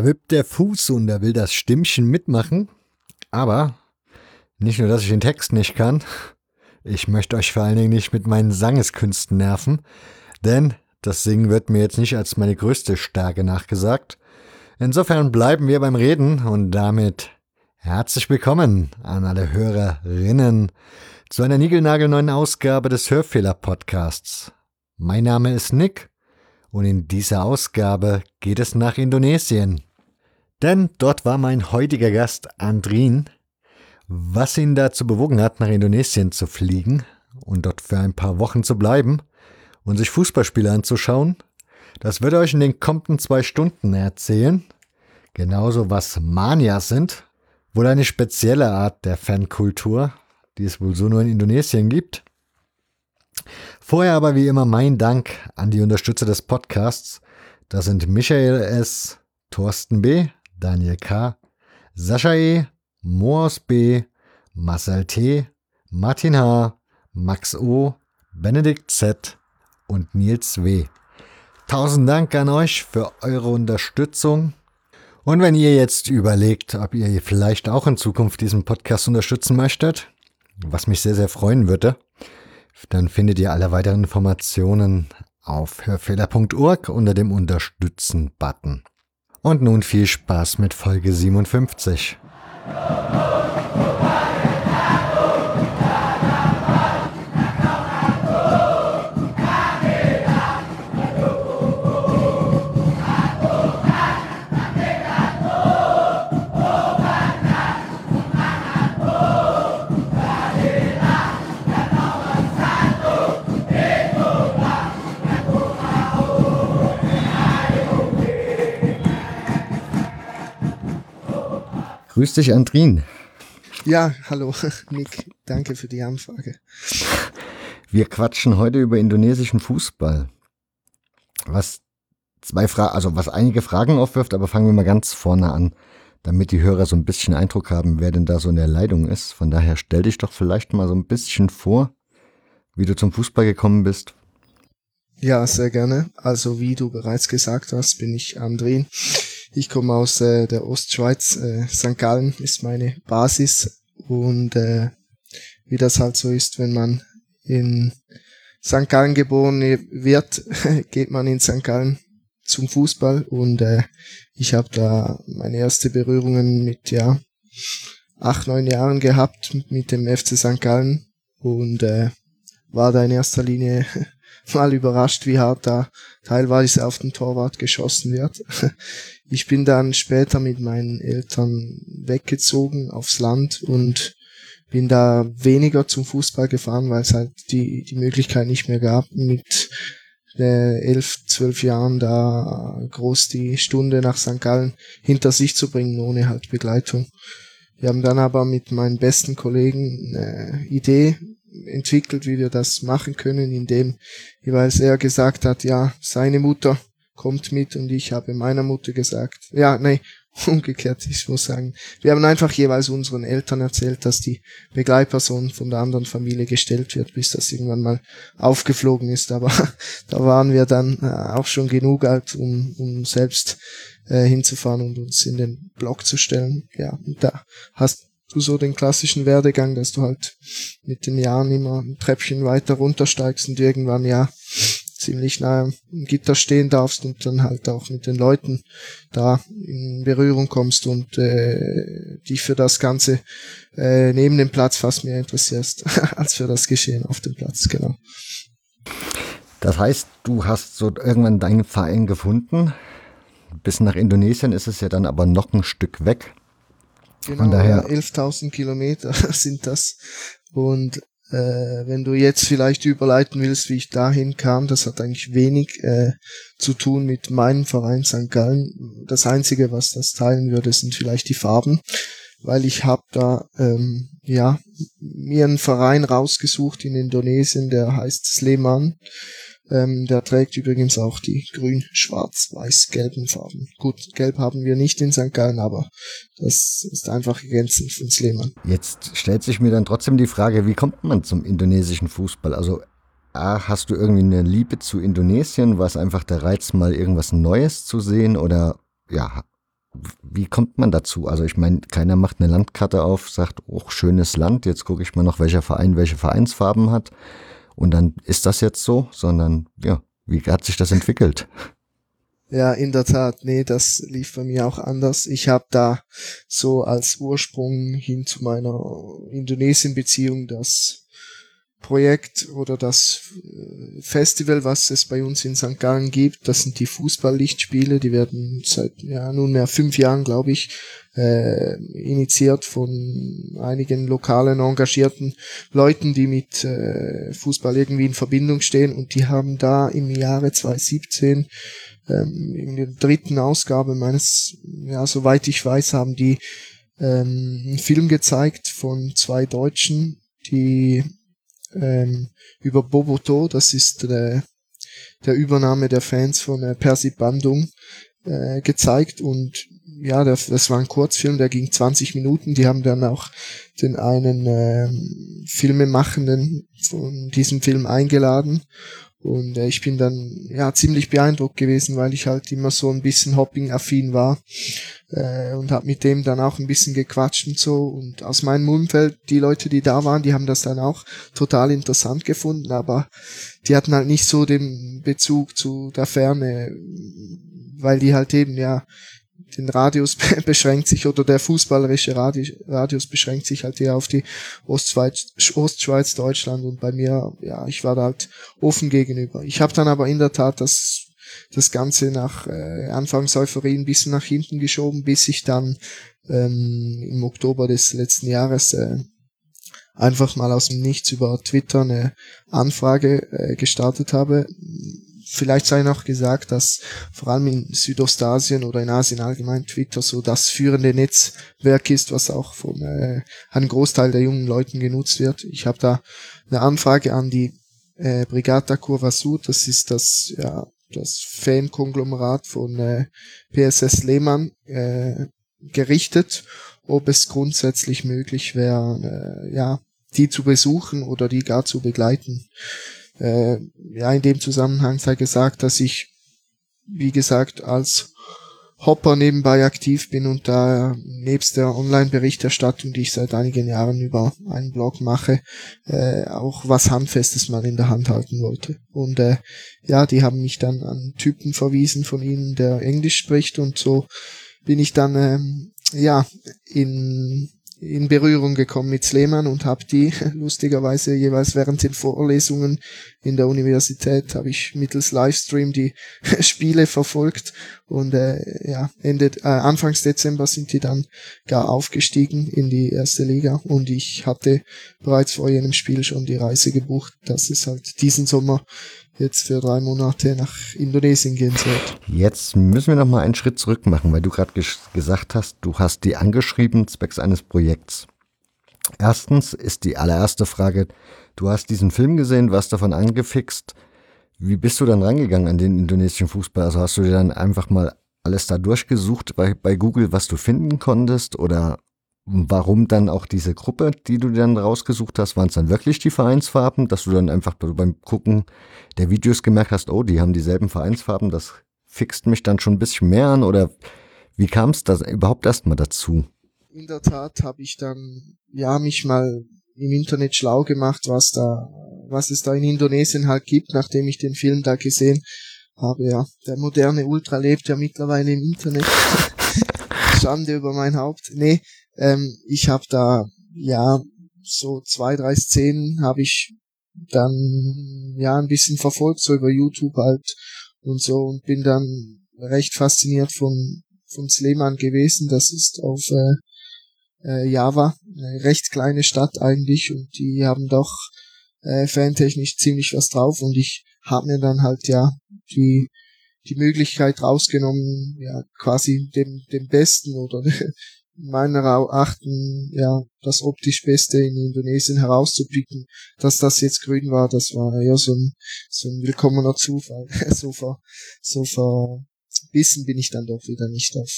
Da wippt der Fuß und da will das Stimmchen mitmachen. Aber nicht nur, dass ich den Text nicht kann, ich möchte euch vor allen Dingen nicht mit meinen Sangeskünsten nerven, denn das Singen wird mir jetzt nicht als meine größte Stärke nachgesagt. Insofern bleiben wir beim Reden und damit herzlich willkommen an alle Hörerinnen zu einer niegelnagelneuen Ausgabe des Hörfehler-Podcasts. Mein Name ist Nick und in dieser Ausgabe geht es nach Indonesien. Denn dort war mein heutiger Gast Andrin. Was ihn dazu bewogen hat, nach Indonesien zu fliegen und dort für ein paar Wochen zu bleiben und sich Fußballspiele anzuschauen, das wird er euch in den kommenden zwei Stunden erzählen. Genauso was Manias sind, wohl eine spezielle Art der Fankultur, die es wohl so nur in Indonesien gibt. Vorher aber wie immer mein Dank an die Unterstützer des Podcasts. Das sind Michael S., Thorsten B., Daniel K., Sascha E., Moos B., Marcel T., Martin H., Max O., Benedikt Z. und Nils W. Tausend Dank an euch für eure Unterstützung. Und wenn ihr jetzt überlegt, ob ihr vielleicht auch in Zukunft diesen Podcast unterstützen möchtet, was mich sehr, sehr freuen würde, dann findet ihr alle weiteren Informationen auf hörfehler.org unter dem Unterstützen-Button. Und nun viel Spaß mit Folge 57. Grüß dich, Andrin. Ja, hallo, Nick. Danke für die Anfrage. Wir quatschen heute über indonesischen Fußball. Was zwei Fragen, also was einige Fragen aufwirft, aber fangen wir mal ganz vorne an, damit die Hörer so ein bisschen Eindruck haben, wer denn da so in der Leitung ist. Von daher stell dich doch vielleicht mal so ein bisschen vor, wie du zum Fußball gekommen bist. Ja, sehr gerne. Also wie du bereits gesagt hast, bin ich Andrin. Ich komme aus äh, der Ostschweiz. Äh, St. Gallen ist meine Basis. Und äh, wie das halt so ist, wenn man in St. Gallen geboren wird, geht man in St. Gallen zum Fußball. Und äh, ich habe da meine erste Berührungen mit ja acht, neun Jahren gehabt mit dem FC St. Gallen. Und äh, war da in erster Linie mal überrascht, wie hart da teilweise auf den Torwart geschossen wird. Ich bin dann später mit meinen Eltern weggezogen aufs Land und bin da weniger zum Fußball gefahren, weil es halt die, die Möglichkeit nicht mehr gab, mit äh, elf, zwölf Jahren da groß die Stunde nach St. Gallen hinter sich zu bringen, ohne halt Begleitung. Wir haben dann aber mit meinen besten Kollegen eine Idee entwickelt, wie wir das machen können, indem jeweils er gesagt hat, ja, seine Mutter kommt mit und ich habe meiner Mutter gesagt, ja, nee, umgekehrt, ich muss sagen, wir haben einfach jeweils unseren Eltern erzählt, dass die Begleitperson von der anderen Familie gestellt wird, bis das irgendwann mal aufgeflogen ist, aber da waren wir dann äh, auch schon genug alt, um, um selbst äh, hinzufahren und uns in den Block zu stellen, ja, und da hast du so den klassischen Werdegang, dass du halt mit den Jahren immer ein Treppchen weiter runtersteigst und irgendwann ja ziemlich nah am Gitter stehen darfst und dann halt auch mit den Leuten da in Berührung kommst und äh, dich für das Ganze äh, neben dem Platz fast mehr interessierst als für das Geschehen auf dem Platz, genau. Das heißt, du hast so irgendwann deinen Verein gefunden. Bis nach Indonesien ist es ja dann aber noch ein Stück weg. Genau, Von daher 11.000 Kilometer sind das. Und äh, wenn du jetzt vielleicht überleiten willst, wie ich dahin kam, das hat eigentlich wenig äh, zu tun mit meinem Verein St. Gallen. Das Einzige, was das teilen würde, sind vielleicht die Farben, weil ich habe da ähm, ja mir einen Verein rausgesucht in Indonesien, der heißt Sleman. Ähm, der trägt übrigens auch die grün, schwarz, weiß, gelben Farben. Gut, gelb haben wir nicht in St. Gallen, aber das ist einfach ergänzend von Sleman. Jetzt stellt sich mir dann trotzdem die Frage, wie kommt man zum indonesischen Fußball? Also A, hast du irgendwie eine Liebe zu Indonesien? War es einfach der Reiz, mal irgendwas Neues zu sehen? Oder ja, wie kommt man dazu? Also ich meine, keiner macht eine Landkarte auf, sagt, oh, schönes Land, jetzt gucke ich mal noch, welcher Verein welche Vereinsfarben hat. Und dann ist das jetzt so, sondern ja, wie hat sich das entwickelt? Ja, in der Tat. Nee, das lief bei mir auch anders. Ich habe da so als Ursprung hin zu meiner Indonesien-Beziehung das Projekt oder das äh, Festival, was es bei uns in St. Gallen gibt. Das sind die Fußballlichtspiele. Die werden seit ja, nunmehr fünf Jahren, glaube ich, äh, initiiert von einigen lokalen engagierten Leuten, die mit äh, Fußball irgendwie in Verbindung stehen. Und die haben da im Jahre 2017 ähm, in der dritten Ausgabe meines, ja, soweit ich weiß, haben die ähm, einen Film gezeigt von zwei Deutschen, die ähm, über Boboto, das ist äh, der Übernahme der Fans von äh, Percy Bandung, äh, gezeigt und ja, das, das war ein Kurzfilm, der ging 20 Minuten. Die haben dann auch den einen äh, Filmemachenden von diesem Film eingeladen und äh, ich bin dann ja ziemlich beeindruckt gewesen, weil ich halt immer so ein bisschen Hopping-affin war äh, und habe mit dem dann auch ein bisschen gequatscht und so. Und aus meinem Umfeld, die Leute, die da waren, die haben das dann auch total interessant gefunden, aber die hatten halt nicht so den Bezug zu der Ferne, weil die halt eben ja den Radius beschränkt sich oder der fußballerische Radius beschränkt sich halt eher auf die Ostschweiz, Ostschweiz, Deutschland und bei mir, ja, ich war da halt offen gegenüber. Ich habe dann aber in der Tat das das Ganze nach äh, Anfangs Euphorie ein bisschen nach hinten geschoben, bis ich dann ähm, im Oktober des letzten Jahres äh, einfach mal aus dem Nichts über Twitter eine Anfrage äh, gestartet habe vielleicht sei noch gesagt, dass vor allem in Südostasien oder in Asien allgemein Twitter so das führende Netzwerk ist, was auch von äh, einem Großteil der jungen Leuten genutzt wird. Ich habe da eine Anfrage an die äh, Brigata Curva Sud, das ist das ja das Fan-Konglomerat von äh, PSS Lehmann äh, gerichtet, ob es grundsätzlich möglich wäre, äh, ja, die zu besuchen oder die gar zu begleiten äh, ja, in dem Zusammenhang sei gesagt, dass ich, wie gesagt, als Hopper nebenbei aktiv bin und da nebst der Online-Berichterstattung, die ich seit einigen Jahren über einen Blog mache, äh, auch was Handfestes mal in der Hand halten wollte. Und äh, ja, die haben mich dann an Typen verwiesen von ihnen, der Englisch spricht und so bin ich dann ähm, ja in in Berührung gekommen mit Sleman und habe die lustigerweise jeweils während den Vorlesungen in der Universität habe ich mittels Livestream die Spiele verfolgt und äh, ja Ende äh, Anfangs Dezember sind die dann gar aufgestiegen in die erste Liga und ich hatte bereits vor jenem Spiel schon die Reise gebucht, dass es halt diesen Sommer jetzt für drei Monate nach Indonesien gehen wird. Jetzt müssen wir noch mal einen Schritt zurück machen, weil du gerade gesagt hast, du hast die angeschrieben zwecks eines Projekts. Erstens ist die allererste Frage, du hast diesen Film gesehen, warst davon angefixt. Wie bist du dann rangegangen an den indonesischen Fußball? Also hast du dir dann einfach mal alles da durchgesucht bei, bei Google, was du finden konntest? Oder Warum dann auch diese Gruppe, die du dann rausgesucht hast? Waren es dann wirklich die Vereinsfarben, dass du dann einfach beim Gucken der Videos gemerkt hast, oh, die haben dieselben Vereinsfarben, das fixt mich dann schon ein bisschen mehr an? Oder wie kam es da überhaupt erstmal dazu? In der Tat habe ich dann, ja, mich mal im Internet schlau gemacht, was da, was es da in Indonesien halt gibt, nachdem ich den Film da gesehen habe. Ja, der moderne Ultra lebt ja mittlerweile im Internet. Schande über mein Haupt. Nee, ähm, ich habe da, ja, so zwei, drei Szenen habe ich dann, ja, ein bisschen verfolgt, so über YouTube halt und so und bin dann recht fasziniert von, von Sleman gewesen. Das ist auf äh, äh, Java, eine recht kleine Stadt eigentlich und die haben doch äh, fantechnisch ziemlich was drauf und ich habe mir dann halt ja die die Möglichkeit rausgenommen, ja, quasi dem, dem Besten oder meiner Achten, ja, das optisch Beste in Indonesien herauszupicken. Dass das jetzt grün war, das war ja so ein, so ein willkommener Zufall. so ver, so verbissen bin ich dann doch wieder nicht auf,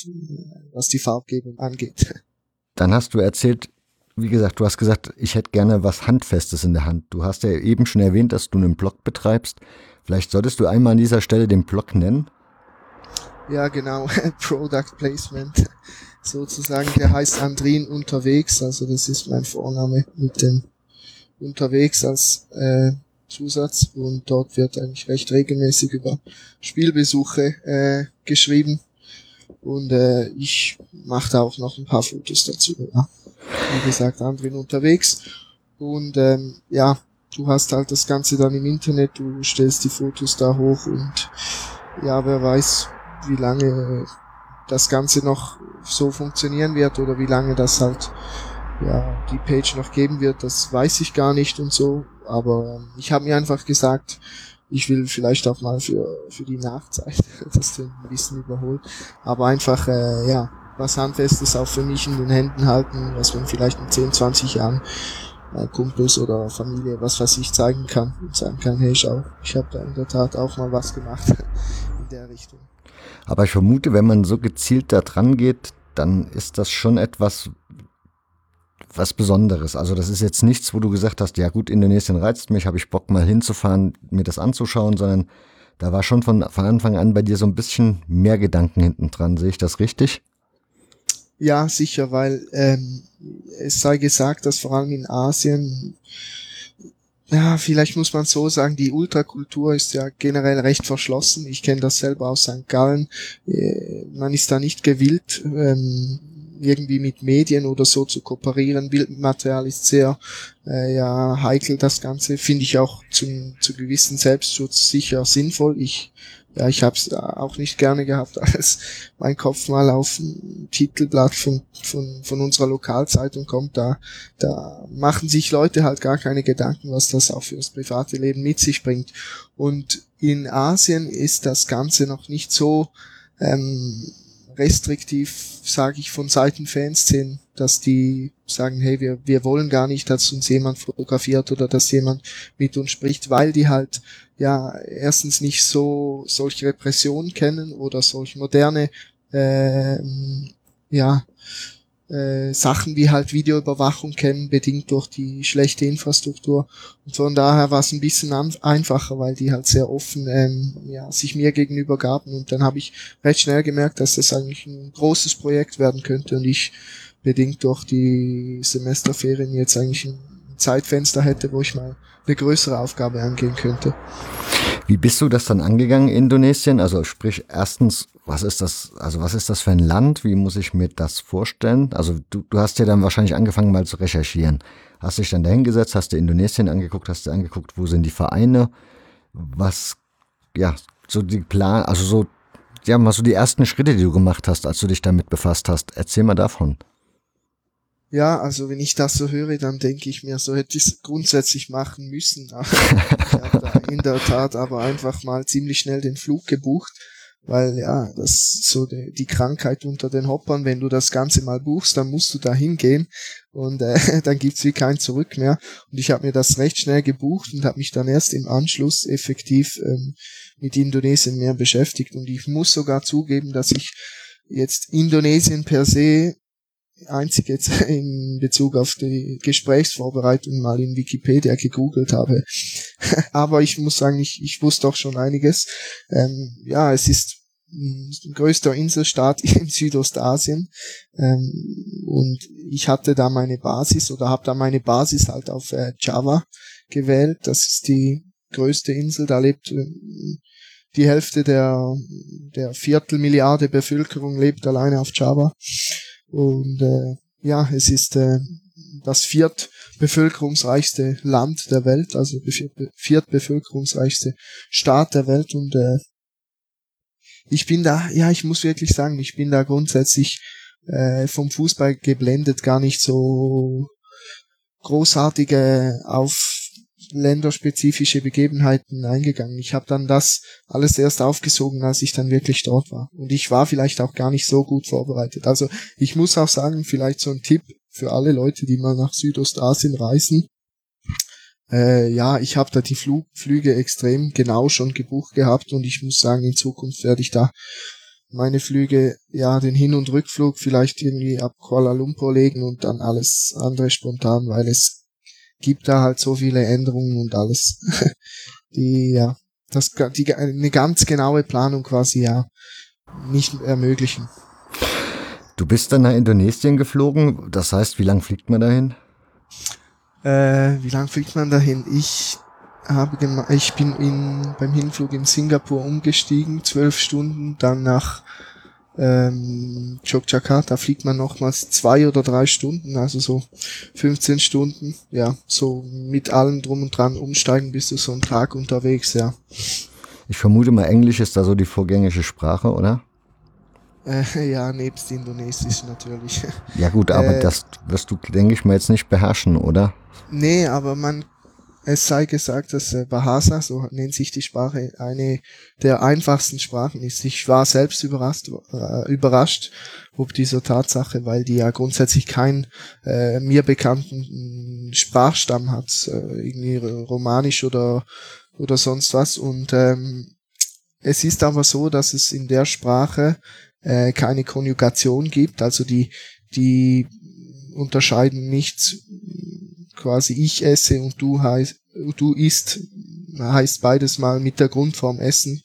was die Farbgebung angeht. Dann hast du erzählt, wie gesagt, du hast gesagt, ich hätte gerne was Handfestes in der Hand. Du hast ja eben schon erwähnt, dass du einen Blog betreibst. Vielleicht solltest du einmal an dieser Stelle den Blog nennen. Ja, genau, Product Placement sozusagen. Der heißt Andrin unterwegs, also das ist mein Vorname mit dem unterwegs als äh, Zusatz und dort wird eigentlich recht regelmäßig über Spielbesuche äh, geschrieben und äh, ich mache da auch noch ein paar Fotos dazu. Ja. Wie gesagt, Andrin unterwegs und ähm, ja, du hast halt das Ganze dann im Internet, du stellst die Fotos da hoch und ja, wer weiß, wie lange das Ganze noch so funktionieren wird oder wie lange das halt ja die Page noch geben wird, das weiß ich gar nicht und so. Aber ähm, ich habe mir einfach gesagt, ich will vielleicht auch mal für für die Nachzeit das ein bisschen überholt, aber einfach äh, ja was handfestes auch für mich in den Händen halten, was man vielleicht in 10, 20 Jahren äh, Kumpels oder Familie, was weiß ich, zeigen kann und sagen kann, hey schau, ich habe da in der Tat auch mal was gemacht in der Richtung. Aber ich vermute, wenn man so gezielt da dran geht, dann ist das schon etwas, was Besonderes. Also das ist jetzt nichts, wo du gesagt hast, ja gut, Indonesien reizt mich, habe ich Bock mal hinzufahren, mir das anzuschauen, sondern da war schon von, von Anfang an bei dir so ein bisschen mehr Gedanken hinten dran. Sehe ich das richtig? Ja, sicher, weil ähm, es sei gesagt, dass vor allem in Asien ja, vielleicht muss man so sagen, die Ultrakultur ist ja generell recht verschlossen. Ich kenne das selber aus St. Gallen. Äh, man ist da nicht gewillt, ähm, irgendwie mit Medien oder so zu kooperieren. Bildmaterial ist sehr äh, ja heikel. Das Ganze finde ich auch zum zu gewissen Selbstschutz sicher sinnvoll. Ich ja, ich habe es auch nicht gerne gehabt, als mein Kopf mal auf ein Titelblatt von, von, von unserer Lokalzeitung kommt. Da, da machen sich Leute halt gar keine Gedanken, was das auch fürs private Leben mit sich bringt. Und in Asien ist das Ganze noch nicht so ähm, restriktiv, sage ich, von Seiten Fanszenen, dass die sagen, hey, wir, wir wollen gar nicht, dass uns jemand fotografiert oder dass jemand mit uns spricht, weil die halt ja erstens nicht so solche Repressionen kennen oder solch moderne äh, ja äh, Sachen wie halt Videoüberwachung kennen, bedingt durch die schlechte Infrastruktur. Und von daher war es ein bisschen einfacher, weil die halt sehr offen ähm, ja, sich mir gegenüber gaben. Und dann habe ich recht schnell gemerkt, dass das eigentlich ein großes Projekt werden könnte und ich bedingt durch die Semesterferien jetzt eigentlich ein Zeitfenster hätte, wo ich mal eine größere Aufgabe angehen könnte. Wie bist du das dann angegangen, Indonesien? Also sprich, erstens, was ist das, also was ist das für ein Land? Wie muss ich mir das vorstellen? Also du, du hast ja dann wahrscheinlich angefangen mal zu recherchieren. Hast dich dann dahingesetzt, hast dir Indonesien angeguckt, hast dir angeguckt, wo sind die Vereine? Was, ja, so die Plan, also so, ja, mal so die ersten Schritte, die du gemacht hast, als du dich damit befasst hast. Erzähl mal davon. Ja, also wenn ich das so höre, dann denke ich mir, so hätte ich es grundsätzlich machen müssen. ich habe in der Tat aber einfach mal ziemlich schnell den Flug gebucht, weil ja, das ist so die, die Krankheit unter den Hoppern, wenn du das Ganze mal buchst, dann musst du da hingehen und äh, dann gibt's wie kein Zurück mehr. Und ich habe mir das recht schnell gebucht und habe mich dann erst im Anschluss effektiv ähm, mit Indonesien mehr beschäftigt. Und ich muss sogar zugeben, dass ich jetzt Indonesien per se einzig jetzt in Bezug auf die Gesprächsvorbereitung mal in Wikipedia gegoogelt habe. Aber ich muss sagen, ich, ich wusste auch schon einiges. Ähm, ja, es ist größter Inselstaat in Südostasien ähm, und ich hatte da meine Basis oder habe da meine Basis halt auf äh, Java gewählt. Das ist die größte Insel, da lebt äh, die Hälfte der, der Viertelmilliarde Bevölkerung lebt alleine auf Java. Und äh, ja, es ist äh, das viertbevölkerungsreichste Land der Welt, also viertbevölkerungsreichste Staat der Welt. Und äh, ich bin da, ja, ich muss wirklich sagen, ich bin da grundsätzlich äh, vom Fußball geblendet, gar nicht so großartige auf länderspezifische Begebenheiten eingegangen. Ich habe dann das alles erst aufgesogen, als ich dann wirklich dort war. Und ich war vielleicht auch gar nicht so gut vorbereitet. Also ich muss auch sagen, vielleicht so ein Tipp für alle Leute, die mal nach Südostasien reisen. Äh, ja, ich habe da die Flug Flüge extrem genau schon gebucht gehabt und ich muss sagen, in Zukunft werde ich da meine Flüge, ja, den Hin- und Rückflug vielleicht irgendwie ab Kuala Lumpur legen und dann alles andere spontan, weil es gibt da halt so viele Änderungen und alles, die, ja, das, die, eine ganz genaue Planung quasi, ja, nicht ermöglichen. Du bist dann nach Indonesien geflogen, das heißt, wie lang fliegt man dahin? Äh, wie lang fliegt man dahin? Ich habe ich bin in, beim Hinflug in Singapur umgestiegen, zwölf Stunden, dann nach ähm, Yogyakarta fliegt man nochmals zwei oder drei Stunden, also so 15 Stunden, ja, so mit allem drum und dran umsteigen bist du so einen Tag unterwegs, ja. Ich vermute mal, Englisch ist da so die vorgängige Sprache, oder? Äh, ja, nebst Indonesisch natürlich. Ja gut, aber äh, das wirst du, denke ich mal, jetzt nicht beherrschen, oder? Nee, aber man es sei gesagt, dass äh, Bahasa, so nennt sich die Sprache, eine der einfachsten Sprachen ist. Ich war selbst überrascht, äh, überrascht ob dieser Tatsache, weil die ja grundsätzlich keinen äh, mir bekannten Sprachstamm hat, äh, irgendwie romanisch oder oder sonst was. Und ähm, es ist aber so, dass es in der Sprache äh, keine Konjugation gibt, also die die unterscheiden nicht quasi ich esse und du heißt, du isst, heißt beides mal mit der Grundform essen.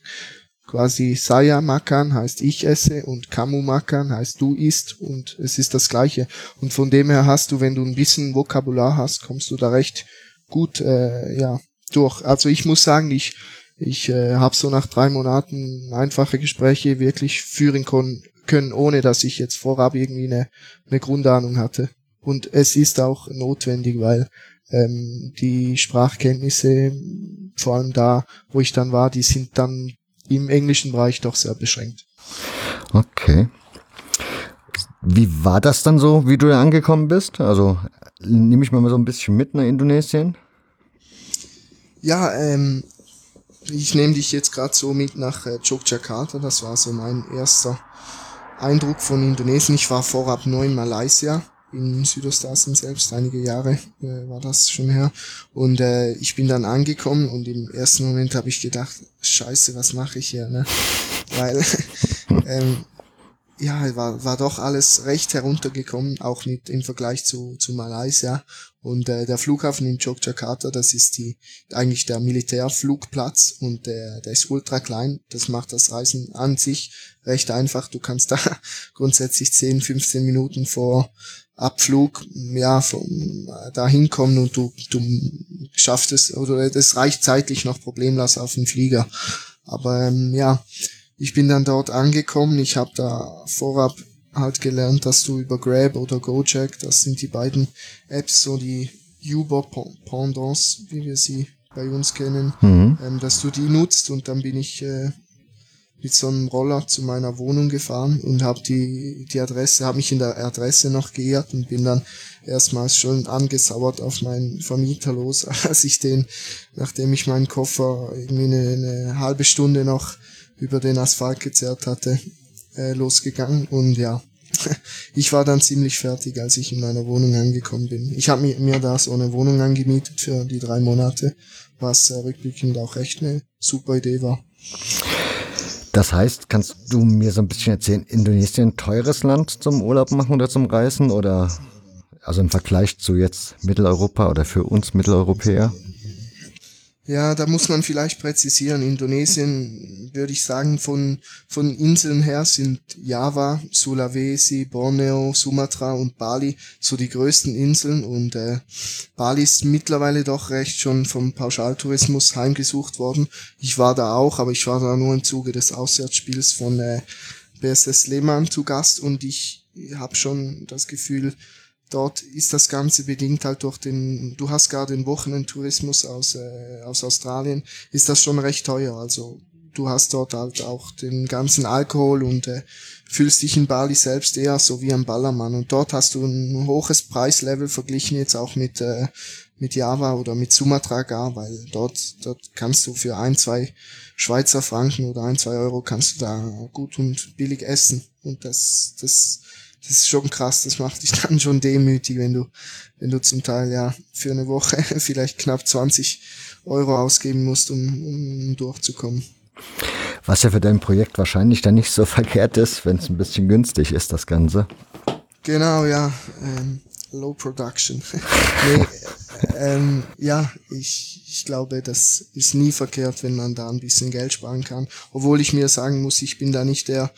Quasi Saya makan heißt ich esse und Kamu makan heißt du isst und es ist das gleiche. Und von dem her hast du, wenn du ein bisschen Vokabular hast, kommst du da recht gut äh, ja durch. Also ich muss sagen, ich ich äh, habe so nach drei Monaten einfache Gespräche wirklich führen können, ohne dass ich jetzt vorab irgendwie eine, eine Grundahnung hatte. Und es ist auch notwendig, weil ähm, die Sprachkenntnisse, vor allem da, wo ich dann war, die sind dann im englischen Bereich doch sehr beschränkt. Okay. Wie war das dann so, wie du da angekommen bist? Also nehme ich mal so ein bisschen mit nach Indonesien. Ja, ähm, ich nehme dich jetzt gerade so mit nach äh, Yogyakarta. Das war so mein erster Eindruck von Indonesien. Ich war vorab neu in Malaysia in Südostasien selbst, einige Jahre äh, war das schon her. Und äh, ich bin dann angekommen und im ersten Moment habe ich gedacht, scheiße, was mache ich hier, ne? Weil ähm, ja, war, war doch alles recht heruntergekommen, auch mit im Vergleich zu, zu Malaysia. Und äh, der Flughafen in Yogyakarta, das ist die eigentlich der Militärflugplatz und der, der ist ultra klein. Das macht das Reisen an sich recht einfach. Du kannst da grundsätzlich 10, 15 Minuten vor Abflug, ja, vom, da hinkommen und du, du schaffst es, oder das reicht zeitlich noch problemlos auf den Flieger. Aber ähm, ja, ich bin dann dort angekommen. Ich habe da vorab halt gelernt, dass du über Grab oder Gojek, das sind die beiden Apps, so die Uber-Pendants, wie wir sie bei uns kennen, mhm. ähm, dass du die nutzt und dann bin ich äh, mit so einem Roller zu meiner Wohnung gefahren und habe die, die Adresse, habe mich in der Adresse noch geirrt und bin dann erstmals schon angesauert auf meinen Vermieter los, als ich den, nachdem ich meinen Koffer irgendwie eine, eine halbe Stunde noch über den Asphalt gezerrt hatte, äh, losgegangen und ja, ich war dann ziemlich fertig, als ich in meiner Wohnung angekommen bin. Ich habe mir, mir da so eine Wohnung angemietet für die drei Monate, was äh, rückblickend auch echt eine super Idee war. Das heißt, kannst du mir so ein bisschen erzählen, Indonesien teures Land zum Urlaub machen oder zum Reisen oder also im Vergleich zu jetzt Mitteleuropa oder für uns Mitteleuropäer? Ja, da muss man vielleicht präzisieren. Indonesien, würde ich sagen, von, von Inseln her sind Java, Sulawesi, Borneo, Sumatra und Bali so die größten Inseln und äh, Bali ist mittlerweile doch recht schon vom Pauschaltourismus heimgesucht worden. Ich war da auch, aber ich war da nur im Zuge des Auswärtsspiels von äh, BSS Lehmann zu Gast und ich habe schon das Gefühl, dort ist das Ganze bedingt halt durch den, du hast gerade den Wochenendtourismus aus, äh, aus Australien, ist das schon recht teuer. Also du hast dort halt auch den ganzen Alkohol und äh, fühlst dich in Bali selbst eher so wie am Ballermann. Und dort hast du ein hohes Preislevel verglichen jetzt auch mit, äh, mit Java oder mit Sumatra gar, weil dort, dort kannst du für ein, zwei Schweizer Franken oder ein, zwei Euro kannst du da gut und billig essen. Und das, das das ist schon krass, das macht dich dann schon demütig, wenn du, wenn du zum Teil ja für eine Woche vielleicht knapp 20 Euro ausgeben musst, um, um durchzukommen. Was ja für dein Projekt wahrscheinlich dann nicht so verkehrt ist, wenn es ein bisschen günstig ist, das Ganze. Genau, ja. Ähm, low Production. nee, ähm, ja, ich, ich glaube, das ist nie verkehrt, wenn man da ein bisschen Geld sparen kann. Obwohl ich mir sagen muss, ich bin da nicht der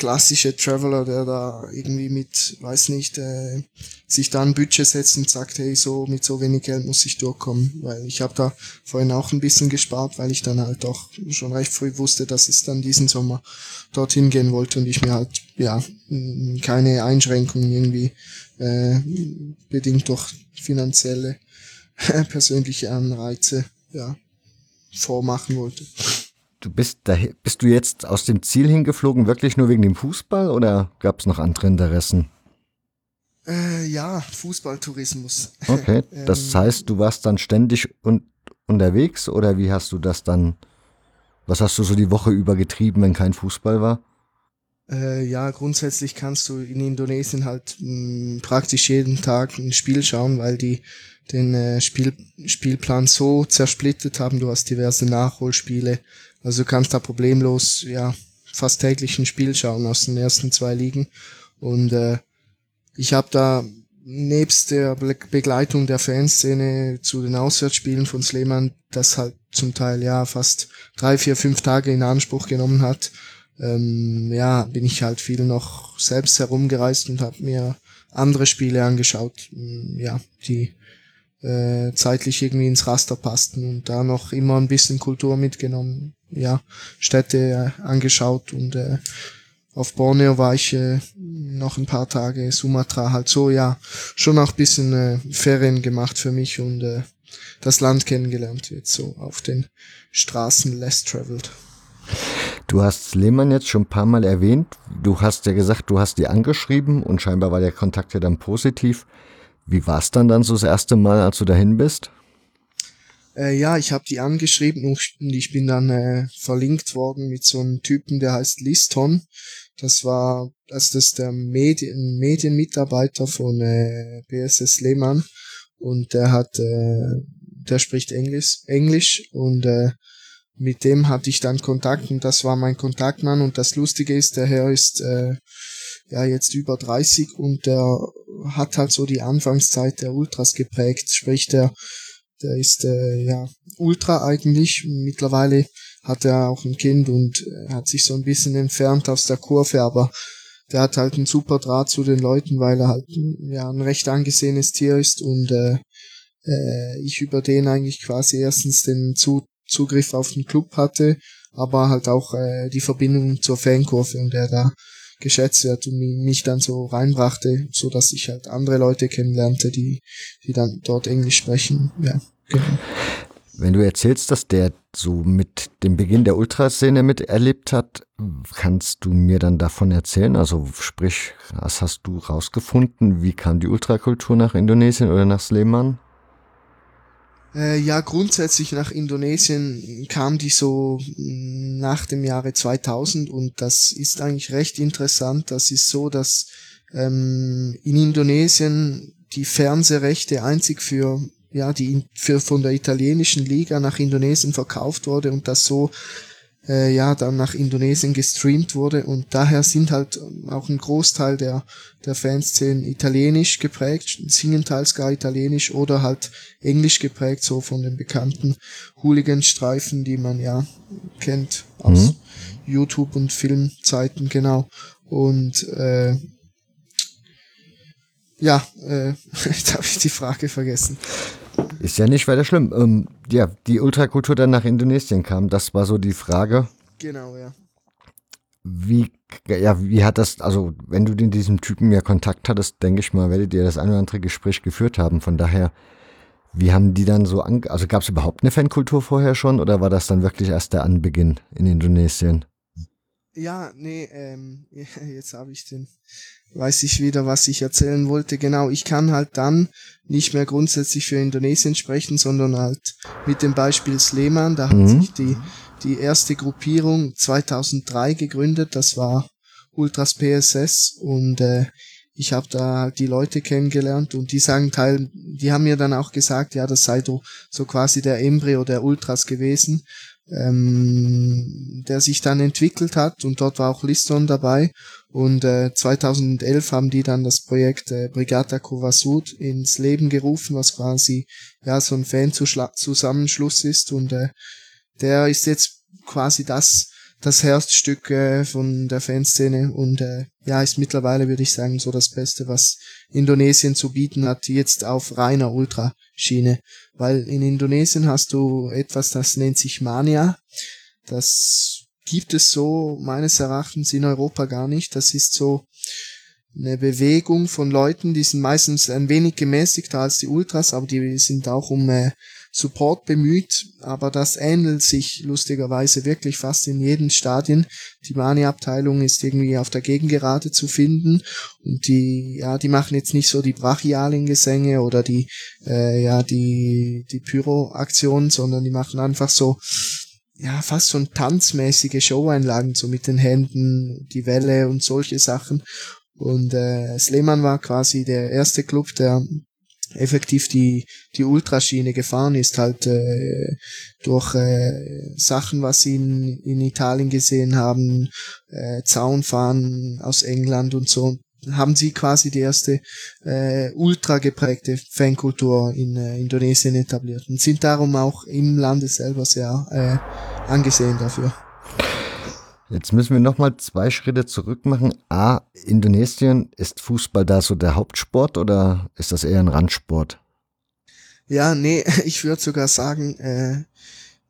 klassische Traveler, der da irgendwie mit, weiß nicht, äh, sich da ein Budget setzt und sagt, hey, so mit so wenig Geld muss ich durchkommen, weil ich habe da vorhin auch ein bisschen gespart, weil ich dann halt doch schon recht früh wusste, dass es dann diesen Sommer dorthin gehen wollte und ich mir halt ja keine Einschränkungen irgendwie äh, bedingt durch finanzielle persönliche Anreize ja vormachen wollte du bist da, bist du jetzt aus dem Ziel hingeflogen, wirklich nur wegen dem Fußball oder gab es noch andere Interessen? Äh, ja, Fußballtourismus. Okay, das ähm, heißt, du warst dann ständig un unterwegs oder wie hast du das dann, was hast du so die Woche über getrieben, wenn kein Fußball war? Äh, ja, grundsätzlich kannst du in Indonesien halt mh, praktisch jeden Tag ein Spiel schauen, weil die den äh, Spiel, Spielplan so zersplittet haben. Du hast diverse Nachholspiele, also du kannst da problemlos, ja, fast täglich ein Spiel schauen aus den ersten zwei Ligen. Und äh, ich habe da nebst der Begleitung der Fanszene zu den Auswärtsspielen von Sleman, das halt zum Teil ja fast drei, vier, fünf Tage in Anspruch genommen hat, ähm, ja, bin ich halt viel noch selbst herumgereist und habe mir andere Spiele angeschaut, ja, die äh, zeitlich irgendwie ins Raster passten und da noch immer ein bisschen Kultur mitgenommen, ja, Städte äh, angeschaut und äh, auf Borneo war ich äh, noch ein paar Tage, Sumatra halt so, ja, schon auch bisschen äh, Ferien gemacht für mich und äh, das Land kennengelernt, jetzt so auf den Straßen less traveled. Du hast Lehmann jetzt schon ein paar Mal erwähnt. Du hast ja gesagt, du hast die angeschrieben und scheinbar war der Kontakt ja dann positiv. Wie war es dann dann so das erste Mal, als du dahin bist? Äh, ja, ich habe die angeschrieben und ich bin dann äh, verlinkt worden mit so einem Typen, der heißt Liston. Das war, das ist der Medien, Medienmitarbeiter von äh, BSS Lehmann und der hat, äh, der spricht Englisch, Englisch und äh, mit dem hatte ich dann Kontakt und das war mein Kontaktmann und das Lustige ist, der Herr ist äh, ja jetzt über 30 und der hat halt so die Anfangszeit der Ultras geprägt. Sprich, der, der ist äh, ja Ultra eigentlich. Mittlerweile hat er auch ein Kind und hat sich so ein bisschen entfernt aus der Kurve, aber der hat halt einen super Draht zu den Leuten, weil er halt ja ein recht angesehenes Tier ist und äh, äh, ich über den eigentlich quasi erstens den Zu Zugriff auf den Club hatte, aber halt auch äh, die Verbindung zur Fankurve und der da geschätzt wird und mich dann so reinbrachte, so dass ich halt andere Leute kennenlernte, die, die dann dort Englisch sprechen. Ja, genau. Wenn du erzählst, dass der so mit dem Beginn der Ultraszene miterlebt hat, kannst du mir dann davon erzählen? Also sprich, was hast du rausgefunden? Wie kam die Ultrakultur nach Indonesien oder nach Sleman? Äh, ja, grundsätzlich nach Indonesien kam die so mm, nach dem Jahre 2000 und das ist eigentlich recht interessant. Das ist so, dass ähm, in Indonesien die Fernsehrechte einzig für ja die für von der italienischen Liga nach Indonesien verkauft wurde und das so äh, ja dann nach Indonesien gestreamt wurde und daher sind halt auch ein Großteil der der Fanszenen italienisch geprägt, singen teils gar italienisch oder halt englisch geprägt, so von den bekannten Hooligan-Streifen, die man ja kennt aus mhm. YouTube und Filmzeiten, genau. Und äh, ja, äh, jetzt habe ich die Frage vergessen. Ist ja nicht weiter schlimm. Ähm, ja, die Ultrakultur dann nach Indonesien kam, das war so die Frage. Genau, ja. Wie, ja, wie hat das, also wenn du in diesem Typen ja Kontakt hattest, denke ich mal, werdet ihr das ein oder andere Gespräch geführt haben. Von daher, wie haben die dann so, also gab es überhaupt eine Fankultur vorher schon oder war das dann wirklich erst der Anbeginn in Indonesien? Ja, nee, ähm, jetzt habe ich den, weiß ich wieder, was ich erzählen wollte. Genau, ich kann halt dann nicht mehr grundsätzlich für Indonesien sprechen, sondern halt mit dem Beispiel Sleman, da hat mhm. sich die, die erste Gruppierung 2003 gegründet, das war Ultras PSS und äh, ich habe da halt die Leute kennengelernt und die sagen teil, die haben mir dann auch gesagt, ja, das sei so quasi der Embryo der Ultras gewesen ähm, der sich dann entwickelt hat und dort war auch Liston dabei. Und äh, 2011 haben die dann das Projekt äh, Brigata Kovasud ins Leben gerufen, was quasi ja so ein Fan-Zusammenschluss ist. Und äh, der ist jetzt quasi das das Herzstück äh, von der Fanszene und äh, ja, ist mittlerweile, würde ich sagen, so das Beste, was Indonesien zu bieten hat, jetzt auf reiner Ultraschiene. Weil in Indonesien hast du etwas, das nennt sich Mania. Das gibt es so meines Erachtens in Europa gar nicht. Das ist so eine Bewegung von Leuten, die sind meistens ein wenig gemäßigter als die Ultras, aber die sind auch um äh, Support bemüht, aber das ähnelt sich lustigerweise wirklich fast in jedem Stadien. Die Mani-Abteilung ist irgendwie auf der Gegengerade zu finden und die, ja, die machen jetzt nicht so die brachialen Gesänge oder die, äh, ja, die, die Pyro-Aktionen, sondern die machen einfach so, ja, fast so tanzmäßige Show-Einlagen, so mit den Händen, die Welle und solche Sachen. Und äh, Sleman war quasi der erste Club, der effektiv die, die Ultraschiene gefahren ist, halt äh, durch äh, Sachen, was sie in, in Italien gesehen haben, äh, Zaunfahren aus England und so, haben sie quasi die erste äh, ultra geprägte Fankultur in äh, Indonesien etabliert und sind darum auch im Lande selber sehr äh, angesehen dafür. Jetzt müssen wir nochmal zwei Schritte zurück machen. A, Indonesien, ist Fußball da so der Hauptsport oder ist das eher ein Randsport? Ja, nee, ich würde sogar sagen, äh,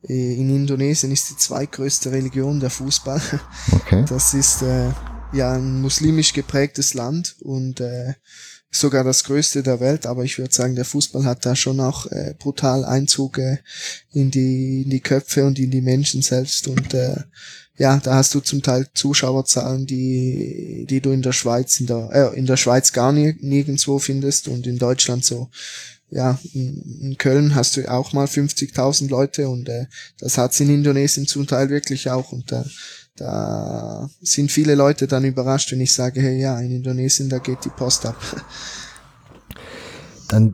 in Indonesien ist die zweitgrößte Religion der Fußball. Okay. Das ist äh, ja ein muslimisch geprägtes Land und äh, sogar das größte der Welt, aber ich würde sagen, der Fußball hat da schon auch äh, brutal Einzug äh, in die in die Köpfe und in die Menschen selbst und äh, ja, da hast du zum Teil Zuschauerzahlen, die, die du in der Schweiz, in der, äh, in der Schweiz gar nie, nirgendwo findest und in Deutschland so. Ja, in, in Köln hast du auch mal 50.000 Leute und äh, das hat's in Indonesien zum Teil wirklich auch und äh, da sind viele Leute dann überrascht, wenn ich sage, hey, ja, in Indonesien, da geht die Post ab. Dann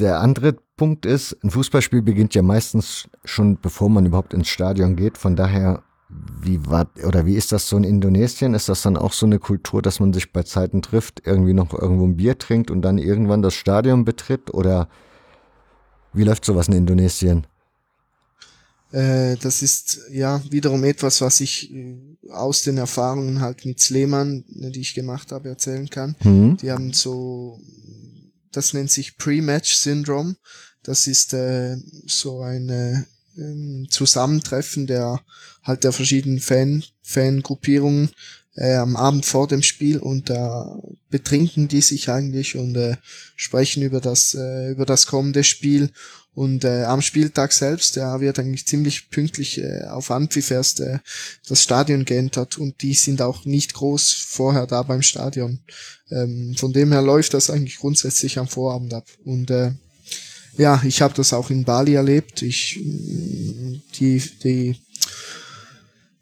der andere Punkt ist, ein Fußballspiel beginnt ja meistens schon bevor man überhaupt ins Stadion geht. Von daher wie war oder wie ist das so in Indonesien? Ist das dann auch so eine Kultur, dass man sich bei Zeiten trifft, irgendwie noch irgendwo ein Bier trinkt und dann irgendwann das Stadion betritt? Oder wie läuft sowas in Indonesien? Äh, das ist ja wiederum etwas, was ich äh, aus den Erfahrungen halt mit Sleman, die ich gemacht habe, erzählen kann. Mhm. Die haben so, das nennt sich Pre-Match-Syndrom. Das ist äh, so eine ähm, Zusammentreffen der halt der verschiedenen Fan Fangruppierungen äh, am Abend vor dem Spiel und da betrinken die sich eigentlich und äh, sprechen über das äh, über das kommende Spiel und äh, am Spieltag selbst ja, wird eigentlich ziemlich pünktlich äh, auf Anpfiff erst äh, das Stadion geentert und die sind auch nicht groß vorher da beim Stadion. Ähm, von dem her läuft das eigentlich grundsätzlich am Vorabend ab und äh, ja, ich habe das auch in Bali erlebt. Ich die die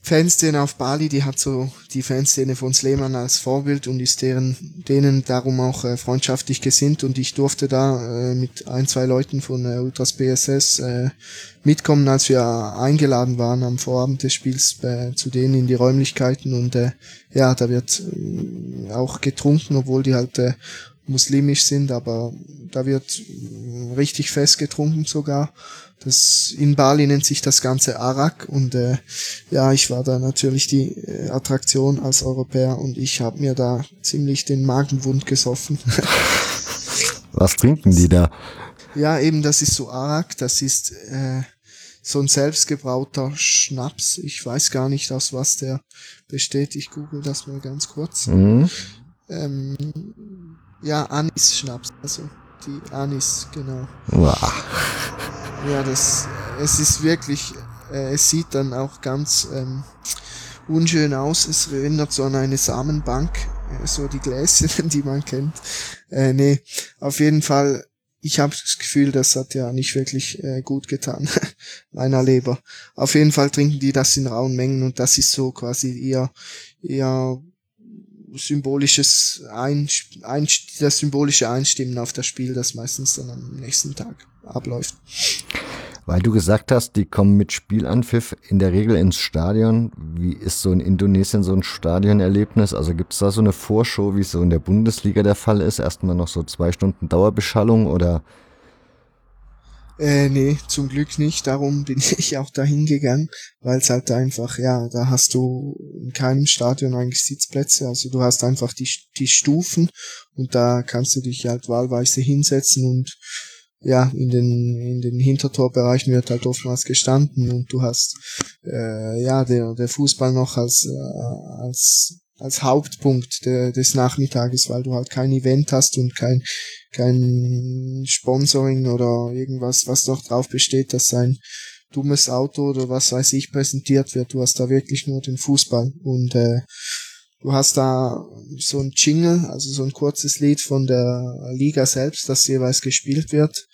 Fanszene auf Bali, die hat so die Fanszene von Sleman als Vorbild und ist deren, denen darum auch äh, freundschaftlich gesinnt und ich durfte da äh, mit ein, zwei Leuten von äh, Ultras BSS äh, mitkommen, als wir eingeladen waren am Vorabend des Spiels äh, zu denen in die Räumlichkeiten und äh, ja, da wird auch getrunken, obwohl die halt muslimisch sind, aber da wird richtig fest getrunken sogar. Das, in Bali nennt sich das Ganze Arak und äh, ja, ich war da natürlich die äh, Attraktion als Europäer und ich habe mir da ziemlich den Magenwund gesoffen. Was trinken die da? Ja, eben, das ist so Arak, das ist äh, so ein selbstgebrauter Schnaps. Ich weiß gar nicht, aus was der besteht. Ich google das mal ganz kurz. Mhm. Ähm, ja, Anis-Schnaps, also die Anis, genau. Wow. Ja, das, es ist wirklich, äh, es sieht dann auch ganz ähm, unschön aus. Es erinnert so an eine Samenbank, äh, so die Gläschen, die man kennt. Äh, nee, auf jeden Fall, ich habe das Gefühl, das hat ja nicht wirklich äh, gut getan, meiner Leber. Auf jeden Fall trinken die das in rauen Mengen und das ist so quasi eher, eher symbolisches ein, das symbolische Einstimmen auf das Spiel, das meistens dann am nächsten Tag abläuft. Weil du gesagt hast, die kommen mit Spielanpfiff in der Regel ins Stadion. Wie ist so in Indonesien so ein Stadionerlebnis? Also gibt es da so eine Vorshow, wie es so in der Bundesliga der Fall ist? Erstmal noch so zwei Stunden Dauerbeschallung oder? Äh, nee, zum Glück nicht. Darum bin ich auch dahin gegangen, weil es halt einfach, ja, da hast du in keinem Stadion eigentlich Sitzplätze. Also du hast einfach die, die Stufen und da kannst du dich halt wahlweise hinsetzen und ja, in den, in den Hintertorbereichen wird halt oftmals gestanden und du hast, äh, ja, der, der Fußball noch als, äh, als, als Hauptpunkt de, des Nachmittages, weil du halt kein Event hast und kein, kein Sponsoring oder irgendwas, was doch drauf besteht, dass ein dummes Auto oder was weiß ich präsentiert wird. Du hast da wirklich nur den Fußball und, äh, Du hast da so ein Jingle, also so ein kurzes Lied von der Liga selbst, das jeweils gespielt wird.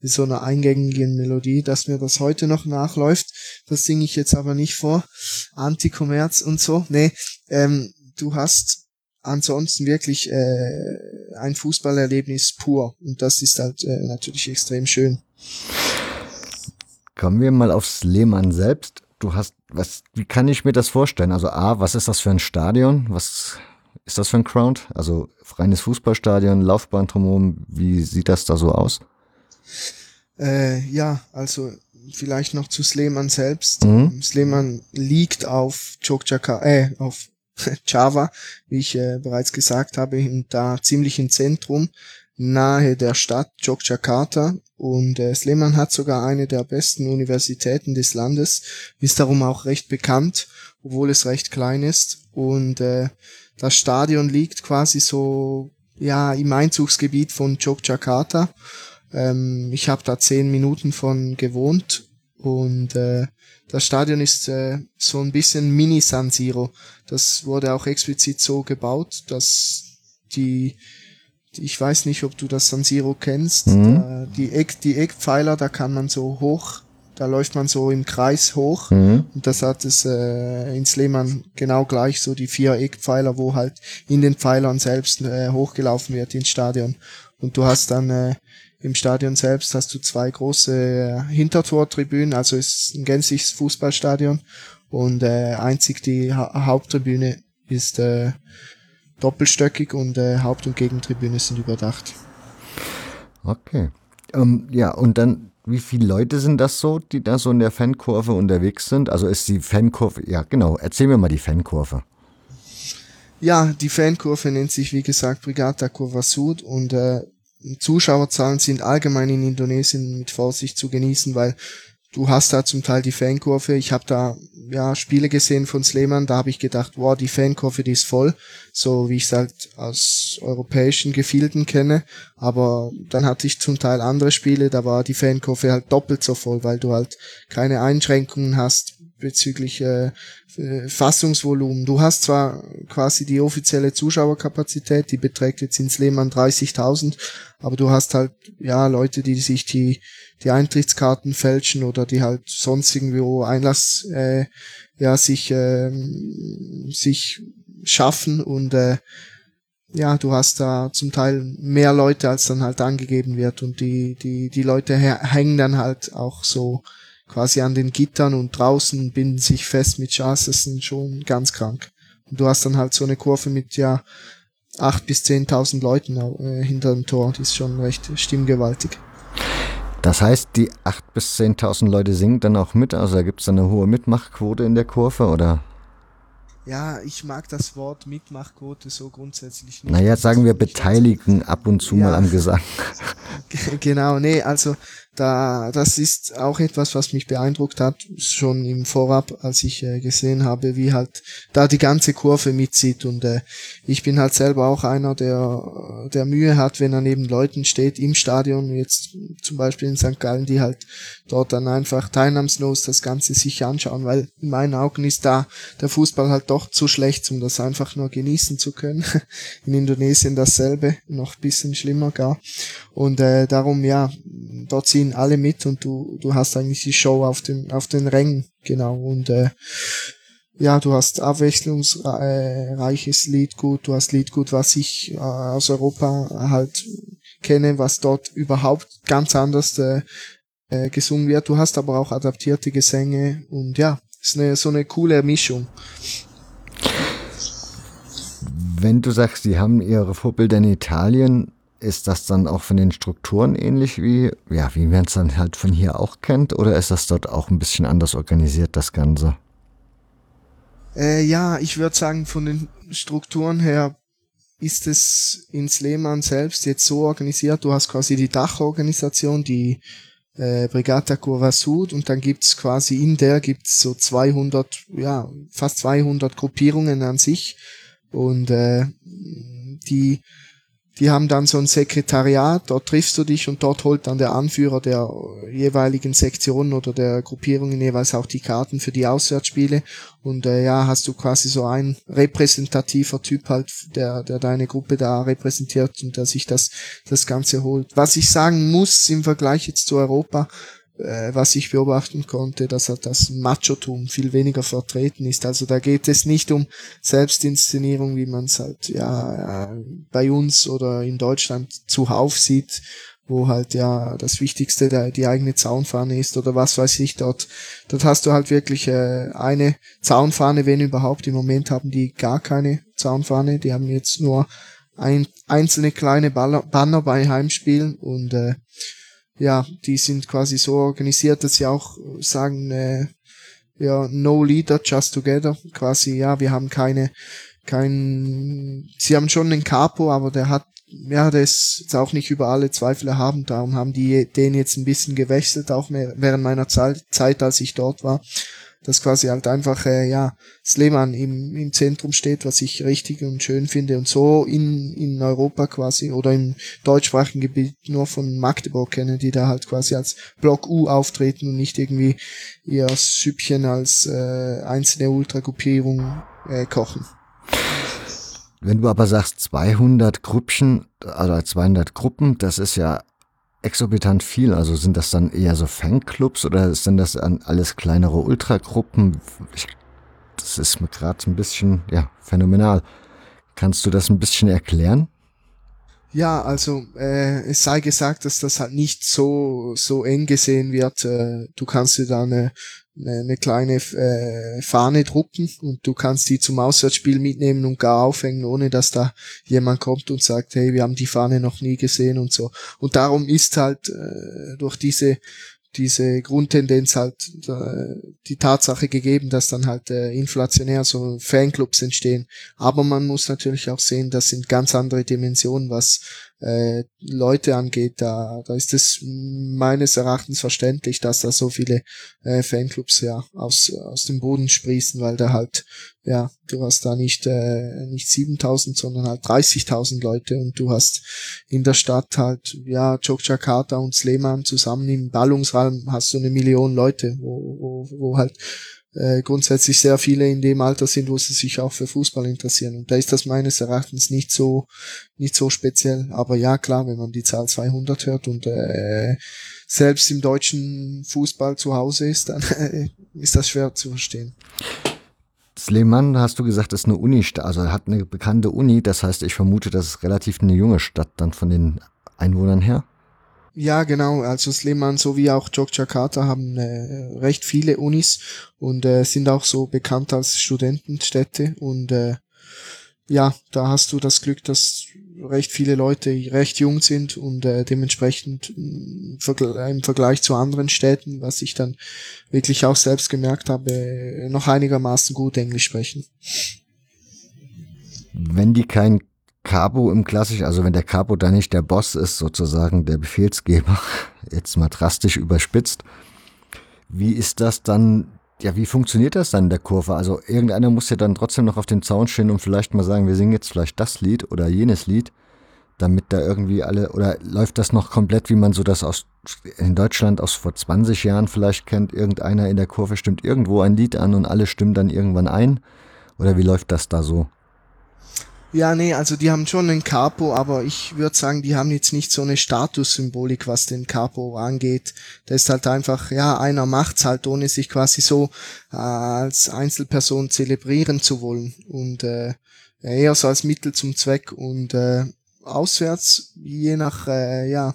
Mit so einer eingängigen Melodie, dass mir das heute noch nachläuft. Das singe ich jetzt aber nicht vor. Anti-Kommerz und so. Nee, ähm, du hast ansonsten wirklich äh, ein Fußballerlebnis pur. Und das ist halt äh, natürlich extrem schön. Kommen wir mal aufs Lehmann selbst du hast, was, wie kann ich mir das vorstellen? Also A, was ist das für ein Stadion? Was ist das für ein Crowd? Also reines Fußballstadion, Laufbahn drumherum, wie sieht das da so aus? Äh, ja, also vielleicht noch zu Sleman selbst. Mhm. Sleman liegt auf Jogjakarta, äh, auf Java, wie ich äh, bereits gesagt habe, da ziemlich im Zentrum, nahe der Stadt Jogjakarta und äh, Sleman hat sogar eine der besten Universitäten des Landes, ist darum auch recht bekannt, obwohl es recht klein ist. Und äh, das Stadion liegt quasi so ja im Einzugsgebiet von Yogyakarta. Ähm, ich habe da zehn Minuten von gewohnt und äh, das Stadion ist äh, so ein bisschen Mini San Siro. Das wurde auch explizit so gebaut, dass die ich weiß nicht, ob du das San Siro kennst. Mhm. die, Eck, die Eckpfeiler, da kann man so hoch, da läuft man so im Kreis hoch. Mhm. Und das hat es äh, in Sleman genau gleich, so die vier Eckpfeiler, wo halt in den Pfeilern selbst äh, hochgelaufen wird ins Stadion. Und du hast dann äh, im Stadion selbst hast du zwei große äh, Hintertortribünen, also es ist ein gänzliches Fußballstadion und äh, einzig die ha Haupttribüne ist äh, doppelstöckig und äh, Haupt- und Gegentribüne sind überdacht. Okay. Ähm, ja, und dann, wie viele Leute sind das so, die da so in der Fankurve unterwegs sind? Also ist die Fankurve, ja genau, erzähl mir mal die Fankurve. Ja, die Fankurve nennt sich wie gesagt Brigata Kurva Sud und äh, Zuschauerzahlen sind allgemein in Indonesien mit Vorsicht zu genießen, weil du hast da zum Teil die Fankurve. Ich habe da ja Spiele gesehen von Sleman, da habe ich gedacht, wow, die Fankurve, die ist voll, so wie ich es halt aus europäischen Gefilden kenne. Aber dann hatte ich zum Teil andere Spiele, da war die Fankurve halt doppelt so voll, weil du halt keine Einschränkungen hast bezüglich äh, Fassungsvolumen. Du hast zwar quasi die offizielle Zuschauerkapazität, die beträgt jetzt ins Lehmann 30.000, aber du hast halt ja Leute, die sich die die Eintrittskarten fälschen oder die halt sonst irgendwo Einlass äh, ja sich äh, sich schaffen und äh, ja, du hast da zum Teil mehr Leute, als dann halt angegeben wird und die die die Leute hängen dann halt auch so quasi an den Gittern und draußen binden sich fest mit sind schon ganz krank. Und du hast dann halt so eine Kurve mit ja acht bis zehntausend Leuten äh, hinter dem Tor, die ist schon recht stimmgewaltig. Das heißt, die 8.000 bis 10.000 Leute singen dann auch mit? Also da gibt es eine hohe Mitmachquote in der Kurve, oder? Ja, ich mag das Wort Mitmachquote so grundsätzlich nicht. Naja, sagen wir beteiligen ab und zu ja. mal am Gesang. genau, nee, also da, das ist auch etwas, was mich beeindruckt hat, schon im Vorab, als ich äh, gesehen habe, wie halt da die ganze Kurve mitzieht. Und äh, ich bin halt selber auch einer, der, der Mühe hat, wenn er neben Leuten steht im Stadion, jetzt zum Beispiel in St. Gallen, die halt dort dann einfach teilnahmslos das Ganze sich anschauen, weil in meinen Augen ist da der Fußball halt doch zu schlecht, um das einfach nur genießen zu können. in Indonesien dasselbe, noch bisschen schlimmer gar. Und äh, darum, ja, dort ziehen alle mit und du, du hast eigentlich die Show auf den, auf den Rängen, genau. Und äh, ja, du hast abwechslungsreiches Liedgut, du hast Liedgut, was ich äh, aus Europa halt kenne, was dort überhaupt ganz anders äh, äh, gesungen wird. Du hast aber auch adaptierte Gesänge und ja, ist eine, so eine coole Mischung. Wenn du sagst, sie haben ihre Vorbilder in Italien, ist das dann auch von den Strukturen ähnlich wie, ja, wie man es dann halt von hier auch kennt, oder ist das dort auch ein bisschen anders organisiert, das Ganze? Äh, ja, ich würde sagen, von den Strukturen her ist es in Sleman selbst jetzt so organisiert, du hast quasi die Dachorganisation, die äh, Brigata Curva Sud. Und dann gibt's quasi in der gibt's so 200, ja, fast 200 Gruppierungen an sich. Und äh, die die haben dann so ein Sekretariat, dort triffst du dich und dort holt dann der Anführer der jeweiligen Sektionen oder der Gruppierungen jeweils auch die Karten für die Auswärtsspiele. Und äh, ja, hast du quasi so ein repräsentativer Typ halt, der, der deine Gruppe da repräsentiert und der sich das, das Ganze holt. Was ich sagen muss im Vergleich jetzt zu Europa, äh, was ich beobachten konnte, dass das Machotum viel weniger vertreten ist. Also da geht es nicht um Selbstinszenierung, wie man es halt ja bei uns oder in Deutschland zuhauf sieht, wo halt ja das Wichtigste die eigene Zaunfahne ist oder was weiß ich dort. Dort hast du halt wirklich äh, eine Zaunfahne, wenn überhaupt. Im Moment haben die gar keine Zaunfahne, die haben jetzt nur ein, einzelne kleine Banner bei Heimspielen und äh, ja, die sind quasi so organisiert, dass sie auch sagen, äh, ja, no leader, just together. Quasi, ja, wir haben keine, kein, sie haben schon einen Capo, aber der hat, ja, der ist jetzt auch nicht über alle Zweifel erhaben, darum haben die den jetzt ein bisschen gewechselt, auch mehr, während meiner Zeit, Zeit, als ich dort war dass quasi halt einfach, äh, ja, Sleman im, im Zentrum steht, was ich richtig und schön finde und so in, in Europa quasi oder im deutschsprachigen Gebiet nur von Magdeburg kenne, die da halt quasi als Block U auftreten und nicht irgendwie ihr Süppchen als äh, einzelne Ultragruppierung äh, kochen. Wenn du aber sagst 200 Gruppchen, oder 200 Gruppen, das ist ja exorbitant viel. Also sind das dann eher so Fanclubs oder sind das alles kleinere Ultragruppen? Ich, das ist mir gerade ein bisschen, ja, phänomenal. Kannst du das ein bisschen erklären? Ja, also äh, es sei gesagt, dass das halt nicht so so eng gesehen wird. Äh, du kannst dir da eine, eine, eine kleine äh, Fahne drucken und du kannst die zum Auswärtsspiel mitnehmen und gar aufhängen, ohne dass da jemand kommt und sagt, hey, wir haben die Fahne noch nie gesehen und so. Und darum ist halt äh, durch diese diese Grundtendenz halt äh, die Tatsache gegeben, dass dann halt äh, inflationär so Fanclubs entstehen. Aber man muss natürlich auch sehen, das sind ganz andere Dimensionen, was äh, Leute angeht, da, da ist es meines Erachtens verständlich, dass da so viele äh, Fanclubs ja aus, aus dem Boden sprießen, weil da halt, ja, du hast da nicht, äh, nicht 7000, sondern halt 30.000 Leute und du hast in der Stadt halt, ja, Jogjakarta und Sleman zusammen im Ballungsraum hast du eine Million Leute, wo, wo, wo halt äh, grundsätzlich sehr viele in dem Alter sind, wo sie sich auch für Fußball interessieren. Und da ist das meines Erachtens nicht so, nicht so speziell. Aber ja, klar, wenn man die Zahl 200 hört und äh, selbst im deutschen Fußball zu Hause ist, dann äh, ist das schwer zu verstehen. Sleman, hast du gesagt, ist eine Uni, also hat eine bekannte Uni. Das heißt, ich vermute, das ist relativ eine junge Stadt dann von den Einwohnern her. Ja, genau. Also Sleman sowie auch Jogjakarta haben äh, recht viele Unis und äh, sind auch so bekannt als Studentenstädte. Und äh, ja, da hast du das Glück, dass recht viele Leute recht jung sind und äh, dementsprechend mm, im Vergleich zu anderen Städten, was ich dann wirklich auch selbst gemerkt habe, noch einigermaßen gut Englisch sprechen. Wenn die kein Capo im Klassisch, also wenn der Capo da nicht der Boss ist, sozusagen der Befehlsgeber, jetzt mal drastisch überspitzt, wie ist das dann, ja, wie funktioniert das dann in der Kurve? Also irgendeiner muss ja dann trotzdem noch auf dem Zaun stehen und vielleicht mal sagen, wir singen jetzt vielleicht das Lied oder jenes Lied, damit da irgendwie alle, oder läuft das noch komplett, wie man so das aus, in Deutschland aus vor 20 Jahren vielleicht kennt, irgendeiner in der Kurve stimmt irgendwo ein Lied an und alle stimmen dann irgendwann ein? Oder wie läuft das da so? Ja, nee, also die haben schon einen Capo, aber ich würde sagen, die haben jetzt nicht so eine Statussymbolik, was den Capo angeht. Da ist halt einfach, ja, einer macht's halt, ohne sich quasi so äh, als Einzelperson zelebrieren zu wollen. Und äh, eher so als Mittel zum Zweck und äh, auswärts, je nach, äh, ja,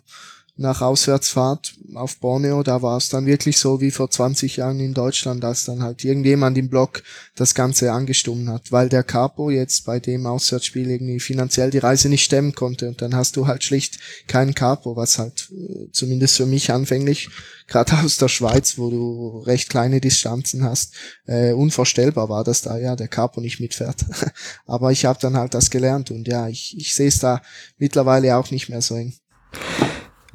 nach Auswärtsfahrt auf Borneo, da war es dann wirklich so wie vor 20 Jahren in Deutschland, dass dann halt irgendjemand im Blog das Ganze angestummt hat, weil der Capo jetzt bei dem Auswärtsspiel irgendwie finanziell die Reise nicht stemmen konnte und dann hast du halt schlicht keinen Capo, was halt äh, zumindest für mich anfänglich, gerade aus der Schweiz, wo du recht kleine Distanzen hast, äh, unvorstellbar war, dass da ja der Capo nicht mitfährt. Aber ich habe dann halt das gelernt und ja, ich, ich sehe es da mittlerweile auch nicht mehr so eng.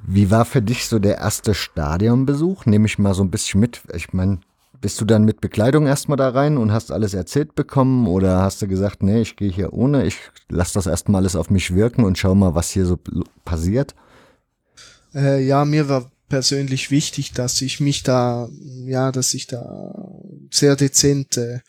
Wie war für dich so der erste Stadionbesuch? Nehme ich mal so ein bisschen mit. Ich meine, bist du dann mit Bekleidung erstmal da rein und hast alles erzählt bekommen oder hast du gesagt, nee, ich gehe hier ohne, ich lasse das erstmal alles auf mich wirken und schau mal, was hier so passiert? Äh, ja, mir war persönlich wichtig, dass ich mich da, ja, dass ich da sehr dezent äh,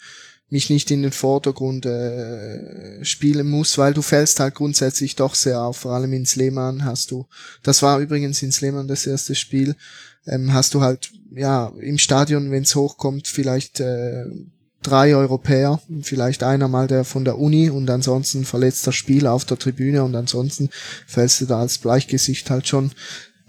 mich nicht in den Vordergrund äh, spielen muss, weil du fällst halt grundsätzlich doch sehr auf, vor allem in Sleman hast du, das war übrigens in Sleman das erste Spiel, ähm, hast du halt, ja, im Stadion, wenn es hochkommt, vielleicht äh, drei Europäer, vielleicht einer mal der von der Uni und ansonsten verletzter Spieler auf der Tribüne und ansonsten fällst du da als Bleichgesicht halt schon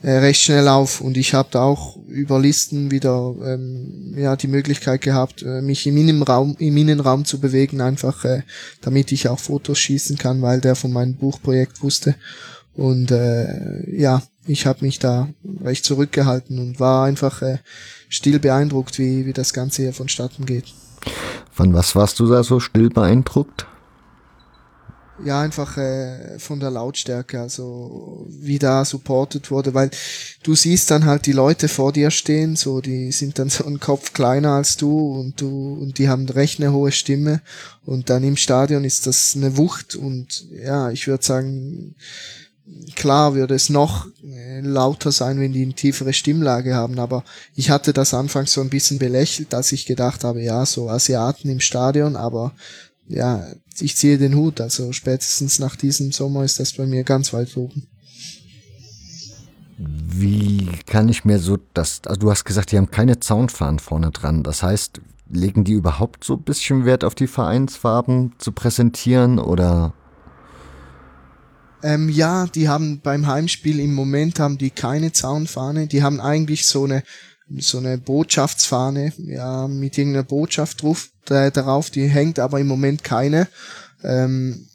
äh, recht schnell auf und ich habe da auch über Listen wieder ähm, ja die Möglichkeit gehabt, äh, mich im Innenraum im Innenraum zu bewegen, einfach äh, damit ich auch Fotos schießen kann, weil der von meinem Buchprojekt wusste und äh, ja, ich habe mich da recht zurückgehalten und war einfach äh, still beeindruckt, wie wie das Ganze hier vonstatten geht. Von was warst du da so still beeindruckt? Ja, einfach äh, von der Lautstärke, also wie da supported wurde, weil du siehst dann halt die Leute vor dir stehen, so die sind dann so ein Kopf kleiner als du und du und die haben recht eine hohe Stimme und dann im Stadion ist das eine Wucht und ja, ich würde sagen, klar würde es noch äh, lauter sein, wenn die eine tiefere Stimmlage haben, aber ich hatte das anfangs so ein bisschen belächelt, als ich gedacht habe, ja, so Asiaten im Stadion, aber ja, ich ziehe den Hut. Also spätestens nach diesem Sommer ist das bei mir ganz weit oben. Wie kann ich mir so das, also du hast gesagt, die haben keine Zaunfahnen vorne dran. Das heißt, legen die überhaupt so ein bisschen Wert auf die Vereinsfarben zu präsentieren oder? Ähm, ja, die haben beim Heimspiel im Moment haben die keine Zaunfahne. Die haben eigentlich so eine so eine Botschaftsfahne, ja, mit irgendeiner Botschaft drauf, äh, darauf, die hängt aber im Moment keine. Ähm,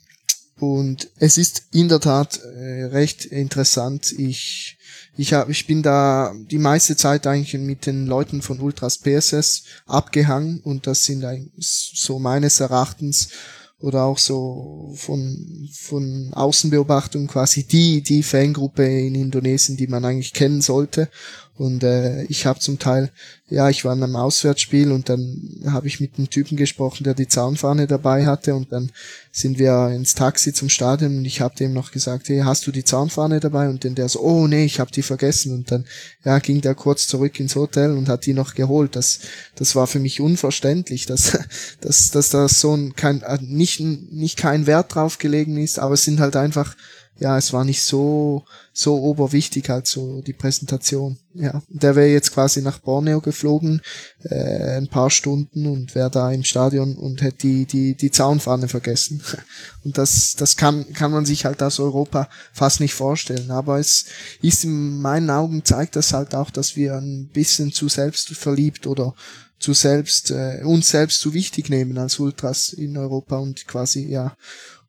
und es ist in der Tat äh, recht interessant. Ich, ich, hab, ich bin da die meiste Zeit eigentlich mit den Leuten von Ultras PSS abgehangen und das sind so meines Erachtens oder auch so von, von Außenbeobachtung quasi die, die Fangruppe in Indonesien, die man eigentlich kennen sollte. Und äh, ich habe zum Teil, ja, ich war in einem Auswärtsspiel und dann habe ich mit einem Typen gesprochen, der die Zaunfahne dabei hatte und dann sind wir ins Taxi zum Stadion und ich habe dem noch gesagt, hey, hast du die Zaunfahne dabei? Und dann der so, oh nee, ich habe die vergessen. Und dann ja, ging der kurz zurück ins Hotel und hat die noch geholt. Das, das war für mich unverständlich, dass, dass, dass da so ein kein, äh, nicht, nicht kein Wert drauf gelegen ist, aber es sind halt einfach ja, es war nicht so, so oberwichtig halt so die Präsentation. Ja, der wäre jetzt quasi nach Borneo geflogen, äh, ein paar Stunden und wäre da im Stadion und hätte die, die, die Zaunfahne vergessen. Und das, das kann, kann man sich halt aus Europa fast nicht vorstellen. Aber es ist in meinen Augen zeigt das halt auch, dass wir ein bisschen zu selbstverliebt oder zu selbst, äh, uns selbst zu wichtig nehmen als Ultras in Europa und quasi, ja,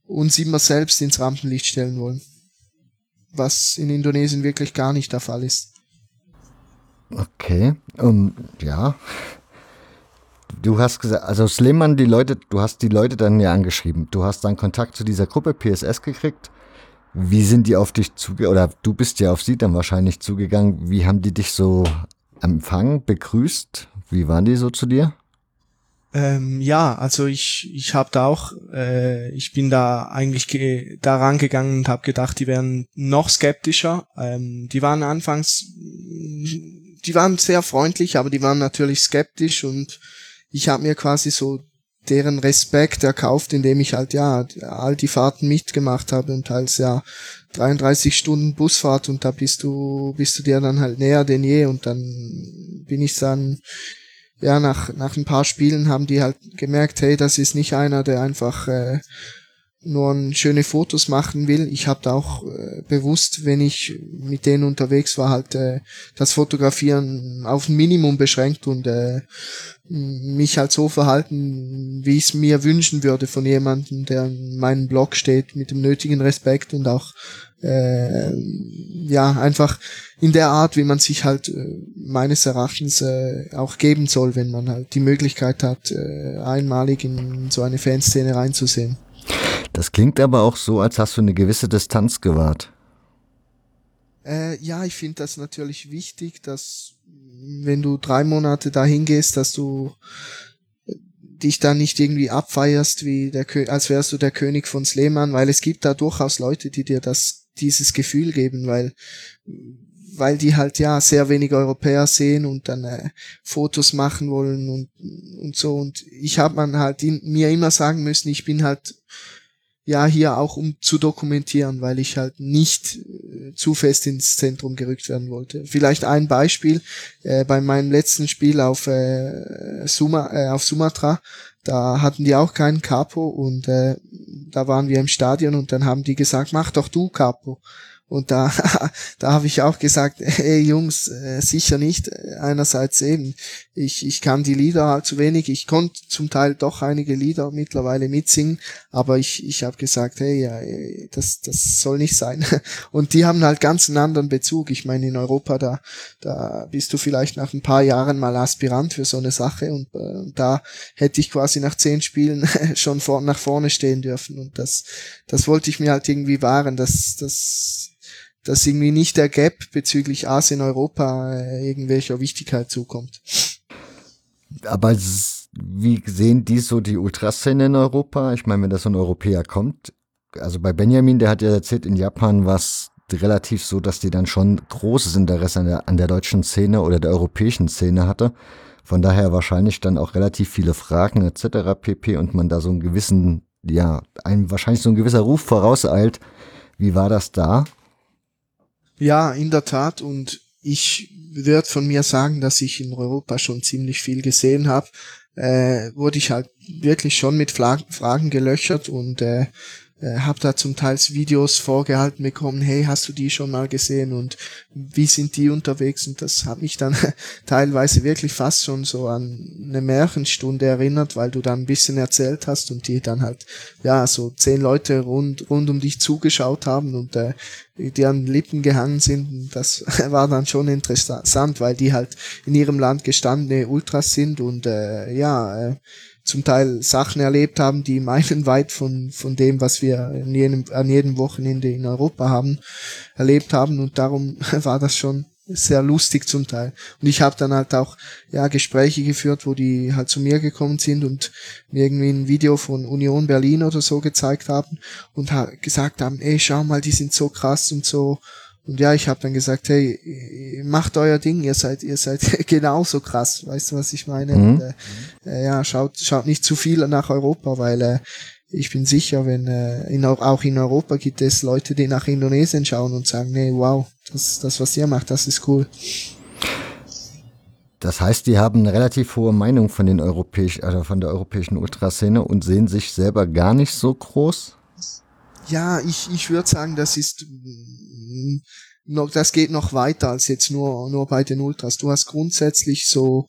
uns immer selbst ins Rampenlicht stellen wollen. Was in Indonesien wirklich gar nicht der Fall ist. Okay, und ja. Du hast gesagt, also Sleman, die Leute, du hast die Leute dann ja angeschrieben. Du hast dann Kontakt zu dieser Gruppe PSS gekriegt. Wie sind die auf dich zugegangen? Oder du bist ja auf sie dann wahrscheinlich zugegangen. Wie haben die dich so empfangen, begrüßt? Wie waren die so zu dir? Ähm, ja, also ich, ich habe da auch, äh, ich bin da eigentlich da rangegangen und habe gedacht, die wären noch skeptischer. Ähm, die waren anfangs, die waren sehr freundlich, aber die waren natürlich skeptisch und ich habe mir quasi so deren Respekt erkauft, indem ich halt ja all die Fahrten mitgemacht habe und teils ja 33 Stunden Busfahrt und da bist du bist du dir dann halt näher denn je und dann bin ich dann ja, nach, nach ein paar Spielen haben die halt gemerkt, hey, das ist nicht einer, der einfach äh, nur schöne Fotos machen will. Ich habe da auch äh, bewusst, wenn ich mit denen unterwegs war, halt äh, das Fotografieren auf ein Minimum beschränkt und äh, mich halt so verhalten, wie ich es mir wünschen würde von jemandem, der in meinem Blog steht, mit dem nötigen Respekt und auch äh, ja einfach in der Art, wie man sich halt äh, meines Erachtens äh, auch geben soll, wenn man halt die Möglichkeit hat, äh, einmalig in so eine Fanszene reinzusehen. Das klingt aber auch so, als hast du eine gewisse Distanz gewahrt. Äh, ja, ich finde das natürlich wichtig, dass wenn du drei Monate dahin gehst, dass du dich da nicht irgendwie abfeierst, wie der als wärst du der König von Sleman, weil es gibt da durchaus Leute, die dir das dieses Gefühl geben, weil weil die halt ja sehr wenig Europäer sehen und dann äh, Fotos machen wollen und und so und ich habe man halt in, mir immer sagen müssen, ich bin halt ja hier auch um zu dokumentieren, weil ich halt nicht äh, zu fest ins Zentrum gerückt werden wollte. Vielleicht ein Beispiel äh, bei meinem letzten Spiel auf äh, Suma, äh, auf Sumatra, da hatten die auch keinen Capo und äh, da waren wir im Stadion und dann haben die gesagt, mach doch du Capo. Und da, da habe ich auch gesagt, ey Jungs, äh, sicher nicht. Einerseits eben, ich, ich kann die Lieder halt zu wenig. Ich konnte zum Teil doch einige Lieder mittlerweile mitsingen, aber ich, ich habe gesagt, hey, ja, das, das soll nicht sein. Und die haben halt ganz einen anderen Bezug. Ich meine, in Europa, da, da bist du vielleicht nach ein paar Jahren mal Aspirant für so eine Sache und äh, da hätte ich quasi nach zehn Spielen schon vor, nach vorne stehen dürfen. Und das, das wollte ich mir halt irgendwie wahren, dass, dass dass irgendwie nicht der Gap bezüglich Asien Europa äh, irgendwelcher Wichtigkeit zukommt. Aber wie sehen die so die Ultraszene in Europa? Ich meine, wenn das so ein Europäer kommt, also bei Benjamin, der hat ja erzählt, in Japan war es relativ so, dass die dann schon großes Interesse an der, an der deutschen Szene oder der europäischen Szene hatte. Von daher wahrscheinlich dann auch relativ viele Fragen etc. pp. und man da so einen gewissen, ja, ein, wahrscheinlich so ein gewisser Ruf vorauseilt. Wie war das da? Ja, in der Tat. Und ich würde von mir sagen, dass ich in Europa schon ziemlich viel gesehen habe. Äh, wurde ich halt wirklich schon mit Fla Fragen gelöchert und äh, äh, habe da zum Teil Videos vorgehalten bekommen, hey, hast du die schon mal gesehen und wie sind die unterwegs? Und das hat mich dann teilweise wirklich fast schon so an eine Märchenstunde erinnert, weil du dann ein bisschen erzählt hast und die dann halt, ja, so zehn Leute rund, rund um dich zugeschaut haben und äh, die an Lippen gehangen sind. Das war dann schon interessant, weil die halt in ihrem Land gestandene Ultras sind und äh, ja, äh, zum Teil Sachen erlebt haben, die meilenweit von, von dem, was wir in jedem, an jedem Wochenende in Europa haben, erlebt haben. Und darum war das schon sehr lustig zum Teil. Und ich habe dann halt auch ja Gespräche geführt, wo die halt zu mir gekommen sind und mir irgendwie ein Video von Union Berlin oder so gezeigt haben und gesagt haben, ey, schau mal, die sind so krass und so und ja, ich habe dann gesagt, hey, macht euer Ding, ihr seid, ihr seid genauso krass, weißt du, was ich meine? Mhm. Und, äh, äh, ja, schaut, schaut nicht zu viel nach Europa, weil äh, ich bin sicher, wenn äh, in, auch in Europa gibt es Leute, die nach Indonesien schauen und sagen, nee, wow, das, das was ihr macht, das ist cool. Das heißt, die haben eine relativ hohe Meinung von den europäischen, also von der europäischen Ultraszene und sehen sich selber gar nicht so groß? Ja, ich, ich würde sagen, das ist noch, das geht noch weiter als jetzt nur, nur bei den Ultras. Du hast grundsätzlich so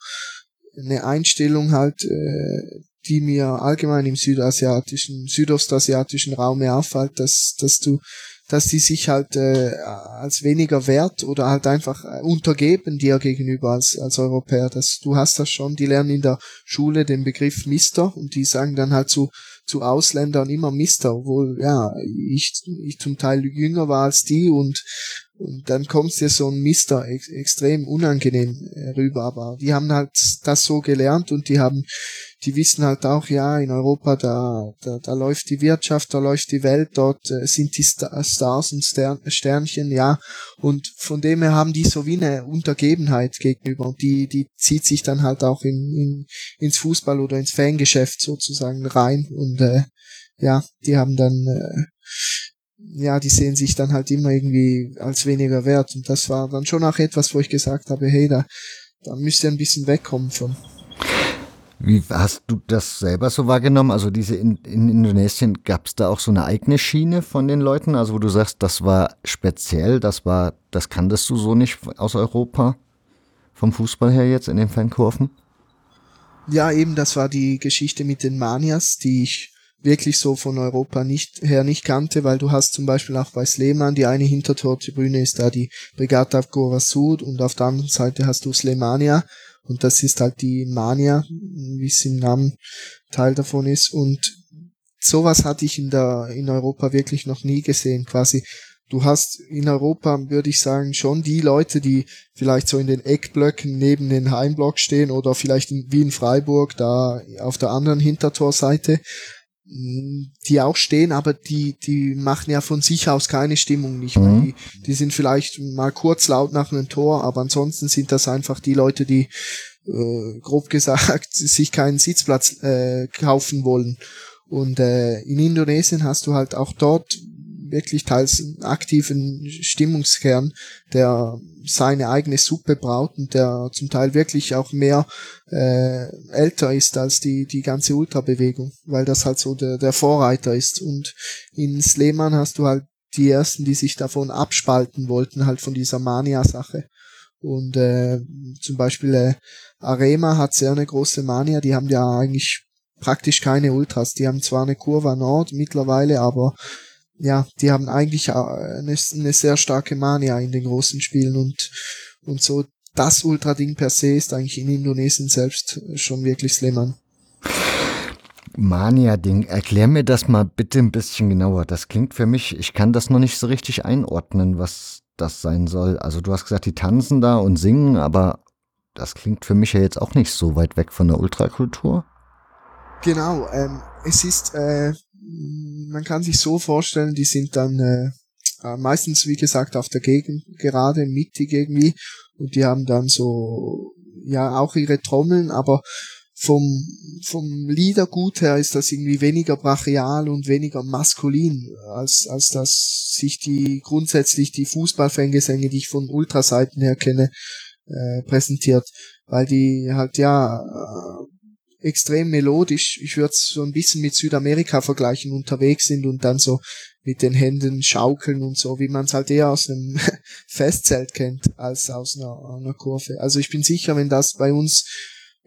eine Einstellung halt, äh, die mir allgemein im südasiatischen, südostasiatischen Raum mehr auffällt, dass, dass du, dass die sich halt äh, als weniger wert oder halt einfach untergeben dir gegenüber als, als Europäer. Das, du hast das schon, die lernen in der Schule den Begriff Mister und die sagen dann halt so, zu Ausländern immer Mister, obwohl ja ich, ich zum Teil jünger war als die und und dann kommt dir so ein Mister ex extrem unangenehm äh, rüber, aber die haben halt das so gelernt und die haben, die wissen halt auch, ja, in Europa, da, da, da läuft die Wirtschaft, da läuft die Welt, dort äh, sind die Star Stars und Stern Sternchen, ja, und von dem her haben die so wie eine Untergebenheit gegenüber und die, die zieht sich dann halt auch in, in, ins Fußball oder ins Fangeschäft sozusagen rein und äh, ja, die haben dann äh, ja, die sehen sich dann halt immer irgendwie als weniger wert. Und das war dann schon auch etwas, wo ich gesagt habe, hey, da, da müsst ihr ein bisschen wegkommen von. Wie hast du das selber so wahrgenommen? Also diese in, in Indonesien gab es da auch so eine eigene Schiene von den Leuten, also wo du sagst, das war speziell, das war, das kanntest du so nicht aus Europa vom Fußball her jetzt in den Fankurven? Ja, eben, das war die Geschichte mit den Manias, die ich wirklich so von Europa nicht her nicht kannte, weil du hast zum Beispiel auch bei Sleman die eine Hintertortribüne ist da die Brigata Gora Sud und auf der anderen Seite hast du Slemania und das ist halt die Mania, wie es im Namen Teil davon ist. Und sowas hatte ich in der, in Europa wirklich noch nie gesehen. Quasi, du hast in Europa, würde ich sagen, schon die Leute, die vielleicht so in den Eckblöcken neben den Heimblock stehen oder vielleicht in, wie in Freiburg da auf der anderen Hintertorseite die auch stehen, aber die, die machen ja von sich aus keine Stimmung nicht. Mhm. Die, die sind vielleicht mal kurz laut nach einem Tor, aber ansonsten sind das einfach die Leute, die äh, grob gesagt sich keinen Sitzplatz äh, kaufen wollen. Und äh, in Indonesien hast du halt auch dort wirklich teils einen aktiven Stimmungskern, der seine eigene Suppe braut und der zum Teil wirklich auch mehr äh, älter ist als die, die ganze Ultrabewegung, weil das halt so der, der Vorreiter ist. Und in Sleman hast du halt die ersten, die sich davon abspalten wollten, halt von dieser Mania-Sache. Und äh, zum Beispiel äh, Arema hat sehr eine große Mania, die haben ja eigentlich praktisch keine Ultras. Die haben zwar eine Kurva Nord mittlerweile, aber ja, die haben eigentlich eine, eine sehr starke Mania in den großen Spielen und, und so das Ultra-Ding per se ist eigentlich in Indonesien selbst schon wirklich Sleman. Mania-Ding, erklär mir das mal bitte ein bisschen genauer. Das klingt für mich, ich kann das noch nicht so richtig einordnen, was das sein soll. Also du hast gesagt, die tanzen da und singen, aber das klingt für mich ja jetzt auch nicht so weit weg von der Ultrakultur. Genau, ähm, es ist äh, man kann sich so vorstellen, die sind dann äh, äh, meistens, wie gesagt, auf der Gegend, gerade mittig irgendwie, und die haben dann so, ja, auch ihre Trommeln, aber vom, vom Liedergut her ist das irgendwie weniger brachial und weniger maskulin, als, als dass sich die, grundsätzlich die Fußballfangesänge, die ich von Ultraseiten her kenne, äh, präsentiert, weil die halt, ja, extrem melodisch. Ich würde es so ein bisschen mit Südamerika vergleichen, unterwegs sind und dann so mit den Händen schaukeln und so, wie man es halt eher aus einem Festzelt kennt, als aus einer, einer Kurve. Also ich bin sicher, wenn das bei uns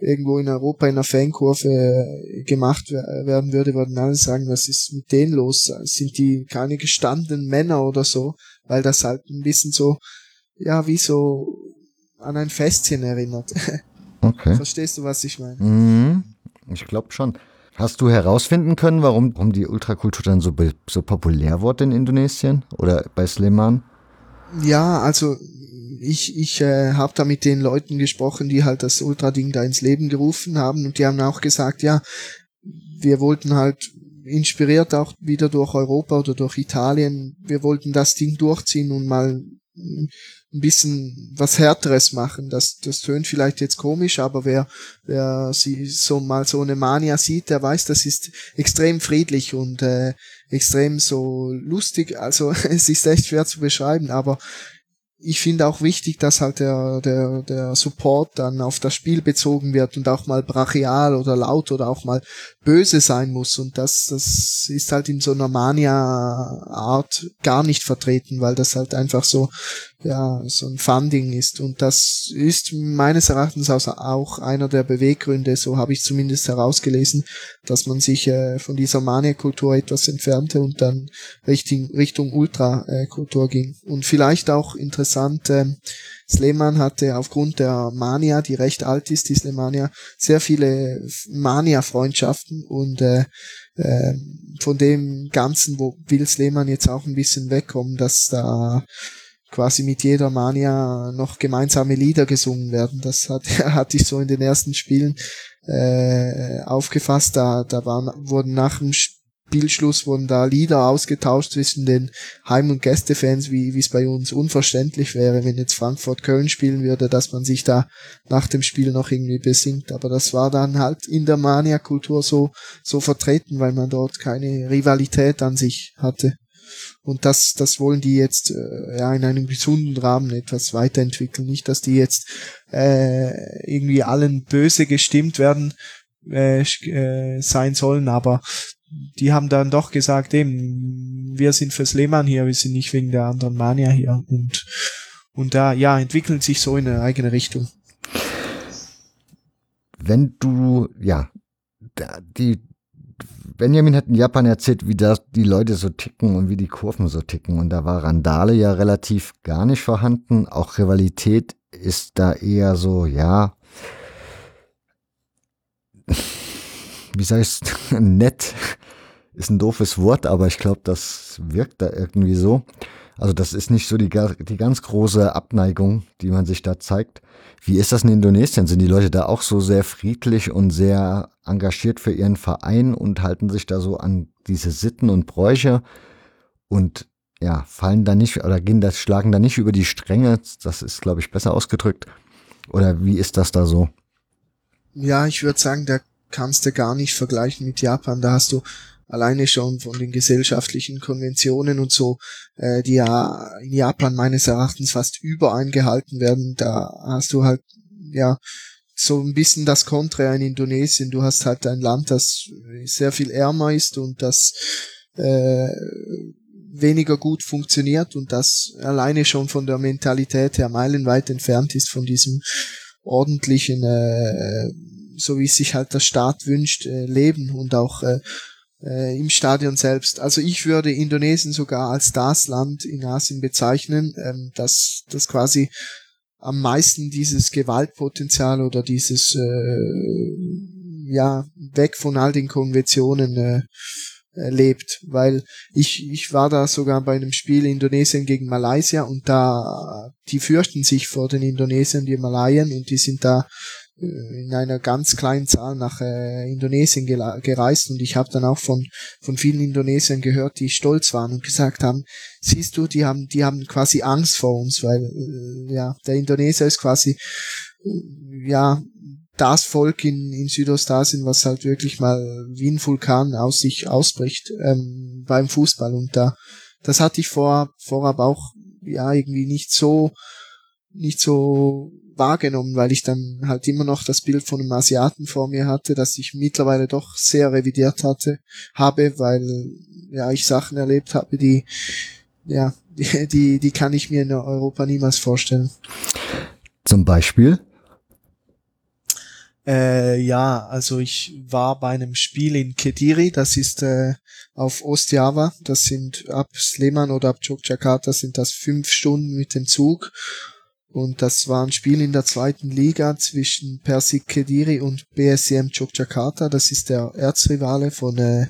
irgendwo in Europa in einer Fankurve gemacht werden würde, würden alle sagen, was ist mit denen los? Sind die keine gestandenen Männer oder so? Weil das halt ein bisschen so, ja, wie so an ein Festchen erinnert. Okay. Verstehst du, was ich meine? Mhm. Ich glaube schon. Hast du herausfinden können, warum, warum die Ultrakultur dann so, so populär wurde in Indonesien oder bei Sleman? Ja, also ich, ich äh, habe da mit den Leuten gesprochen, die halt das Ultra-Ding da ins Leben gerufen haben und die haben auch gesagt, ja, wir wollten halt inspiriert auch wieder durch Europa oder durch Italien, wir wollten das Ding durchziehen und mal ein bisschen was härteres machen. Das, das tönt vielleicht jetzt komisch, aber wer, wer sie so mal so eine Mania sieht, der weiß, das ist extrem friedlich und äh, extrem so lustig. Also es ist echt schwer zu beschreiben, aber ich finde auch wichtig, dass halt der, der, der Support dann auf das Spiel bezogen wird und auch mal brachial oder laut oder auch mal böse sein muss. Und das, das ist halt in so einer Mania-Art gar nicht vertreten, weil das halt einfach so, ja, so ein Funding ist. Und das ist meines Erachtens auch einer der Beweggründe, so habe ich zumindest herausgelesen, dass man sich äh, von dieser Mania-Kultur etwas entfernte und dann Richtung, Richtung Ultra-Kultur ging. Und vielleicht auch interessant, äh, Sleman hatte aufgrund der Mania, die recht alt ist, die Slemania, sehr viele Mania-Freundschaften und äh, äh, von dem Ganzen, wo will Sleman jetzt auch ein bisschen wegkommen, dass da quasi mit jeder Mania noch gemeinsame Lieder gesungen werden. Das hat, hatte ich so in den ersten Spielen äh, aufgefasst. Da, da waren, wurden nach dem Spielschluss wurden da Lieder ausgetauscht zwischen den Heim- und Gästefans, wie wie es bei uns unverständlich wäre, wenn jetzt Frankfurt Köln spielen würde, dass man sich da nach dem Spiel noch irgendwie besingt. Aber das war dann halt in der Mania-Kultur so, so vertreten, weil man dort keine Rivalität an sich hatte. Und das, das wollen die jetzt äh, ja in einem gesunden Rahmen etwas weiterentwickeln. Nicht, dass die jetzt äh, irgendwie allen böse gestimmt werden, äh, äh, sein sollen, aber die haben dann doch gesagt, eben, wir sind fürs Lehmann hier, wir sind nicht wegen der anderen Mania hier und und da ja entwickeln sich so in eine eigene Richtung. Wenn du ja die Benjamin hat in Japan erzählt, wie das die Leute so ticken und wie die Kurven so ticken. Und da war Randale ja relativ gar nicht vorhanden. Auch Rivalität ist da eher so, ja, wie sag ich's, nett ist ein doofes Wort, aber ich glaube, das wirkt da irgendwie so. Also das ist nicht so die, die ganz große Abneigung, die man sich da zeigt. Wie ist das in Indonesien? Sind die Leute da auch so sehr friedlich und sehr engagiert für ihren Verein und halten sich da so an diese Sitten und Bräuche und ja, fallen da nicht oder gehen das, schlagen da nicht über die Stränge? Das ist, glaube ich, besser ausgedrückt. Oder wie ist das da so? Ja, ich würde sagen, da kannst du gar nicht vergleichen mit Japan. Da hast du alleine schon von den gesellschaftlichen Konventionen und so, äh, die ja in Japan meines Erachtens fast übereingehalten werden, da hast du halt, ja, so ein bisschen das Kontra in Indonesien. Du hast halt ein Land, das sehr viel ärmer ist und das äh, weniger gut funktioniert und das alleine schon von der Mentalität her meilenweit entfernt ist von diesem ordentlichen, äh, so wie sich halt der Staat wünscht, äh, leben und auch äh, äh, im Stadion selbst. Also ich würde Indonesien sogar als das Land in Asien bezeichnen, ähm, das, das quasi am meisten dieses Gewaltpotenzial oder dieses äh, ja weg von all den Konventionen äh, lebt, weil ich ich war da sogar bei einem Spiel Indonesien gegen Malaysia und da die fürchten sich vor den Indonesiern die Malayen und die sind da in einer ganz kleinen Zahl nach äh, Indonesien gereist und ich habe dann auch von von vielen Indonesiern gehört, die stolz waren und gesagt haben, siehst du, die haben die haben quasi Angst vor uns, weil äh, ja der Indonesier ist quasi äh, ja das Volk in, in Südostasien, was halt wirklich mal wie ein Vulkan aus sich ausbricht ähm, beim Fußball. Und da das hatte ich vor vorab auch ja irgendwie nicht so nicht so wahrgenommen, weil ich dann halt immer noch das Bild von einem Asiaten vor mir hatte, das ich mittlerweile doch sehr revidiert hatte, habe, weil ja ich Sachen erlebt habe, die ja, die, die, die kann ich mir in Europa niemals vorstellen. Zum Beispiel? Äh, ja, also ich war bei einem Spiel in Kediri, das ist äh, auf Ostjava, das sind ab Sleman oder ab Yogyakarta sind das fünf Stunden mit dem Zug und das war ein Spiel in der zweiten Liga zwischen Persik Kediri und BSM Yogyakarta. Das ist der Erzrivale von äh,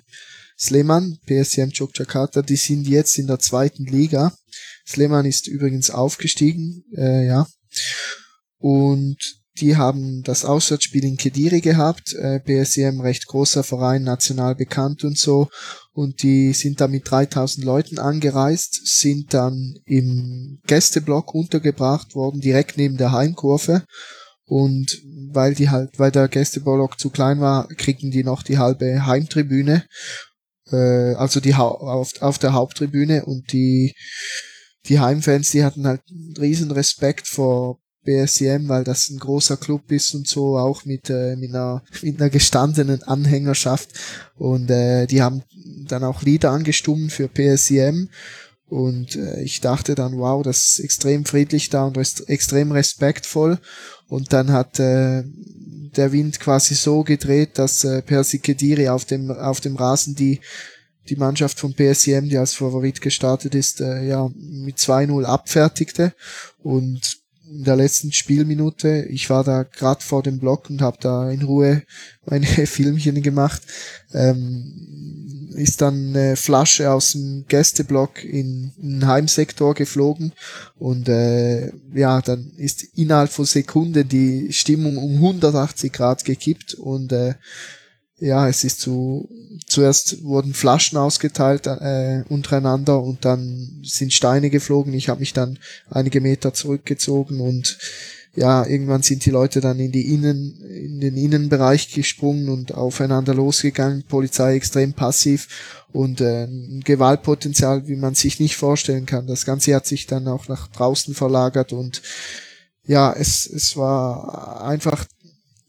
Sleman, BSM Yogyakarta. Die sind jetzt in der zweiten Liga. Sleman ist übrigens aufgestiegen, äh, ja. Und die haben das Auswärtsspiel in Kediri gehabt, äh, BSM recht großer Verein, national bekannt und so. Und die sind da mit 3000 Leuten angereist, sind dann im Gästeblock untergebracht worden, direkt neben der Heimkurve. Und weil die halt, weil der Gästeblock zu klein war, kriegen die noch die halbe Heimtribüne, äh, also die ha auf, auf der Haupttribüne und die die Heimfans, die hatten halt riesen Respekt vor BSM, weil das ein großer Club ist und so, auch mit, äh, mit, einer, mit einer gestandenen Anhängerschaft. Und äh, die haben dann auch Lieder angestimmt für PSM. Und äh, ich dachte dann, wow, das ist extrem friedlich da und extrem respektvoll. Und dann hat äh, der Wind quasi so gedreht, dass äh, Persi Kediri auf dem, auf dem Rasen die die Mannschaft von PSM, die als Favorit gestartet ist, äh, ja mit 2-0 abfertigte und in der letzten Spielminute. Ich war da gerade vor dem Block und habe da in Ruhe meine Filmchen gemacht. Ähm, ist dann eine Flasche aus dem Gästeblock in, den Heimsektor geflogen und äh, ja, dann ist innerhalb von Sekunden die Stimmung um 180 Grad gekippt und äh, ja, es ist zu, zuerst wurden Flaschen ausgeteilt äh, untereinander und dann sind Steine geflogen. Ich habe mich dann einige Meter zurückgezogen und ja, irgendwann sind die Leute dann in die Innen, in den Innenbereich gesprungen und aufeinander losgegangen. Polizei extrem passiv und äh, ein Gewaltpotenzial, wie man sich nicht vorstellen kann. Das Ganze hat sich dann auch nach draußen verlagert und ja, es, es war einfach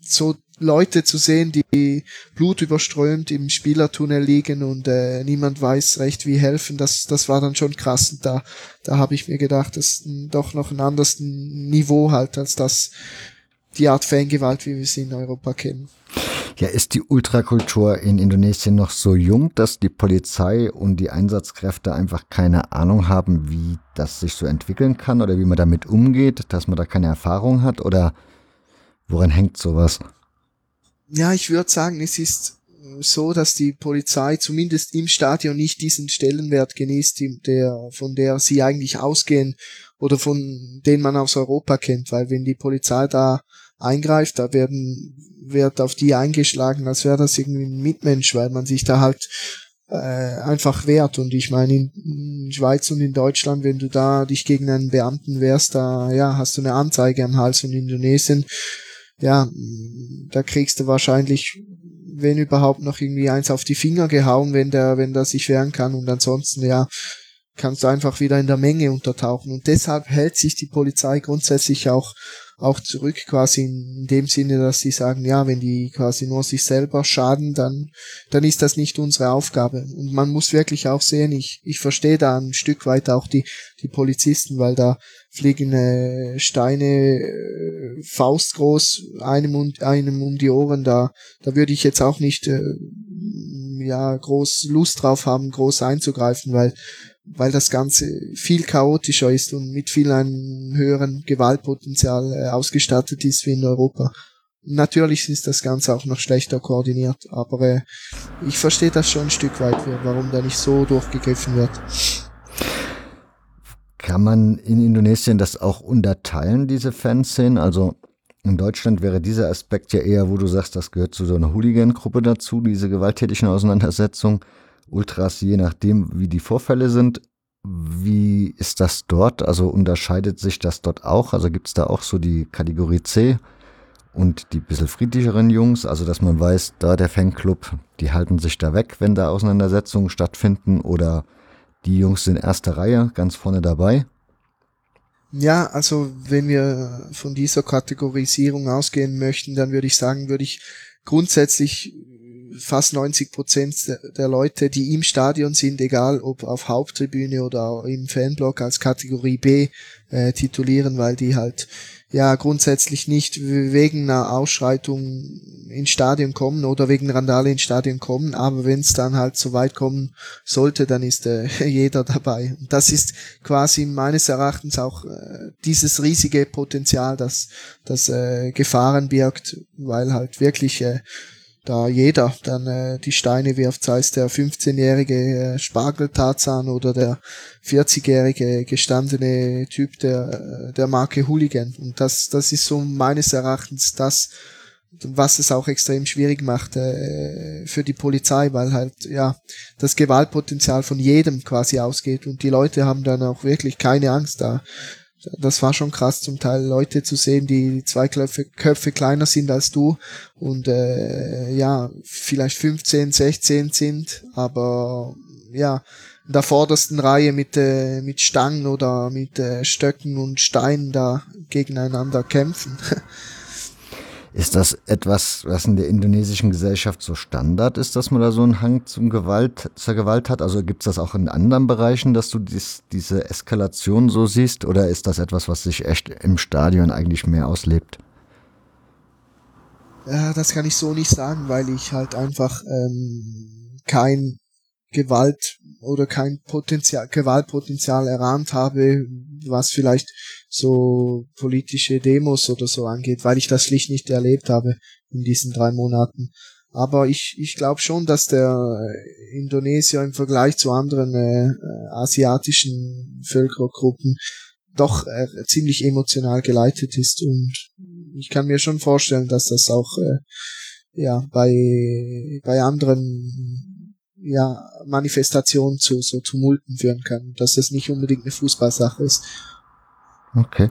so Leute zu sehen, die blutüberströmt im Spielertunnel liegen und äh, niemand weiß recht, wie helfen, das, das war dann schon krass. Und da, da habe ich mir gedacht, das ist doch noch ein anderes Niveau halt, als das die Art Fangewalt, wie wir sie in Europa kennen. Ja, ist die Ultrakultur in Indonesien noch so jung, dass die Polizei und die Einsatzkräfte einfach keine Ahnung haben, wie das sich so entwickeln kann oder wie man damit umgeht, dass man da keine Erfahrung hat oder woran hängt sowas? Ja, ich würde sagen, es ist so, dass die Polizei zumindest im Stadion nicht diesen Stellenwert genießt, der, von der sie eigentlich ausgehen oder von den man aus Europa kennt, weil wenn die Polizei da eingreift, da werden wird auf die eingeschlagen, als wäre das irgendwie ein Mitmensch, weil man sich da halt äh, einfach wehrt. Und ich meine, in, Schweiz und in Deutschland, wenn du da dich gegen einen Beamten wehrst, da ja, hast du eine Anzeige am Hals und in Indonesien, ja, da kriegst du wahrscheinlich, wenn überhaupt, noch irgendwie eins auf die Finger gehauen, wenn der, wenn der sich wehren kann. Und ansonsten, ja, kannst du einfach wieder in der Menge untertauchen. Und deshalb hält sich die Polizei grundsätzlich auch auch zurück quasi in dem Sinne, dass sie sagen, ja, wenn die quasi nur sich selber schaden, dann, dann ist das nicht unsere Aufgabe. Und man muss wirklich auch sehen, ich, ich verstehe da ein Stück weit auch die, die Polizisten, weil da fliegen äh, Steine äh, faustgroß einem, um, einem um die Ohren, da, da würde ich jetzt auch nicht äh, ja groß Lust drauf haben, groß einzugreifen, weil weil das Ganze viel chaotischer ist und mit viel einem höheren Gewaltpotenzial äh, ausgestattet ist wie in Europa. Natürlich ist das Ganze auch noch schlechter koordiniert, aber äh, ich verstehe das schon ein Stück weit, warum da nicht so durchgegriffen wird. Kann man in Indonesien das auch unterteilen, diese Fanszenen? Also in Deutschland wäre dieser Aspekt ja eher, wo du sagst, das gehört zu so einer Hooligan-Gruppe dazu, diese gewalttätigen Auseinandersetzungen. Ultras, je nachdem, wie die Vorfälle sind. Wie ist das dort? Also unterscheidet sich das dort auch? Also gibt es da auch so die Kategorie C und die bisschen friedlicheren Jungs? Also dass man weiß, da der Fanclub, die halten sich da weg, wenn da Auseinandersetzungen stattfinden oder die Jungs sind erster Reihe, ganz vorne dabei? Ja, also wenn wir von dieser Kategorisierung ausgehen möchten, dann würde ich sagen, würde ich grundsätzlich fast 90 Prozent der Leute, die im Stadion sind, egal ob auf Haupttribüne oder im Fanblock als Kategorie B äh, titulieren, weil die halt ja grundsätzlich nicht wegen einer Ausschreitung ins Stadion kommen oder wegen Randale ins Stadion kommen, aber wenn es dann halt so weit kommen sollte, dann ist äh, jeder dabei. Und das ist quasi meines Erachtens auch äh, dieses riesige Potenzial, das das äh, Gefahren birgt, weil halt wirklich äh, da jeder dann äh, die Steine wirft, sei es der 15-jährige äh, Spargeltarzan oder der 40-jährige gestandene Typ der, äh, der Marke Hooligan. Und das, das ist so meines Erachtens das, was es auch extrem schwierig macht äh, für die Polizei, weil halt ja das Gewaltpotenzial von jedem quasi ausgeht und die Leute haben dann auch wirklich keine Angst da das war schon krass, zum Teil Leute zu sehen, die zwei Köpfe, Köpfe kleiner sind als du und äh, ja, vielleicht 15, 16 sind, aber ja, in der vordersten Reihe mit, äh, mit Stangen oder mit äh, Stöcken und Steinen da gegeneinander kämpfen. Ist das etwas, was in der indonesischen Gesellschaft so Standard ist, dass man da so einen Hang zum Gewalt, zur Gewalt hat? Also gibt es das auch in anderen Bereichen, dass du dies, diese Eskalation so siehst? Oder ist das etwas, was sich echt im Stadion eigentlich mehr auslebt? Ja, das kann ich so nicht sagen, weil ich halt einfach ähm, kein Gewalt oder kein Potenzial, Gewaltpotenzial erahnt habe, was vielleicht so politische Demos oder so angeht, weil ich das schlicht nicht erlebt habe in diesen drei Monaten. Aber ich, ich glaube schon, dass der Indonesier im Vergleich zu anderen äh, asiatischen Völkergruppen doch äh, ziemlich emotional geleitet ist und ich kann mir schon vorstellen, dass das auch äh, ja bei bei anderen ja Manifestationen zu so Tumulten führen kann, dass das nicht unbedingt eine Fußballsache ist. Okay.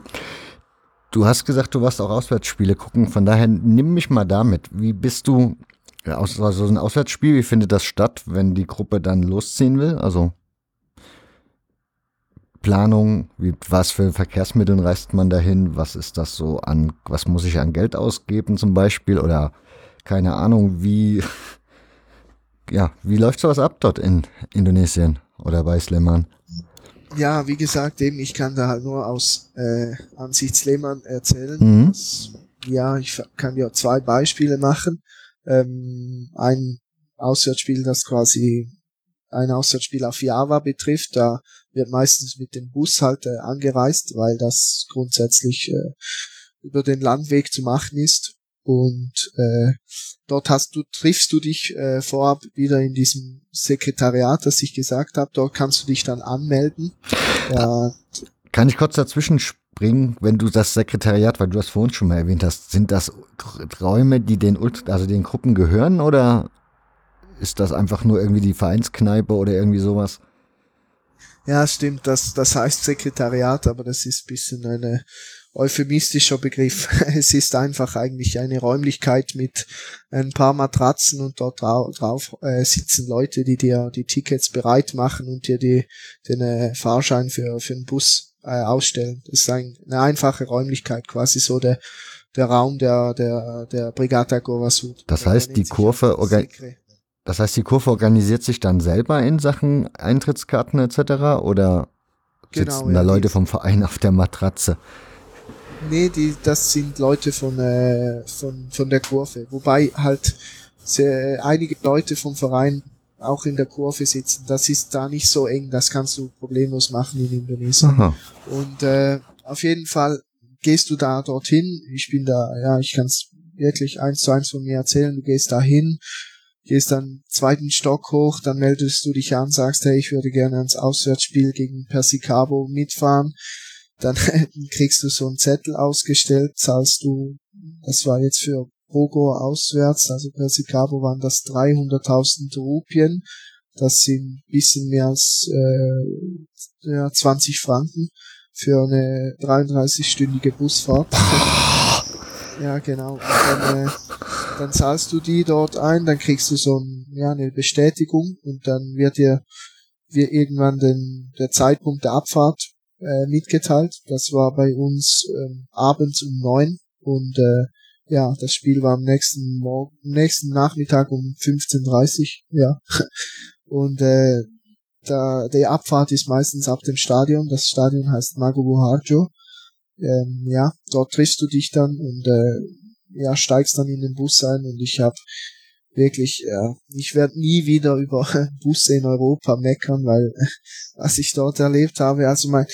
Du hast gesagt, du warst auch Auswärtsspiele gucken, von daher nimm mich mal damit. Wie bist du, also so ein Auswärtsspiel, wie findet das statt, wenn die Gruppe dann losziehen will? Also Planung? Wie, was für Verkehrsmitteln reist man dahin? Was ist das so an, was muss ich an Geld ausgeben zum Beispiel? Oder keine Ahnung, wie, ja, wie läuft sowas ab dort in Indonesien oder bei Sleman? Ja, wie gesagt, eben, ich kann da halt nur aus äh, Ansicht Sleman erzählen. Mhm. Das, ja, ich kann dir zwei Beispiele machen. Ähm, ein Auswärtsspiel, das quasi ein Auswärtsspiel auf Java betrifft, da wird meistens mit dem Bus halt äh, angereist, weil das grundsätzlich äh, über den Landweg zu machen ist. Und äh, dort hast du, triffst du dich äh, vorab wieder in diesem Sekretariat, das ich gesagt habe. Dort kannst du dich dann anmelden. Ja, Kann ich kurz dazwischen springen, wenn du das Sekretariat, weil du das vorhin schon mal erwähnt hast, sind das Räume, die den, Ult- also den Gruppen gehören oder ist das einfach nur irgendwie die Vereinskneipe oder irgendwie sowas? Ja, stimmt, das, das heißt Sekretariat, aber das ist ein bisschen ein euphemistischer Begriff. Es ist einfach eigentlich eine Räumlichkeit mit ein paar Matratzen und dort drau drauf äh, sitzen Leute, die dir die Tickets bereit machen und dir die, den äh, Fahrschein für, für den Bus äh, ausstellen. Das ist ein, eine einfache Räumlichkeit, quasi so der, der Raum der, der, der Brigata Govasud. Das heißt, die Kurve Das heißt, die Kurve organisiert sich dann selber in Sachen Eintrittskarten etc. oder Genau, sitzen ja, da die- Leute vom Verein auf der Matratze? Nee, die, das sind Leute von, äh, von, von der Kurve. Wobei halt sehr, einige Leute vom Verein auch in der Kurve sitzen. Das ist da nicht so eng, das kannst du problemlos machen in Indonesien. Aha. Und äh, auf jeden Fall gehst du da dorthin. Ich bin da, ja, ich kann es wirklich eins zu eins von mir erzählen. Du gehst da hin, gehst dann zweiten Stock hoch, dann meldest du dich an, sagst, hey, ich würde gerne ans Auswärtsspiel gegen Persikabo mitfahren. Dann kriegst du so einen Zettel ausgestellt, zahlst du, das war jetzt für Bogo auswärts, also Persikabo waren das 300.000 Rupien. Das sind ein bisschen mehr als äh, ja, 20 Franken für eine 33-stündige Busfahrt. ja, genau. Und dann, äh, dann zahlst du die dort ein, dann kriegst du so ein, ja, eine Bestätigung und dann wird dir wir irgendwann den, der Zeitpunkt der Abfahrt äh, mitgeteilt. Das war bei uns ähm, abends um neun und äh, ja, das Spiel war am nächsten Morgen, nächsten Nachmittag um 15.30 ja. Und äh, da, die Abfahrt ist meistens ab dem Stadion. Das Stadion heißt Magubu Harjo. Ähm, ja, dort triffst du dich dann und äh, ja, steigst dann in den Bus ein und ich habe wirklich, ja, ich werde nie wieder über Busse in Europa meckern, weil was ich dort erlebt habe, also mein,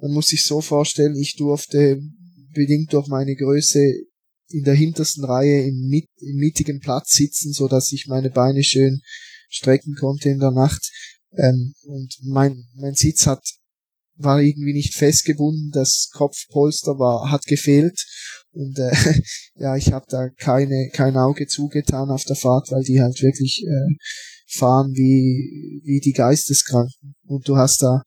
man muss sich so vorstellen, ich durfte bedingt durch meine Größe in der hintersten Reihe im, mit, im mittigen Platz sitzen, so dass ich meine Beine schön strecken konnte in der Nacht. Ähm, und mein, mein Sitz hat war irgendwie nicht festgebunden, das Kopfpolster war hat gefehlt. Und äh, ja, ich habe da keine kein Auge zugetan auf der Fahrt, weil die halt wirklich äh, fahren wie wie die Geisteskranken. Und du hast da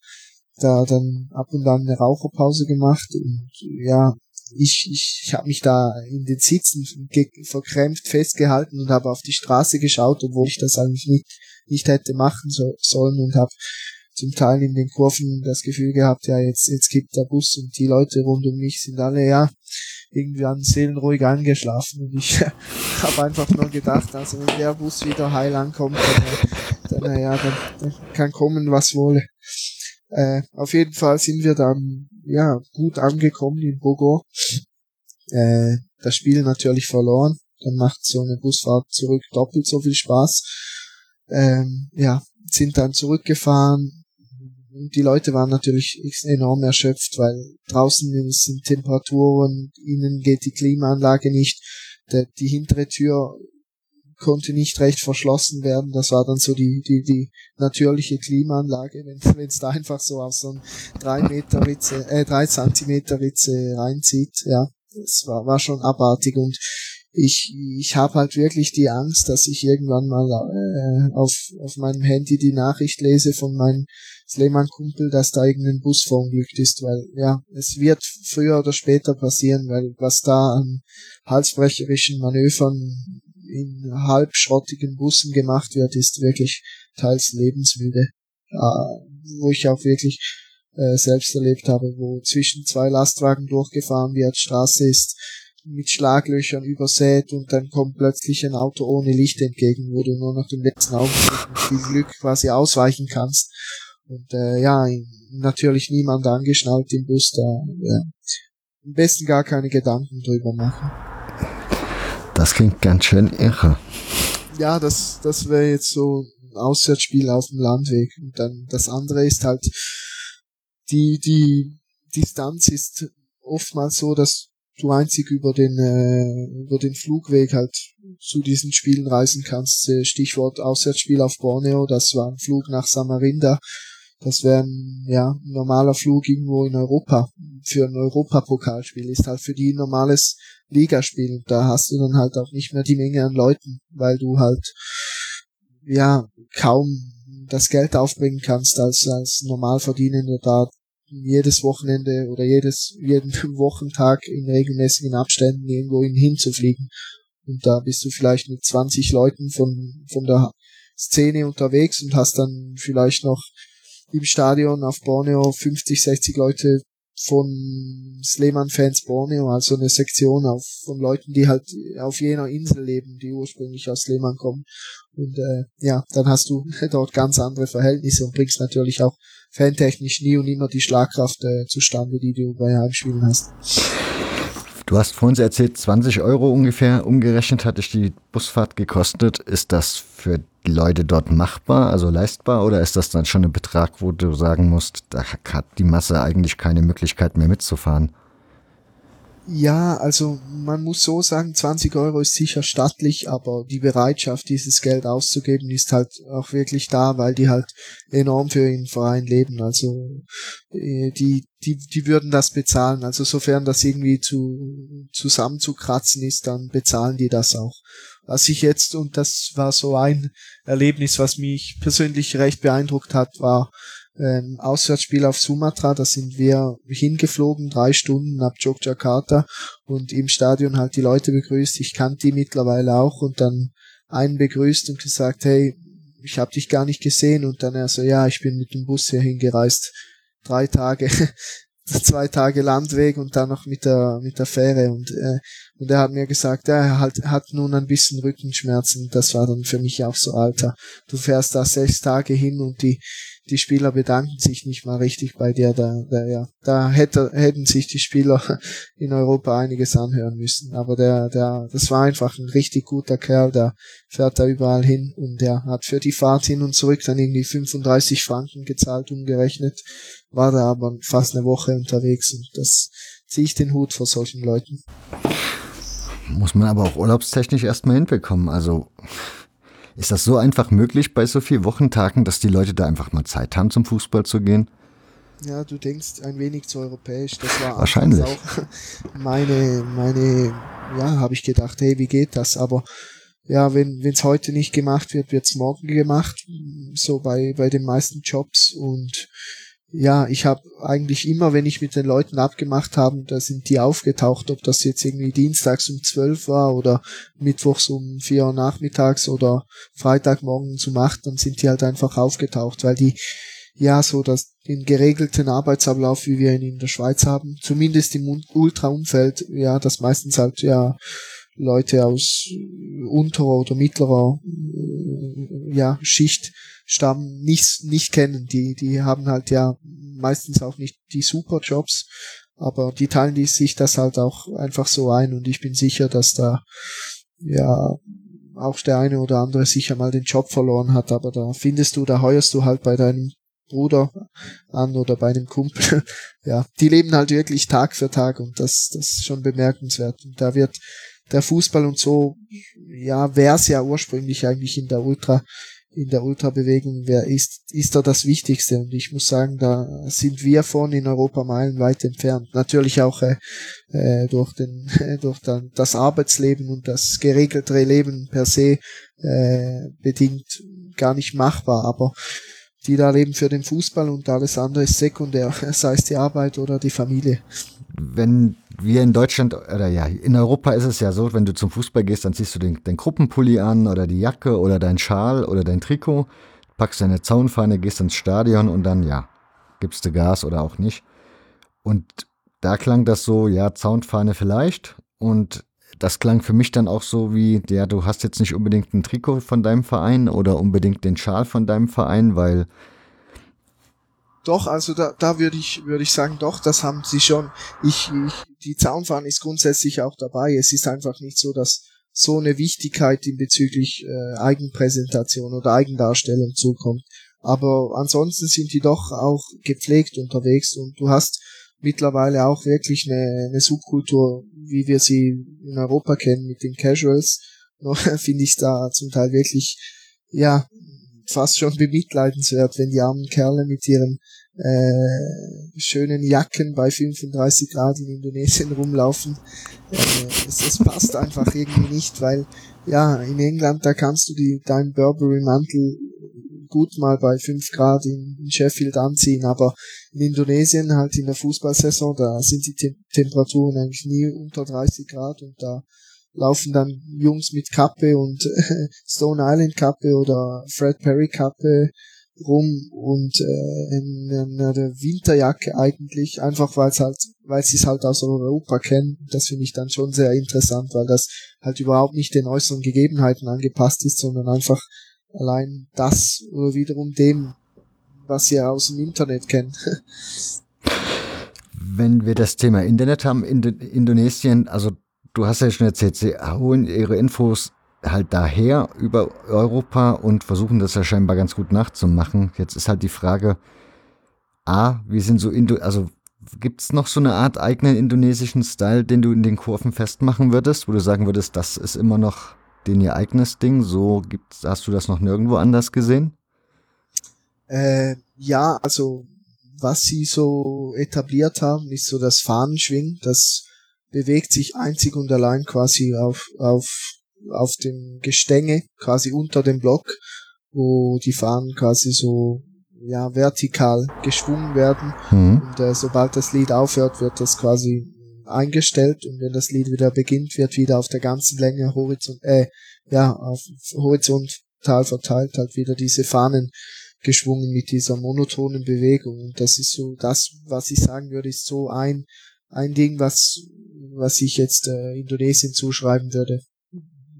da dann ab und an eine Raucherpause gemacht und ja, ich, ich, ich habe mich da in den Sitzen verkrämpft festgehalten und habe auf die Straße geschaut, obwohl ich das eigentlich nicht, nicht hätte machen so, sollen und habe zum Teil in den Kurven das Gefühl gehabt, ja, jetzt, jetzt kippt der Bus und die Leute rund um mich sind alle, ja, irgendwie an seelenruhig angeschlafen und ich habe einfach nur gedacht, also wenn der Bus wieder heil ankommt, dann, dann, ja, dann, dann kann kommen, was wolle. Äh, auf jeden Fall sind wir dann ja gut angekommen in Bogo. Äh, das Spiel natürlich verloren. Dann macht so eine Busfahrt zurück doppelt so viel Spaß. Ähm, ja, sind dann zurückgefahren. Die Leute waren natürlich enorm erschöpft, weil draußen sind Temperaturen, ihnen geht die Klimaanlage nicht. Der, die hintere Tür konnte nicht recht verschlossen werden. Das war dann so die, die, die natürliche Klimaanlage, wenn es da einfach so auf so ein 3 Meter Ritze, äh, 3 Zentimeter Ritze reinzieht, ja. Das war, war schon abartig und ich, ich habe halt wirklich die Angst, dass ich irgendwann mal äh, auf, auf meinem Handy die Nachricht lese von meinem Sleman-Kumpel, dass da irgendein Bus verunglückt ist, weil ja, es wird früher oder später passieren, weil was da an halsbrecherischen Manövern in halbschrottigen Bussen gemacht wird, ist wirklich teils lebensmüde. Äh, wo ich auch wirklich äh, selbst erlebt habe, wo zwischen zwei Lastwagen durchgefahren wird, Straße ist mit Schlaglöchern übersät und dann kommt plötzlich ein Auto ohne Licht entgegen, wo du nur noch den letzten Augenblick mit viel Glück quasi ausweichen kannst. Und äh, ja, natürlich niemand angeschnallt im Bus da. Ja. Am besten gar keine Gedanken drüber machen. Das klingt ganz schön irre. Ja, das, das wäre jetzt so ein Auswärtsspiel auf dem Landweg. Und dann das andere ist halt, die, die Distanz ist oftmals so, dass du einzig über den, äh, über den Flugweg halt zu diesen Spielen reisen kannst. Äh, Stichwort Auswärtsspiel auf Borneo, das war ein Flug nach Samarinda. Das wäre ein ja, normaler Flug irgendwo in Europa. Für ein Europapokalspiel ist halt für die ein normales Ligaspiel. Da hast du dann halt auch nicht mehr die Menge an Leuten, weil du halt ja kaum das Geld aufbringen kannst als, als Normalverdienender da jedes Wochenende oder jedes, jeden Wochentag in regelmäßigen Abständen irgendwo hinzufliegen. Und da bist du vielleicht mit 20 Leuten von, von der Szene unterwegs und hast dann vielleicht noch im Stadion auf Borneo 50, 60 Leute von Sleman-Fans Borneo, also eine Sektion auf, von Leuten, die halt auf jener Insel leben, die ursprünglich aus Sleman kommen. Und äh, ja, dann hast du dort ganz andere Verhältnisse und bringst natürlich auch fantechnisch nie und immer die Schlagkraft äh, zustande, die du bei Heimspielen hast. Du hast vorhin erzählt, 20 Euro ungefähr umgerechnet hat dich die Busfahrt gekostet. Ist das für die Leute dort machbar, also leistbar, oder ist das dann schon ein Betrag, wo du sagen musst, da hat die Masse eigentlich keine Möglichkeit mehr mitzufahren? Ja, also man muss so sagen, 20 Euro ist sicher stattlich, aber die Bereitschaft, dieses Geld auszugeben, ist halt auch wirklich da, weil die halt enorm für den Verein leben. Also äh, die, die, die würden das bezahlen. Also sofern das irgendwie zu zusammenzukratzen ist, dann bezahlen die das auch. Was ich jetzt, und das war so ein Erlebnis, was mich persönlich recht beeindruckt hat, war ähm, Auswärtsspiel auf Sumatra, da sind wir hingeflogen, drei Stunden ab Yogyakarta und im Stadion halt die Leute begrüßt. Ich kannte die mittlerweile auch und dann einen begrüßt und gesagt, hey, ich habe dich gar nicht gesehen und dann er so, ja, ich bin mit dem Bus hier hingereist. Drei Tage, zwei Tage Landweg und dann noch mit der mit der Fähre und äh, und er hat mir gesagt, ja, er hat, hat nun ein bisschen Rückenschmerzen. Das war dann für mich auch so, Alter. Du fährst da sechs Tage hin und die die Spieler bedanken sich nicht mal richtig bei dir. Da, da, ja, da hätte, hätten sich die Spieler in Europa einiges anhören müssen. Aber der, der, das war einfach ein richtig guter Kerl, der fährt da überall hin und der hat für die Fahrt hin und zurück dann irgendwie 35 Franken gezahlt, umgerechnet, war da aber fast eine Woche unterwegs und das ziehe ich den Hut vor solchen Leuten. Muss man aber auch urlaubstechnisch erstmal hinbekommen. Also ist das so einfach möglich bei so vielen Wochentagen, dass die Leute da einfach mal Zeit haben, zum Fußball zu gehen? Ja, du denkst ein wenig zu europäisch. Das war wahrscheinlich auch meine, meine, ja, habe ich gedacht, hey, wie geht das? Aber ja, wenn es heute nicht gemacht wird, wird es morgen gemacht. So bei, bei den meisten Jobs und ja, ich habe eigentlich immer, wenn ich mit den Leuten abgemacht habe, da sind die aufgetaucht, ob das jetzt irgendwie dienstags um zwölf war oder mittwochs um vier Uhr nachmittags oder Freitagmorgen um acht, dann sind die halt einfach aufgetaucht, weil die ja so dass den geregelten Arbeitsablauf, wie wir ihn in der Schweiz haben, zumindest im Ultraumfeld, ja, das meistens halt ja Leute aus unterer oder mittlerer ja, Schicht stammen, nicht, nicht kennen. Die, die haben halt ja meistens auch nicht die Superjobs, aber die teilen die sich das halt auch einfach so ein und ich bin sicher, dass da ja auch der eine oder andere sicher mal den Job verloren hat, aber da findest du, da heuerst du halt bei deinem Bruder an oder bei einem Kumpel. ja, die leben halt wirklich Tag für Tag und das, das ist schon bemerkenswert. Und da wird der Fußball und so, ja, wär's ja ursprünglich eigentlich in der Ultra in der Ultrabewegung, wer ist, ist da das Wichtigste. Und ich muss sagen, da sind wir von in Europa meilenweit entfernt. Natürlich auch äh, äh durch, den, durch dann das Arbeitsleben und das geregelte Leben per se äh, bedingt gar nicht machbar. Aber die da leben für den Fußball und alles andere ist sekundär, sei es die Arbeit oder die Familie. Wenn wir in Deutschland, oder ja, in Europa ist es ja so, wenn du zum Fußball gehst, dann ziehst du den, den Gruppenpulli an oder die Jacke oder dein Schal oder dein Trikot, packst deine Zaunfahne, gehst ins Stadion und dann, ja, gibst du Gas oder auch nicht. Und da klang das so, ja, Zaunfahne vielleicht. Und das klang für mich dann auch so wie, ja, du hast jetzt nicht unbedingt ein Trikot von deinem Verein oder unbedingt den Schal von deinem Verein, weil doch, also da, da würde ich, würde ich sagen, doch, das haben sie schon. Ich, ich, die Zaunfahne ist grundsätzlich auch dabei. Es ist einfach nicht so, dass so eine Wichtigkeit in bezüglich äh, Eigenpräsentation oder Eigendarstellung zukommt. Aber ansonsten sind die doch auch gepflegt unterwegs und du hast mittlerweile auch wirklich eine, eine Subkultur, wie wir sie in Europa kennen mit den Casuals. Noch finde ich da zum Teil wirklich, ja, fast schon bemitleidenswert, wenn die armen Kerle mit ihren äh, schönen Jacken bei 35 Grad in Indonesien rumlaufen. Äh, es, es passt einfach irgendwie nicht, weil ja, in England, da kannst du die, deinen Burberry-Mantel gut mal bei 5 Grad in, in, Sheffield anziehen, aber in Indonesien halt in der Fußballsaison, da sind die Tem Temperaturen eigentlich nie unter 30 Grad und da laufen dann Jungs mit Kappe und Stone Island Kappe oder Fred Perry Kappe rum und äh, in, in einer Winterjacke eigentlich, einfach weil es halt, weil sie es halt aus Europa kennen. Das finde ich dann schon sehr interessant, weil das halt überhaupt nicht den äußeren Gegebenheiten angepasst ist, sondern einfach allein das oder wiederum dem, was sie aus dem Internet kennen. Wenn wir das Thema Internet haben, in Indonesien, also du hast ja schon erzählt, sie holen ihre Infos halt daher über Europa und versuchen das ja scheinbar ganz gut nachzumachen. Jetzt ist halt die Frage, A, wie sind so, Indo also gibt es noch so eine Art eigenen indonesischen Style, den du in den Kurven festmachen würdest, wo du sagen würdest, das ist immer noch den ihr eigenes Ding? So gibt's, hast du das noch nirgendwo anders gesehen? Äh, ja, also was sie so etabliert haben, ist so das Fahnenschwingen. Das bewegt sich einzig und allein quasi auf, auf auf dem Gestänge, quasi unter dem Block, wo die Fahnen quasi so ja vertikal geschwungen werden. Mhm. Und äh, sobald das Lied aufhört, wird das quasi eingestellt und wenn das Lied wieder beginnt, wird wieder auf der ganzen Länge horizont äh, ja auf horizontal verteilt halt wieder diese Fahnen geschwungen mit dieser monotonen Bewegung und das ist so das was ich sagen würde ist so ein ein Ding was was ich jetzt äh, Indonesien zuschreiben würde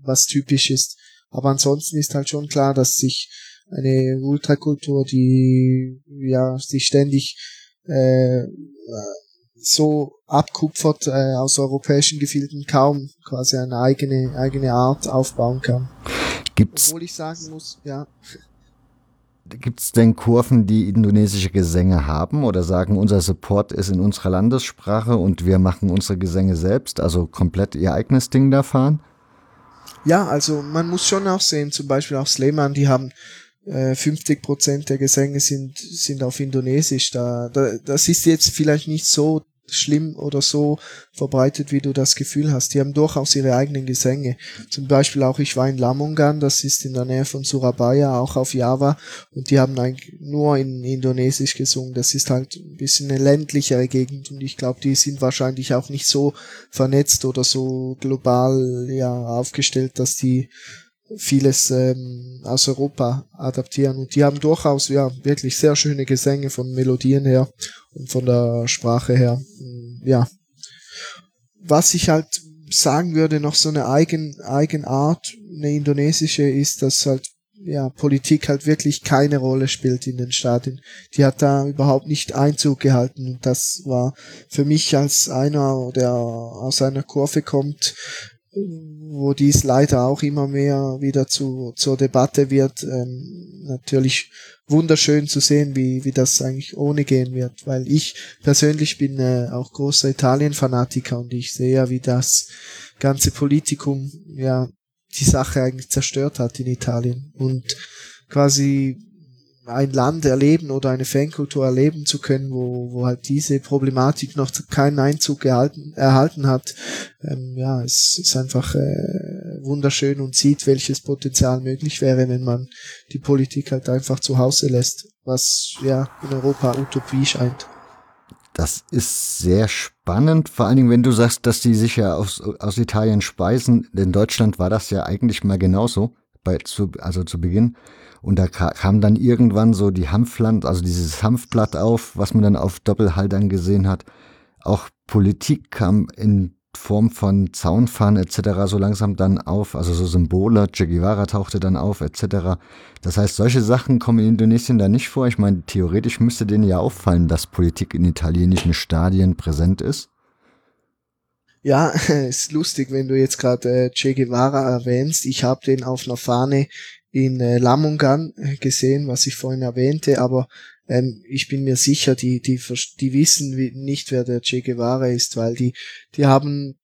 was typisch ist. Aber ansonsten ist halt schon klar, dass sich eine Ultrakultur, die ja sich ständig äh, so abkupfert äh, aus europäischen Gefilden kaum quasi eine eigene eigene Art aufbauen kann. Gibt's Obwohl ich sagen muss, ja. Gibt es denn Kurven, die indonesische Gesänge haben oder sagen, unser Support ist in unserer Landessprache und wir machen unsere Gesänge selbst, also komplett ihr eigenes Ding da fahren? Ja, also man muss schon auch sehen, zum Beispiel auch Sleman, die haben äh, 50 Prozent der Gesänge sind, sind auf Indonesisch. Da, da, das ist jetzt vielleicht nicht so schlimm oder so verbreitet, wie du das Gefühl hast. Die haben durchaus ihre eigenen Gesänge. Zum Beispiel auch ich war in Lamongan, das ist in der Nähe von Surabaya, auch auf Java, und die haben eigentlich nur in Indonesisch gesungen. Das ist halt ein bisschen eine ländlichere Gegend und ich glaube, die sind wahrscheinlich auch nicht so vernetzt oder so global ja aufgestellt, dass die vieles ähm, aus Europa adaptieren und die haben durchaus ja wirklich sehr schöne Gesänge von Melodien her von der Sprache her. Ja. Was ich halt sagen würde noch so eine eigen Eigenart eine indonesische ist dass halt ja Politik halt wirklich keine Rolle spielt in den Staaten die hat da überhaupt nicht Einzug gehalten. Und das war für mich als einer der aus einer Kurve kommt wo dies leider auch immer mehr wieder zu, zur Debatte wird. Ähm, natürlich wunderschön zu sehen, wie, wie das eigentlich ohne gehen wird, weil ich persönlich bin äh, auch großer Italien-Fanatiker und ich sehe ja, wie das ganze Politikum ja die Sache eigentlich zerstört hat in Italien und quasi ein Land erleben oder eine Fankultur erleben zu können, wo, wo halt diese Problematik noch keinen Einzug gehalten, erhalten hat. Ähm, ja, es ist einfach äh, wunderschön und sieht, welches Potenzial möglich wäre, wenn man die Politik halt einfach zu Hause lässt, was ja in Europa Utopie scheint. Das ist sehr spannend, vor allen Dingen, wenn du sagst, dass die sich ja aus, aus Italien speisen. In Deutschland war das ja eigentlich mal genauso bei, zu, also zu Beginn. Und da kam dann irgendwann so die Hanfland, also dieses Hanfblatt auf, was man dann auf Doppelhaltern gesehen hat. Auch Politik kam in Form von Zaunfahren etc. so langsam dann auf, also so Symbole, Che Guevara tauchte dann auf etc. Das heißt, solche Sachen kommen in Indonesien da nicht vor. Ich meine, theoretisch müsste denen ja auffallen, dass Politik in italienischen Stadien präsent ist. Ja, ist lustig, wenn du jetzt gerade äh, Che Guevara erwähnst. Ich habe den auf einer Fahne in äh, Lamungan äh, gesehen, was ich vorhin erwähnte, aber ähm, ich bin mir sicher, die, die, die wissen nicht, wer der Che Guevara ist, weil die, die haben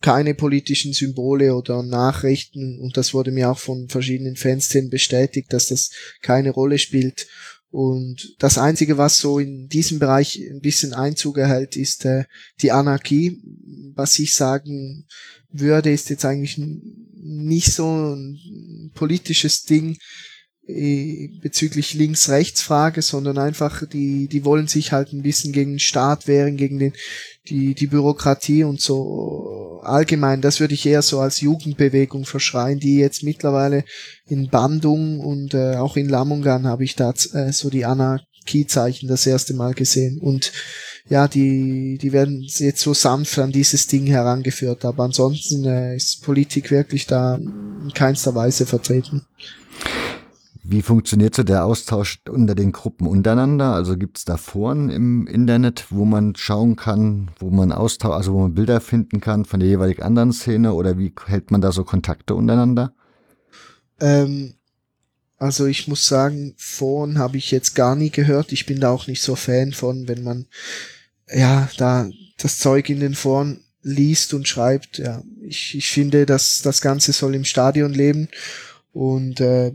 keine politischen Symbole oder Nachrichten und das wurde mir auch von verschiedenen Fanszenen bestätigt, dass das keine Rolle spielt. Und das Einzige, was so in diesem Bereich ein bisschen Einzug erhält, ist äh, die Anarchie. Was ich sagen würde, ist jetzt eigentlich nicht so ein politisches Ding, äh, bezüglich Links-Rechts-Frage, sondern einfach die, die wollen sich halt ein bisschen gegen den Staat wehren, gegen den, die, die Bürokratie und so allgemein. Das würde ich eher so als Jugendbewegung verschreien, die jetzt mittlerweile in Bandung und äh, auch in Lamungan habe ich da äh, so die Anarchiezeichen das erste Mal gesehen und ja, die, die werden jetzt so sanft an dieses Ding herangeführt, aber ansonsten äh, ist Politik wirklich da in keinster Weise vertreten. Wie funktioniert so der Austausch unter den Gruppen untereinander? Also gibt es da Foren im Internet, wo man schauen kann, wo man Austausch, also wo man Bilder finden kann von der jeweilig anderen Szene oder wie hält man da so Kontakte untereinander? Ähm, also ich muss sagen, Foren habe ich jetzt gar nie gehört. Ich bin da auch nicht so Fan von, wenn man ja da das Zeug in den Foren liest und schreibt. Ja, ich, ich finde, dass das Ganze soll im Stadion leben und äh,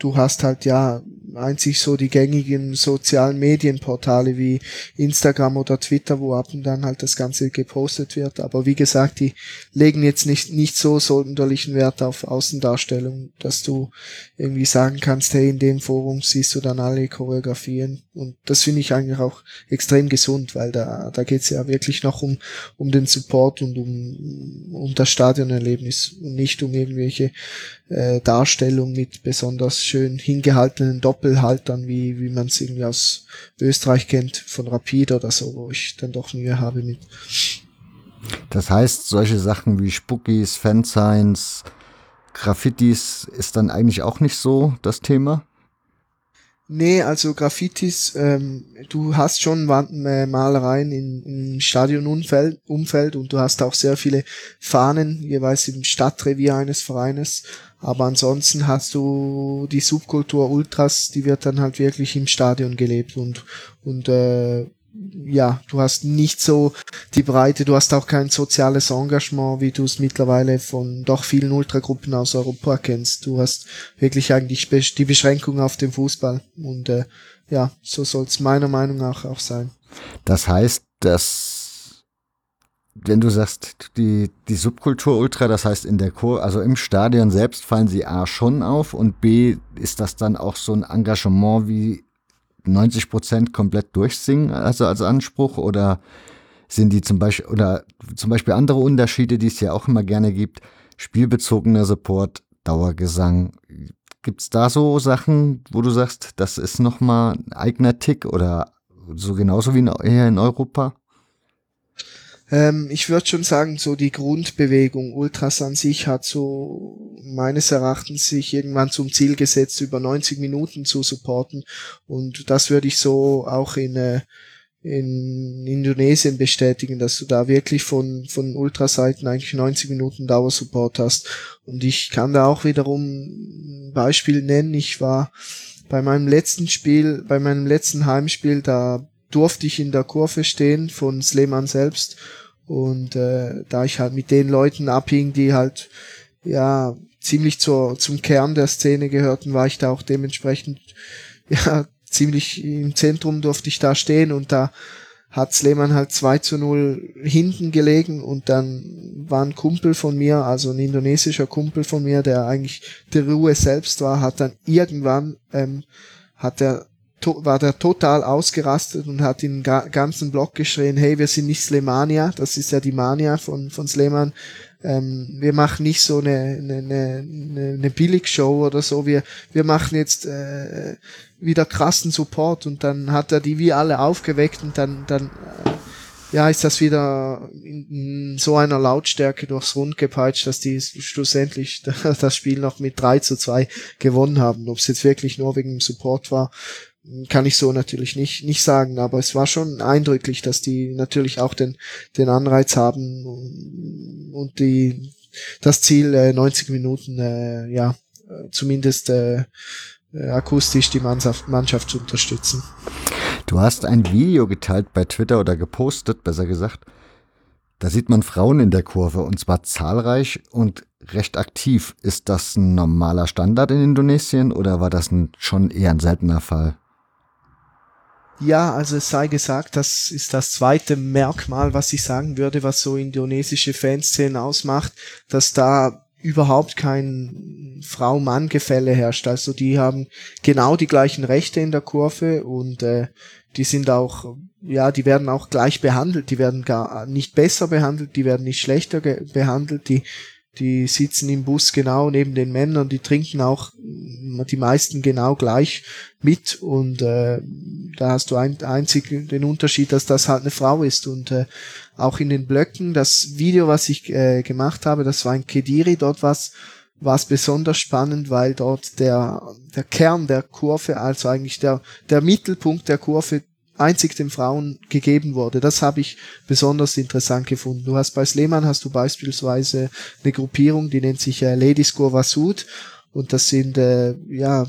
du hast halt ja einzig so die gängigen sozialen Medienportale wie Instagram oder Twitter, wo ab und dann halt das Ganze gepostet wird. Aber wie gesagt, die legen jetzt nicht, nicht so sonderlichen Wert auf Außendarstellung, dass du irgendwie sagen kannst, hey, in dem Forum siehst du dann alle Choreografien. Und das finde ich eigentlich auch extrem gesund, weil da, da geht's ja wirklich noch um, um den Support und um, um das Stadionerlebnis und nicht um irgendwelche äh, Darstellung mit besonders schön hingehaltenen Doppelhaltern, wie, wie man es irgendwie aus Österreich kennt, von Rapid oder so, wo ich dann doch Mühe habe mit. Das heißt, solche Sachen wie Spookies, Fansigns, Graffitis ist dann eigentlich auch nicht so das Thema? Nee, also Graffitis, ähm, du hast schon Wandmalereien in, im Stadionumfeld Umfeld und du hast auch sehr viele Fahnen, jeweils im Stadtrevier eines Vereines. Aber ansonsten hast du die Subkultur Ultras, die wird dann halt wirklich im Stadion gelebt und, und äh, ja, du hast nicht so die Breite, du hast auch kein soziales Engagement, wie du es mittlerweile von doch vielen Ultragruppen aus Europa kennst. Du hast wirklich eigentlich die Beschränkung auf den Fußball und äh, ja, so soll es meiner Meinung nach auch sein. Das heißt, dass wenn du sagst, die, die Subkultur Ultra, das heißt in der Chor, also im Stadion selbst fallen sie A schon auf und B ist das dann auch so ein Engagement wie 90 Prozent komplett durchsingen, also als Anspruch? Oder sind die zum Beispiel, oder zum Beispiel andere Unterschiede, die es ja auch immer gerne gibt, spielbezogener Support, Dauergesang. Gibt es da so Sachen, wo du sagst, das ist nochmal ein eigener Tick oder so genauso wie hier in Europa? Ähm, ich würde schon sagen, so die Grundbewegung Ultras an sich hat so meines Erachtens sich irgendwann zum Ziel gesetzt, über 90 Minuten zu supporten. Und das würde ich so auch in, äh, in Indonesien bestätigen, dass du da wirklich von, von Ultraseiten eigentlich 90 Minuten Dauersupport hast. Und ich kann da auch wiederum ein Beispiel nennen. Ich war bei meinem letzten Spiel, bei meinem letzten Heimspiel, da durfte ich in der Kurve stehen von Sleman selbst und äh, da ich halt mit den Leuten abhing, die halt ja ziemlich zur, zum Kern der Szene gehörten, war ich da auch dementsprechend ja ziemlich im Zentrum durfte ich da stehen. Und da hat Sleman halt 2 zu 0 hinten gelegen. Und dann war ein Kumpel von mir, also ein indonesischer Kumpel von mir, der eigentlich der Ruhe selbst war, hat dann irgendwann ähm, hat er war der total ausgerastet und hat den ganzen Block geschrien, hey, wir sind nicht Slemania, das ist ja die Mania von, von Sleman, ähm, wir machen nicht so eine, eine, eine, eine Billigshow oder so. Wir, wir machen jetzt äh, wieder krassen Support und dann hat er die wie alle aufgeweckt und dann, dann äh, ja, ist das wieder in so einer Lautstärke durchs Rund gepeitscht, dass die schlussendlich das Spiel noch mit 3 zu 2 gewonnen haben. Ob es jetzt wirklich nur wegen dem Support war, kann ich so natürlich nicht, nicht sagen, aber es war schon eindrücklich, dass die natürlich auch den, den Anreiz haben und die, das Ziel, äh, 90 Minuten, äh, ja, zumindest äh, äh, akustisch die Mannschaft, Mannschaft zu unterstützen. Du hast ein Video geteilt bei Twitter oder gepostet, besser gesagt. Da sieht man Frauen in der Kurve und zwar zahlreich und recht aktiv. Ist das ein normaler Standard in Indonesien oder war das ein, schon eher ein seltener Fall? Ja, also es sei gesagt, das ist das zweite Merkmal, was ich sagen würde, was so indonesische Fanszenen ausmacht, dass da überhaupt kein Frau-Mann-Gefälle herrscht. Also die haben genau die gleichen Rechte in der Kurve und äh, die sind auch, ja, die werden auch gleich behandelt. Die werden gar nicht besser behandelt, die werden nicht schlechter behandelt. Die die sitzen im Bus genau neben den Männern, die trinken auch die meisten genau gleich mit. Und äh, da hast du ein, einzig den Unterschied, dass das halt eine Frau ist. Und äh, auch in den Blöcken, das Video, was ich äh, gemacht habe, das war in Kediri, dort was war es besonders spannend, weil dort der, der Kern der Kurve, also eigentlich der, der Mittelpunkt der Kurve einzig den Frauen gegeben wurde. Das habe ich besonders interessant gefunden. Du hast bei Sleman hast du beispielsweise eine Gruppierung, die nennt sich äh, Ladies Sud und das sind äh, ja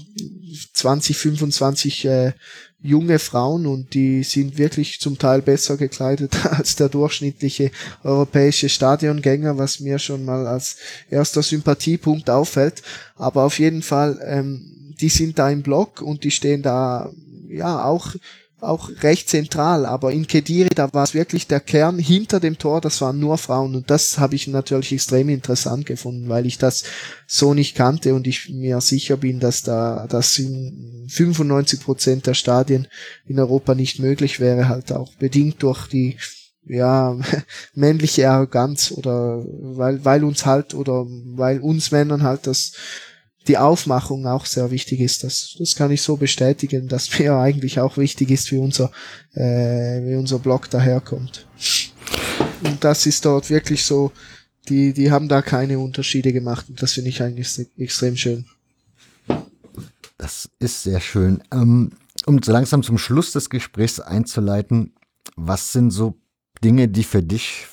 20, 25 äh, junge Frauen und die sind wirklich zum Teil besser gekleidet als der durchschnittliche europäische Stadiongänger, was mir schon mal als erster Sympathiepunkt auffällt. Aber auf jeden Fall, ähm, die sind da im Block und die stehen da ja auch auch recht zentral, aber in Kediri, da war es wirklich der Kern hinter dem Tor, das waren nur Frauen. Und das habe ich natürlich extrem interessant gefunden, weil ich das so nicht kannte und ich mir sicher bin, dass da das in 95 Prozent der Stadien in Europa nicht möglich wäre, halt auch bedingt durch die ja, männliche Arroganz oder weil, weil uns halt oder weil uns Männern halt das die Aufmachung auch sehr wichtig ist. Das, das kann ich so bestätigen, dass mir eigentlich auch wichtig ist, wie unser, äh, wie unser Blog daherkommt. Und das ist dort wirklich so, die, die haben da keine Unterschiede gemacht und das finde ich eigentlich extrem schön. Das ist sehr schön. Ähm, um so langsam zum Schluss des Gesprächs einzuleiten, was sind so Dinge, die für dich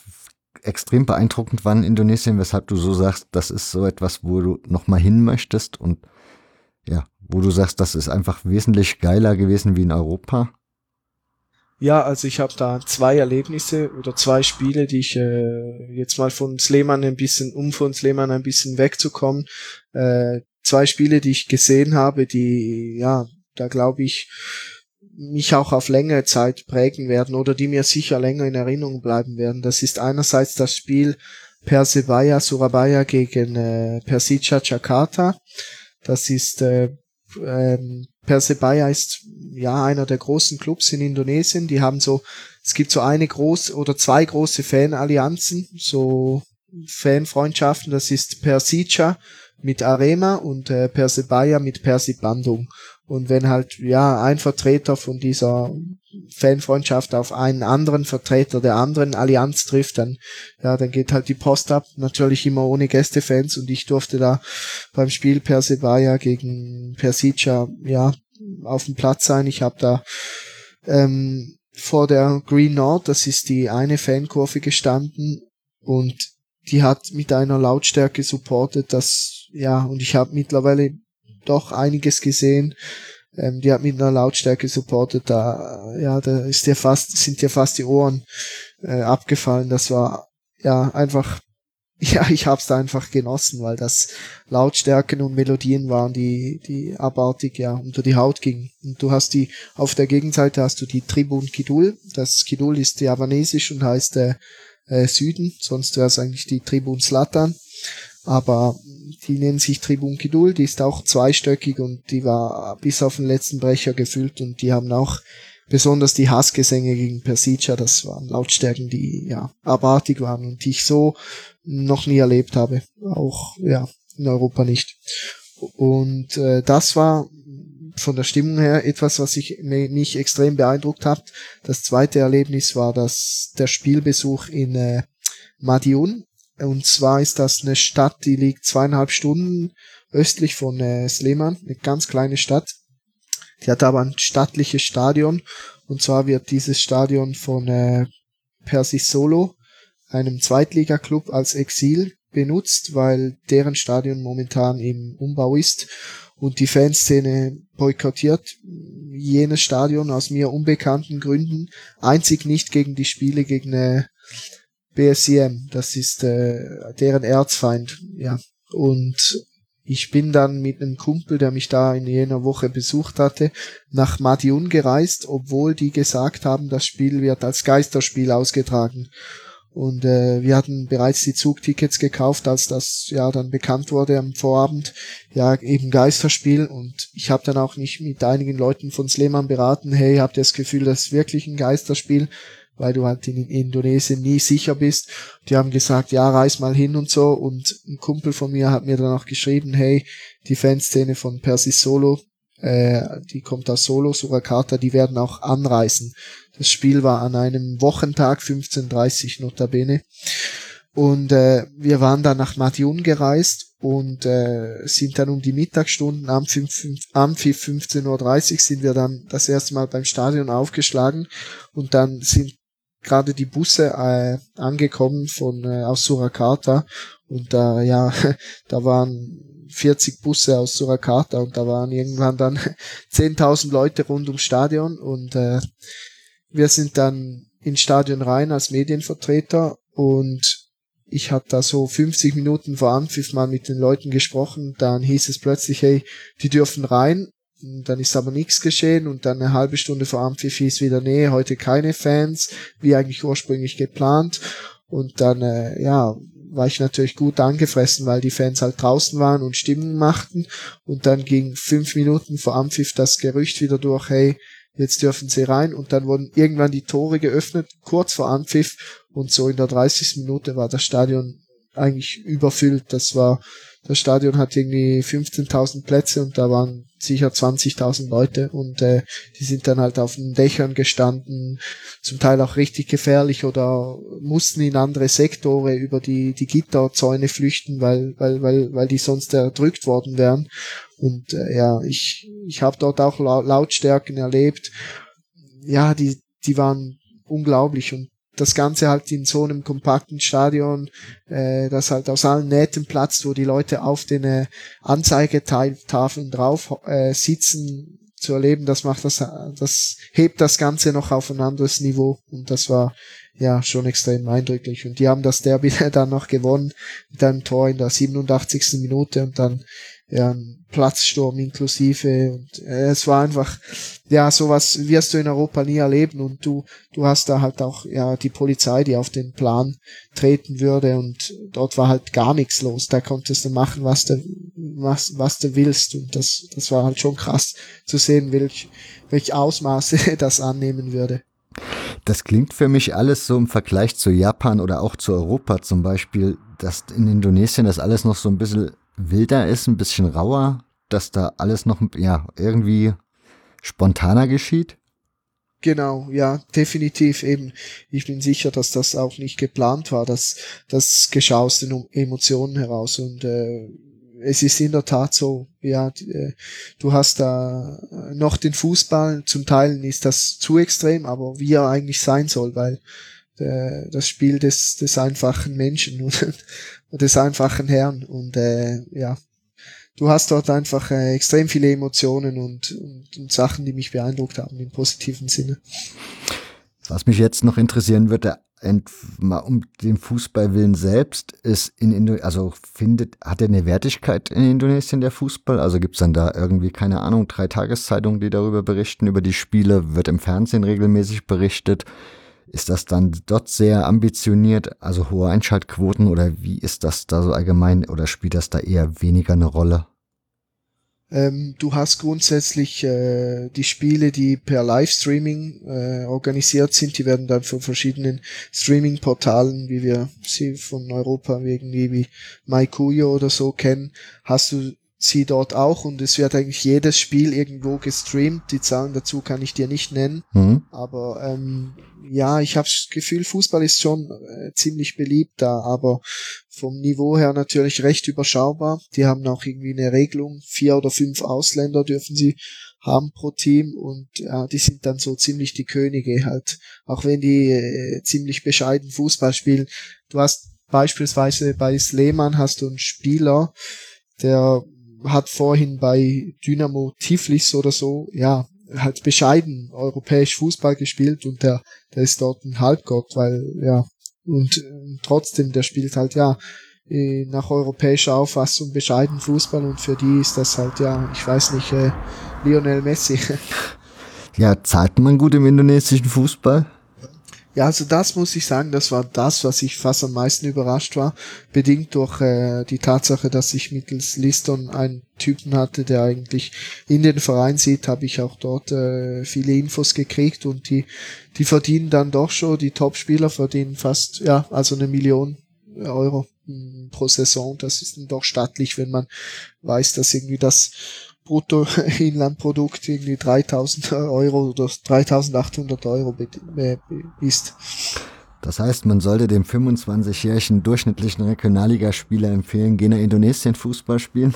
extrem beeindruckend waren in Indonesien, weshalb du so sagst, das ist so etwas, wo du nochmal hin möchtest und ja, wo du sagst, das ist einfach wesentlich geiler gewesen wie in Europa? Ja, also ich habe da zwei Erlebnisse oder zwei Spiele, die ich äh, jetzt mal von Sleman ein bisschen, um von Sleman ein bisschen wegzukommen, äh, zwei Spiele, die ich gesehen habe, die, ja, da glaube ich, mich auch auf längere Zeit prägen werden oder die mir sicher länger in Erinnerung bleiben werden. Das ist einerseits das Spiel Persebaya Surabaya gegen äh, Persija Jakarta. Das ist äh, ähm, Persebaya ist ja einer der großen Clubs in Indonesien. Die haben so, es gibt so eine große oder zwei große Fanallianzen, so Fanfreundschaften. Das ist Persija mit Arema und äh, Persebaya mit Persib Bandung. Und wenn halt, ja, ein Vertreter von dieser Fanfreundschaft auf einen anderen Vertreter der anderen Allianz trifft, dann, ja, dann geht halt die Post ab. Natürlich immer ohne Gästefans und ich durfte da beim Spiel Persebaya gegen Persica, ja, auf dem Platz sein. Ich habe da, ähm, vor der Green Nord, das ist die eine Fankurve gestanden und die hat mit einer Lautstärke supportet, dass, ja, und ich habe mittlerweile doch einiges gesehen. Ähm, die hat mit einer Lautstärke supportet, da, ja, da ist dir fast, sind dir fast die Ohren äh, abgefallen. Das war ja einfach, ja, ich hab's da einfach genossen, weil das Lautstärken und Melodien waren, die, die abartig ja unter die Haut gingen. Und du hast die, auf der Gegenseite hast du die Tribun Kidul. Das Kidul ist javanesisch und heißt äh, äh, Süden, sonst wäre es eigentlich die Tribun Slatan. Aber die nennen sich Tribun Kidul, die ist auch zweistöckig und die war bis auf den letzten Brecher gefüllt und die haben auch besonders die Hassgesänge gegen Persica, das waren Lautstärken, die ja abartig waren und die ich so noch nie erlebt habe. Auch ja in Europa nicht. Und äh, das war von der Stimmung her etwas, was ich mich extrem beeindruckt hat. Das zweite Erlebnis war das der Spielbesuch in äh, Madiun. Und zwar ist das eine Stadt, die liegt zweieinhalb Stunden östlich von äh, Sleman, eine ganz kleine Stadt. Die hat aber ein stattliches Stadion. Und zwar wird dieses Stadion von äh, Persis Solo, einem Zweitligaklub, als Exil benutzt, weil deren Stadion momentan im Umbau ist und die Fanszene boykottiert jenes Stadion aus mir unbekannten Gründen, einzig nicht gegen die Spiele gegen äh, BSCM, das ist äh, deren Erzfeind, ja. Und ich bin dann mit einem Kumpel, der mich da in jener Woche besucht hatte, nach Madiun gereist, obwohl die gesagt haben, das Spiel wird als Geisterspiel ausgetragen. Und äh, wir hatten bereits die Zugtickets gekauft, als das ja dann bekannt wurde am Vorabend. Ja, eben Geisterspiel. Und ich habe dann auch nicht mit einigen Leuten von Sleman beraten, hey, habt ihr das Gefühl, das ist wirklich ein Geisterspiel? Weil du halt in Indonesien nie sicher bist. Die haben gesagt, ja, reis mal hin und so. Und ein Kumpel von mir hat mir dann auch geschrieben, hey, die Fanszene von Persis Solo, äh, die kommt aus Solo, Surakarta, die werden auch anreisen. Das Spiel war an einem Wochentag, 15.30 notabene. Und äh, wir waren dann nach Madiun gereist und äh, sind dann um die Mittagsstunden am, 5, am 15.30 Uhr sind wir dann das erste Mal beim Stadion aufgeschlagen und dann sind gerade die Busse äh, angekommen von äh, aus Surakarta und da äh, ja da waren 40 Busse aus Surakarta und da waren irgendwann dann 10.000 Leute rund ums Stadion und äh, wir sind dann ins Stadion rein als Medienvertreter und ich habe da so 50 Minuten vor Anpfiff mal mit den Leuten gesprochen. Dann hieß es plötzlich, hey, die dürfen rein. Und dann ist aber nichts geschehen und dann eine halbe Stunde vor Anpfiff hieß wieder, nee, heute keine Fans, wie eigentlich ursprünglich geplant. Und dann, äh, ja, war ich natürlich gut angefressen, weil die Fans halt draußen waren und Stimmung machten. Und dann ging fünf Minuten vor Anpfiff das Gerücht wieder durch, hey, jetzt dürfen sie rein und dann wurden irgendwann die Tore geöffnet, kurz vor Anpfiff und so in der 30. Minute war das Stadion eigentlich überfüllt. Das war, das Stadion hat irgendwie 15.000 Plätze und da waren sicher 20.000 Leute und äh, die sind dann halt auf den Dächern gestanden, zum Teil auch richtig gefährlich oder mussten in andere Sektore über die, die Gitterzäune flüchten, weil, weil, weil, weil die sonst erdrückt worden wären. Und äh, ja, ich, ich habe dort auch Lautstärken erlebt. Ja, die, die waren unglaublich und das Ganze halt in so einem kompakten Stadion, äh, das halt aus allen Nähten platzt, wo die Leute auf den äh, Anzeigetafeln drauf äh, sitzen, zu erleben, das macht das, das hebt das Ganze noch auf ein anderes Niveau und das war ja schon extrem eindrücklich und die haben das Derby dann noch gewonnen mit einem Tor in der 87. Minute und dann ja, ein Platzsturm inklusive und äh, es war einfach ja sowas wirst du in Europa nie erleben und du du hast da halt auch ja die Polizei die auf den Plan treten würde und dort war halt gar nichts los. Da konntest du machen was du was was du willst und das das war halt schon krass zu sehen welch welch Ausmaße das annehmen würde. Das klingt für mich alles so im Vergleich zu Japan oder auch zu Europa zum Beispiel, dass in Indonesien das alles noch so ein bisschen wilder ist, ein bisschen rauer, dass da alles noch ja irgendwie spontaner geschieht? Genau, ja, definitiv eben. Ich bin sicher, dass das auch nicht geplant war, dass das geschah aus den Emotionen heraus und äh, es ist in der Tat so, ja, äh, du hast da noch den Fußball, zum Teil ist das zu extrem, aber wie er eigentlich sein soll, weil äh, das Spiel des, des einfachen Menschen des einfachen Herrn und äh, ja, du hast dort einfach äh, extrem viele Emotionen und, und, und Sachen, die mich beeindruckt haben im positiven Sinne. Was mich jetzt noch interessieren würde, um den Fußballwillen selbst, ist in Indo also findet, hat er eine Wertigkeit in Indonesien der Fußball? Also gibt es dann da irgendwie, keine Ahnung, drei Tageszeitungen, die darüber berichten, über die Spiele, wird im Fernsehen regelmäßig berichtet. Ist das dann dort sehr ambitioniert, also hohe Einschaltquoten oder wie ist das da so allgemein oder spielt das da eher weniger eine Rolle? Ähm, du hast grundsätzlich äh, die Spiele, die per Livestreaming äh, organisiert sind, die werden dann von verschiedenen Streaming-Portalen, wie wir sie von Europa irgendwie wie MyCuyo oder so kennen, hast du sie dort auch und es wird eigentlich jedes Spiel irgendwo gestreamt. Die Zahlen dazu kann ich dir nicht nennen, mhm. aber ähm, ja, ich habe das Gefühl, Fußball ist schon äh, ziemlich beliebt da, aber vom Niveau her natürlich recht überschaubar. Die haben auch irgendwie eine Regelung, vier oder fünf Ausländer dürfen sie haben pro Team und ja, die sind dann so ziemlich die Könige halt, auch wenn die äh, ziemlich bescheiden Fußball spielen. Du hast beispielsweise bei Sleman hast du einen Spieler, der hat vorhin bei Dynamo Tiflis oder so, ja, halt bescheiden europäisch Fußball gespielt und der, der ist dort ein Halbgott, weil, ja, und trotzdem, der spielt halt, ja, äh, nach europäischer Auffassung bescheiden Fußball und für die ist das halt, ja, ich weiß nicht, äh, Lionel Messi. Ja, zahlt man gut im indonesischen Fußball? Ja, also das muss ich sagen, das war das, was ich fast am meisten überrascht war, bedingt durch äh, die Tatsache, dass ich mittels Liston einen Typen hatte, der eigentlich in den Verein sieht, habe ich auch dort äh, viele Infos gekriegt und die, die verdienen dann doch schon, die Top-Spieler verdienen fast, ja, also eine Million Euro hm, pro Saison. Das ist dann doch stattlich, wenn man weiß, dass irgendwie das Bruttoinlandprodukt irgendwie 3000 Euro oder 3800 Euro ist. Das heißt, man sollte dem 25-jährigen durchschnittlichen Regionalligaspieler empfehlen, geh nach Indonesien Fußball spielen.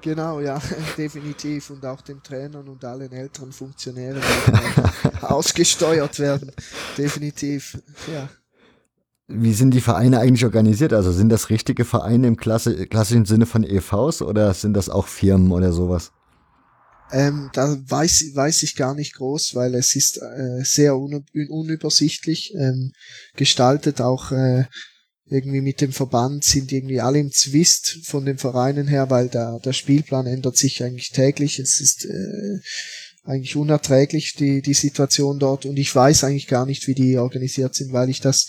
Genau, ja, definitiv. Und auch den Trainern und allen älteren Funktionären ausgesteuert werden. Definitiv, ja. Wie sind die Vereine eigentlich organisiert? Also sind das richtige Vereine im Klasse, klassischen Sinne von EVs oder sind das auch Firmen oder sowas? Ähm, da weiß, weiß ich gar nicht groß, weil es ist äh, sehr un unübersichtlich ähm, gestaltet. Auch äh, irgendwie mit dem Verband sind irgendwie alle im Zwist von den Vereinen her, weil der, der Spielplan ändert sich eigentlich täglich. Es ist äh, eigentlich unerträglich, die, die Situation dort. Und ich weiß eigentlich gar nicht, wie die organisiert sind, weil ich das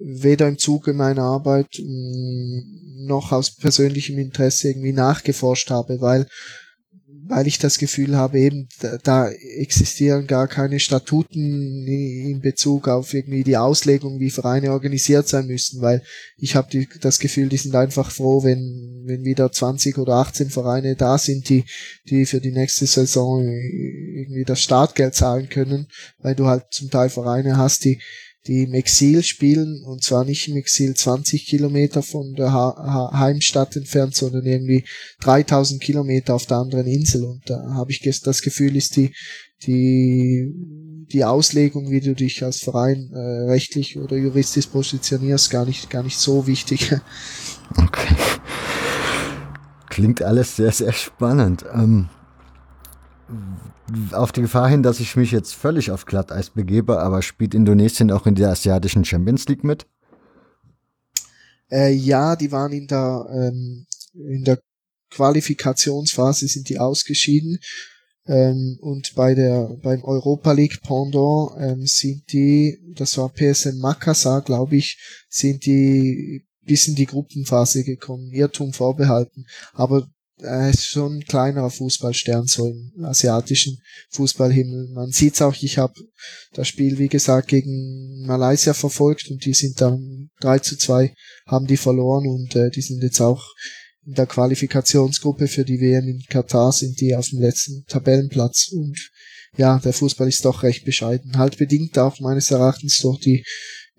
weder im Zuge meiner Arbeit mm, noch aus persönlichem Interesse irgendwie nachgeforscht habe, weil weil ich das Gefühl habe, eben da, existieren gar keine Statuten in Bezug auf irgendwie die Auslegung, wie Vereine organisiert sein müssen, weil ich habe das Gefühl, die sind einfach froh, wenn, wenn wieder 20 oder 18 Vereine da sind, die, die für die nächste Saison irgendwie das Startgeld zahlen können, weil du halt zum Teil Vereine hast, die die im Exil spielen und zwar nicht im Exil 20 Kilometer von der ha Heimstadt entfernt, sondern irgendwie 3000 Kilometer auf der anderen Insel und da habe ich das Gefühl, ist die die die Auslegung, wie du dich als Verein äh, rechtlich oder juristisch positionierst, gar nicht gar nicht so wichtig. Okay. Klingt alles sehr sehr spannend. Ähm auf die Gefahr hin, dass ich mich jetzt völlig auf Glatteis begebe, aber spielt Indonesien auch in der asiatischen Champions League mit? Äh, ja, die waren in der, ähm, in der Qualifikationsphase sind die ausgeschieden. Ähm, und bei der, beim Europa League Pendant ähm, sind die, das war PSN Makassar, glaube ich, sind die bis in die Gruppenphase gekommen, Irrtum vorbehalten. Aber er ist schon ein kleinerer Fußballstern, so im asiatischen Fußballhimmel. Man sieht's auch, ich habe das Spiel, wie gesagt, gegen Malaysia verfolgt und die sind dann 3 zu 2, haben die verloren und äh, die sind jetzt auch in der Qualifikationsgruppe für die WM in Katar sind die auf dem letzten Tabellenplatz und ja, der Fußball ist doch recht bescheiden. Halt bedingt auch meines Erachtens durch die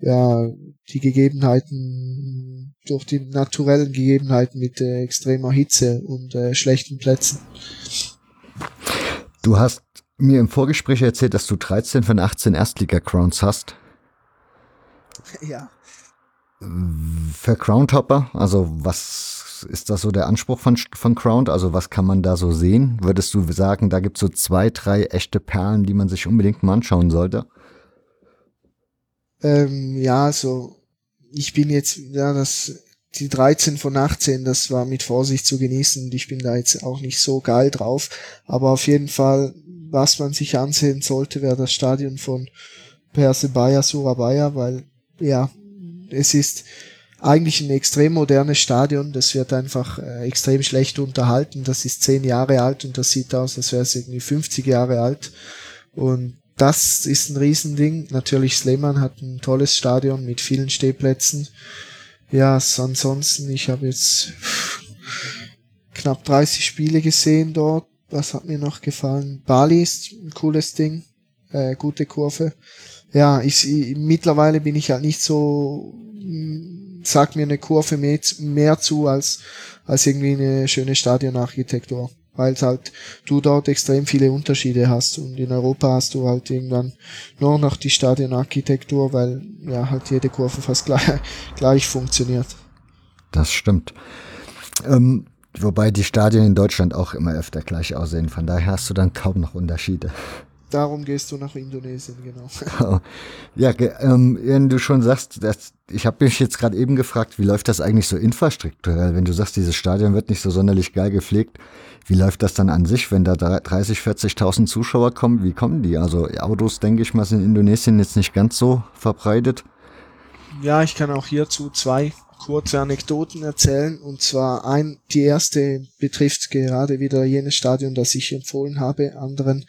ja, die Gegebenheiten, durch die naturellen Gegebenheiten mit äh, extremer Hitze und äh, schlechten Plätzen. Du hast mir im Vorgespräch erzählt, dass du 13 von 18 Erstliga-Crowns hast. Ja. Für Crown-Topper, also was ist das so der Anspruch von, von Crown? Also was kann man da so sehen? Würdest du sagen, da gibt es so zwei, drei echte Perlen, die man sich unbedingt mal anschauen sollte? Ähm, ja, so, ich bin jetzt, ja, das, die 13 von 18, das war mit Vorsicht zu genießen und ich bin da jetzt auch nicht so geil drauf. Aber auf jeden Fall, was man sich ansehen sollte, wäre das Stadion von Persebaya Surabaya, weil, ja, es ist eigentlich ein extrem modernes Stadion. Das wird einfach äh, extrem schlecht unterhalten. Das ist zehn Jahre alt und das sieht aus, als wäre es irgendwie 50 Jahre alt. Und das ist ein Riesending. Natürlich Sleman hat ein tolles Stadion mit vielen Stehplätzen. Ja, ansonsten, ich habe jetzt knapp 30 Spiele gesehen dort. Was hat mir noch gefallen? Bali ist ein cooles Ding. Äh, gute Kurve. Ja, ich, ich, mittlerweile bin ich halt nicht so, mm, sagt mir eine Kurve mehr, mehr zu als, als irgendwie eine schöne Stadionarchitektur. Weil halt du dort extrem viele Unterschiede hast und in Europa hast du halt irgendwann nur noch die Stadionarchitektur, weil ja halt jede Kurve fast gleich, gleich funktioniert. Das stimmt. Ähm, wobei die Stadien in Deutschland auch immer öfter gleich aussehen. Von daher hast du dann kaum noch Unterschiede. Darum gehst du nach Indonesien, genau. ja, ähm, wenn du schon sagst, dass, ich habe mich jetzt gerade eben gefragt, wie läuft das eigentlich so infrastrukturell? Wenn du sagst, dieses Stadion wird nicht so sonderlich geil gepflegt, wie läuft das dann an sich, wenn da 30, 40.000 Zuschauer kommen? Wie kommen die? Also Autos, denke ich mal, sind in Indonesien jetzt nicht ganz so verbreitet. Ja, ich kann auch hierzu zwei kurze Anekdoten erzählen. Und zwar ein, die erste betrifft gerade wieder jenes Stadion, das ich empfohlen habe, anderen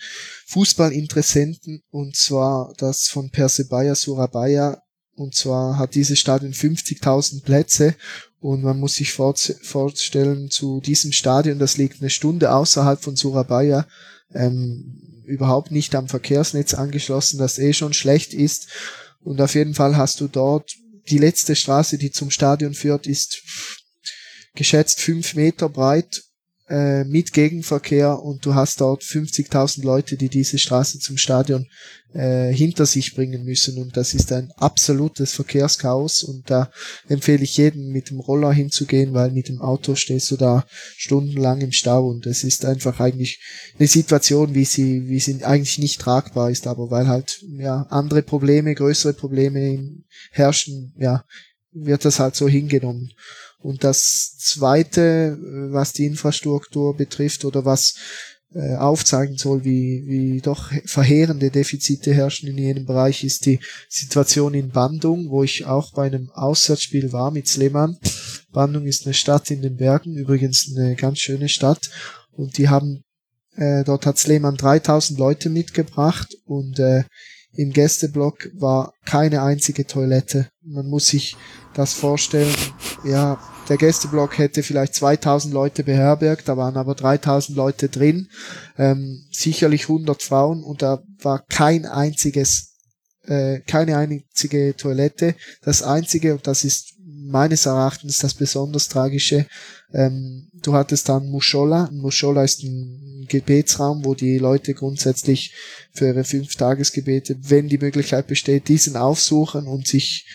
Fußballinteressenten, und zwar das von Persebaya Surabaya. Und zwar hat dieses Stadion 50.000 Plätze und man muss sich vorstellen, zu diesem Stadion, das liegt eine Stunde außerhalb von Surabaya, ähm, überhaupt nicht am Verkehrsnetz angeschlossen, das eh schon schlecht ist. Und auf jeden Fall hast du dort die letzte Straße, die zum Stadion führt, ist geschätzt fünf Meter breit äh, mit Gegenverkehr und du hast dort 50.000 Leute, die diese Straße zum Stadion äh, hinter sich bringen müssen und das ist ein absolutes Verkehrschaos und da empfehle ich jedem mit dem Roller hinzugehen, weil mit dem Auto stehst du da stundenlang im Stau und es ist einfach eigentlich eine Situation, wie sie, wie sie eigentlich nicht tragbar ist, aber weil halt ja andere Probleme, größere Probleme herrschen, ja, wird das halt so hingenommen. Und das Zweite, was die Infrastruktur betrifft oder was äh, aufzeigen soll, wie, wie doch verheerende Defizite herrschen in jenem Bereich, ist die Situation in Bandung, wo ich auch bei einem Auswärtsspiel war mit Sleman. Bandung ist eine Stadt in den Bergen, übrigens eine ganz schöne Stadt. Und die haben, äh, dort hat Sleman 3000 Leute mitgebracht und äh, im Gästeblock war keine einzige Toilette. Man muss sich das vorstellen. Ja, der Gästeblock hätte vielleicht 2000 Leute beherbergt, da waren aber 3000 Leute drin, ähm, sicherlich 100 Frauen und da war kein einziges, äh, keine einzige Toilette. Das einzige, und das ist meines Erachtens das besonders tragische, ähm, du hattest dann Musholla. Musholla ist ein Gebetsraum, wo die Leute grundsätzlich für ihre fünf Tagesgebete, wenn die Möglichkeit besteht, diesen aufsuchen und sich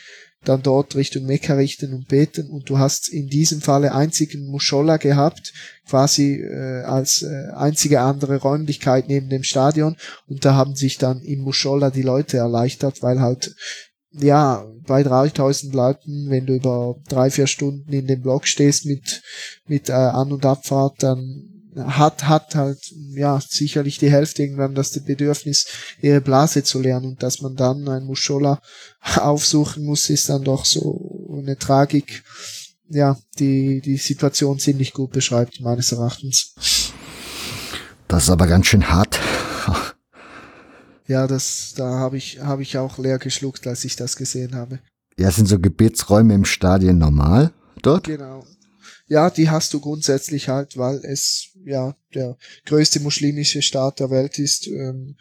dann dort Richtung Mekka richten und beten. Und du hast in diesem Falle einzigen Musholla gehabt, quasi äh, als äh, einzige andere Räumlichkeit neben dem Stadion. Und da haben sich dann im Musholla die Leute erleichtert, weil halt ja, bei 3000 Leuten, wenn du über drei, vier Stunden in dem Block stehst mit, mit äh, An- und Abfahrt, dann hat, hat halt, ja, sicherlich die Hälfte irgendwann das Bedürfnis, ihre Blase zu lernen und dass man dann ein Muschola aufsuchen muss, ist dann doch so eine Tragik, ja, die die Situation ziemlich gut beschreibt, meines Erachtens. Das ist aber ganz schön hart. ja, das, da habe ich, habe ich auch leer geschluckt, als ich das gesehen habe. Ja, sind so Gebetsräume im Stadion normal dort? Genau ja, die hast du grundsätzlich halt, weil es ja der größte muslimische Staat der Welt ist. Ähm,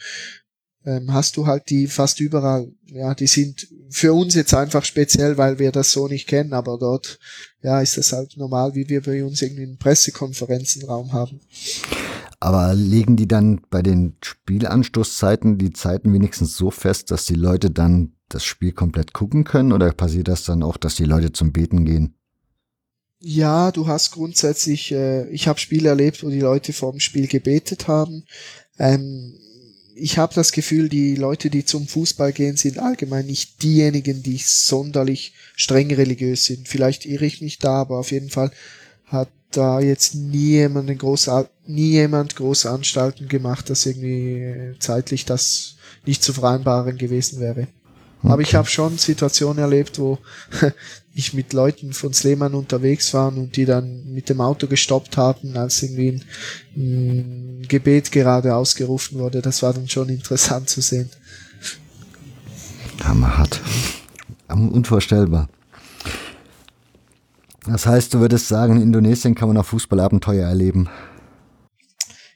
ähm, hast du halt die fast überall. Ja, die sind für uns jetzt einfach speziell, weil wir das so nicht kennen, aber dort, ja, ist das halt normal, wie wir bei uns irgendwie einen Pressekonferenzenraum haben. Aber legen die dann bei den Spielanstoßzeiten die Zeiten wenigstens so fest, dass die Leute dann das Spiel komplett gucken können? Oder passiert das dann auch, dass die Leute zum Beten gehen? Ja, du hast grundsätzlich, äh, ich habe Spiele erlebt, wo die Leute vor dem Spiel gebetet haben. Ähm, ich habe das Gefühl, die Leute, die zum Fußball gehen, sind allgemein nicht diejenigen, die sonderlich streng religiös sind. Vielleicht irre ich mich da, aber auf jeden Fall hat da jetzt nie jemand, groß, nie jemand große Anstalten gemacht, dass irgendwie zeitlich das nicht zu vereinbaren gewesen wäre. Okay. Aber ich habe schon Situationen erlebt, wo ich mit Leuten von Sleman unterwegs war und die dann mit dem Auto gestoppt haben, als irgendwie ein, ein Gebet gerade ausgerufen wurde. Das war dann schon interessant zu sehen. Hammerhart. Unvorstellbar. Das heißt, du würdest sagen, in Indonesien kann man auch Fußballabenteuer erleben.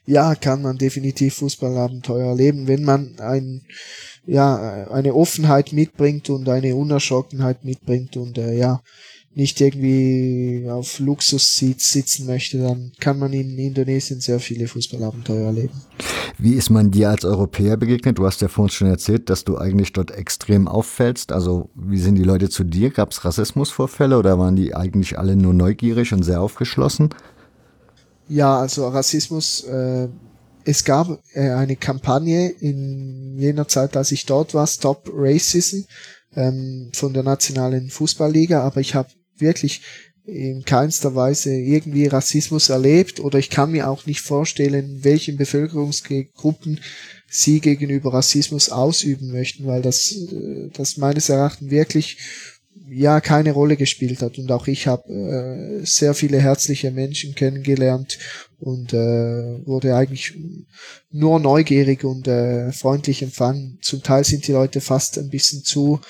Ja, kann man definitiv Fußballabenteuer erleben, wenn man ein, ja, eine Offenheit mitbringt und eine Unerschrockenheit mitbringt und äh, ja, nicht irgendwie auf Luxus sitzen möchte, dann kann man in Indonesien sehr viele Fußballabenteuer erleben. Wie ist man dir als Europäer begegnet? Du hast ja vorhin schon erzählt, dass du eigentlich dort extrem auffällst. Also wie sind die Leute zu dir? Gab es Rassismusvorfälle oder waren die eigentlich alle nur neugierig und sehr aufgeschlossen? Ja, also Rassismus, äh, es gab äh, eine Kampagne in jener Zeit, als ich dort war, Stop Racism ähm, von der nationalen Fußballliga, aber ich habe wirklich in keinster Weise irgendwie Rassismus erlebt oder ich kann mir auch nicht vorstellen, welchen Bevölkerungsgruppen sie gegenüber Rassismus ausüben möchten, weil das, äh, das meines Erachtens wirklich ja keine Rolle gespielt hat und auch ich habe äh, sehr viele herzliche Menschen kennengelernt und äh, wurde eigentlich nur neugierig und äh, freundlich empfangen. Zum Teil sind die Leute fast ein bisschen zu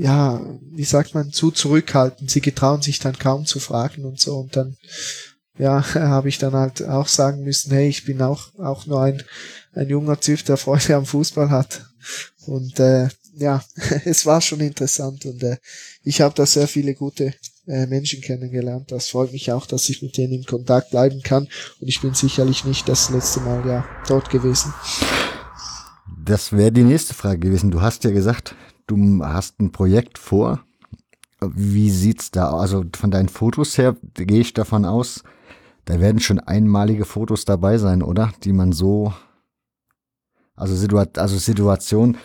ja, wie sagt man, zu zurückhaltend. Sie getrauen sich dann kaum zu fragen und so. Und dann, ja, habe ich dann halt auch sagen müssen, hey, ich bin auch, auch nur ein, ein junger Typ, der Freude am Fußball hat. Und äh, ja, es war schon interessant und äh, ich habe da sehr viele gute äh, Menschen kennengelernt. Das freut mich auch, dass ich mit denen in Kontakt bleiben kann. Und ich bin sicherlich nicht das letzte Mal ja dort gewesen. Das wäre die nächste Frage gewesen. Du hast ja gesagt, du hast ein Projekt vor. Wie sieht's da aus? Also von deinen Fotos her gehe ich davon aus, da werden schon einmalige Fotos dabei sein, oder? Die man so, also, Situa also Situation,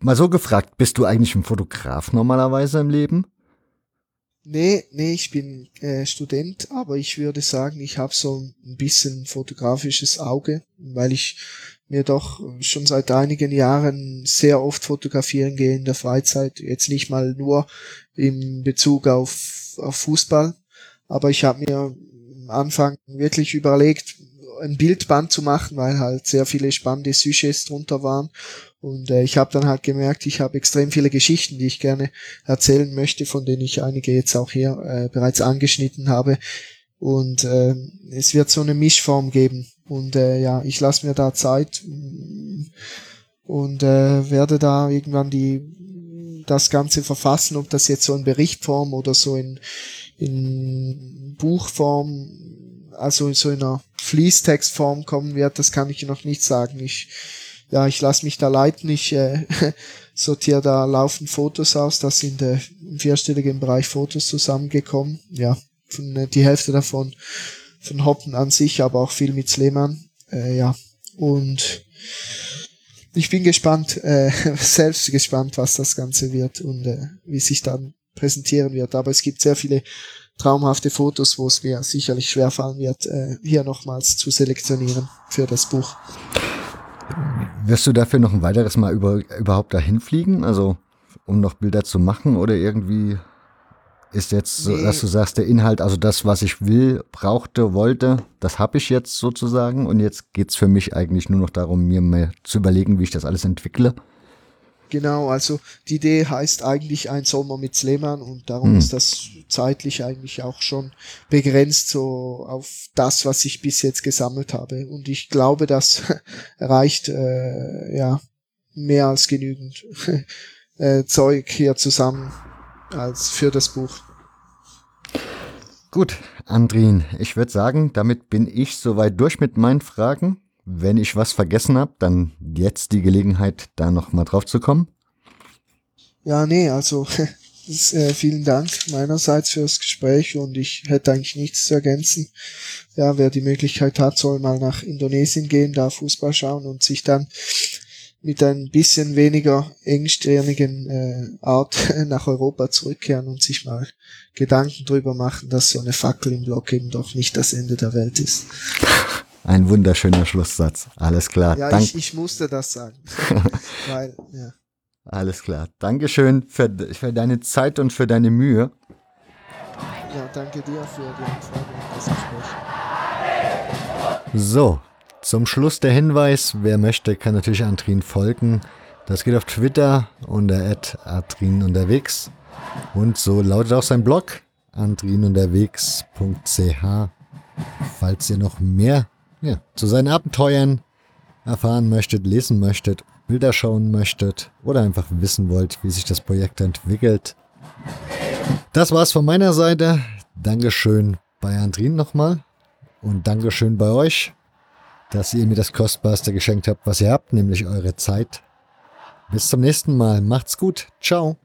mal so gefragt, bist du eigentlich ein Fotograf normalerweise im Leben? Nee, nee, ich bin äh, Student, aber ich würde sagen, ich habe so ein bisschen fotografisches Auge, weil ich mir doch schon seit einigen Jahren sehr oft fotografieren gehe in der Freizeit. Jetzt nicht mal nur in Bezug auf, auf Fußball, aber ich habe mir am Anfang wirklich überlegt, ein Bildband zu machen, weil halt sehr viele spannende Sujets drunter waren. Und äh, ich habe dann halt gemerkt, ich habe extrem viele Geschichten, die ich gerne erzählen möchte, von denen ich einige jetzt auch hier äh, bereits angeschnitten habe. Und äh, es wird so eine Mischform geben. Und äh, ja, ich lasse mir da Zeit und äh, werde da irgendwann die das Ganze verfassen, ob das jetzt so in Berichtform oder so in, in Buchform, also in so einer Fließtextform kommen wird, das kann ich noch nicht sagen. Ich ja, ich lasse mich da leiten, ich äh, sortiere da laufend Fotos aus, das sind äh, im vierstelligen Bereich Fotos zusammengekommen. Ja, von, äh, die Hälfte davon von Hoppen an sich, aber auch viel mit Sleman. Äh, ja, und ich bin gespannt, äh, selbst gespannt, was das Ganze wird und äh, wie sich dann präsentieren wird. Aber es gibt sehr viele traumhafte Fotos, wo es mir sicherlich schwerfallen wird, äh, hier nochmals zu selektionieren für das Buch. Wirst du dafür noch ein weiteres Mal über, überhaupt dahin fliegen? Also, um noch Bilder zu machen oder irgendwie ist jetzt so, nee. dass du sagst, der Inhalt, also das, was ich will, brauchte, wollte, das habe ich jetzt sozusagen und jetzt geht es für mich eigentlich nur noch darum, mir mal zu überlegen, wie ich das alles entwickle. Genau, also die Idee heißt eigentlich ein Sommer mit Sleman und darum hm. ist das zeitlich eigentlich auch schon begrenzt so auf das, was ich bis jetzt gesammelt habe. Und ich glaube, das reicht äh, ja mehr als genügend äh, Zeug hier zusammen als für das Buch. Gut, Andrin, ich würde sagen, damit bin ich soweit durch mit meinen Fragen. Wenn ich was vergessen habe, dann jetzt die Gelegenheit, da nochmal drauf zu kommen. Ja, nee, also ist, äh, vielen Dank meinerseits fürs Gespräch und ich hätte eigentlich nichts zu ergänzen. Ja, wer die Möglichkeit hat, soll mal nach Indonesien gehen, da Fußball schauen und sich dann mit ein bisschen weniger engstirnigen äh, Art nach Europa zurückkehren und sich mal Gedanken drüber machen, dass so eine Fackel im Block eben doch nicht das Ende der Welt ist. Ein wunderschöner Schlusssatz. Alles klar. Ja, ich, ich musste das sagen. Weil, ja. Alles klar. Dankeschön für, für deine Zeit und für deine Mühe. Ja, danke dir für die Anfrage und das Gespräch. So, zum Schluss der Hinweis, wer möchte, kann natürlich Antrin folgen. Das geht auf Twitter unter Adrin unterwegs. Und so lautet auch sein Blog andrinunterwegs.ch. Falls ihr noch mehr ja, zu seinen Abenteuern erfahren möchtet, lesen möchtet, Bilder schauen möchtet oder einfach wissen wollt, wie sich das Projekt entwickelt. Das war's von meiner Seite. Dankeschön bei Andrin nochmal und Dankeschön bei euch, dass ihr mir das Kostbarste geschenkt habt, was ihr habt, nämlich eure Zeit. Bis zum nächsten Mal. Macht's gut. Ciao.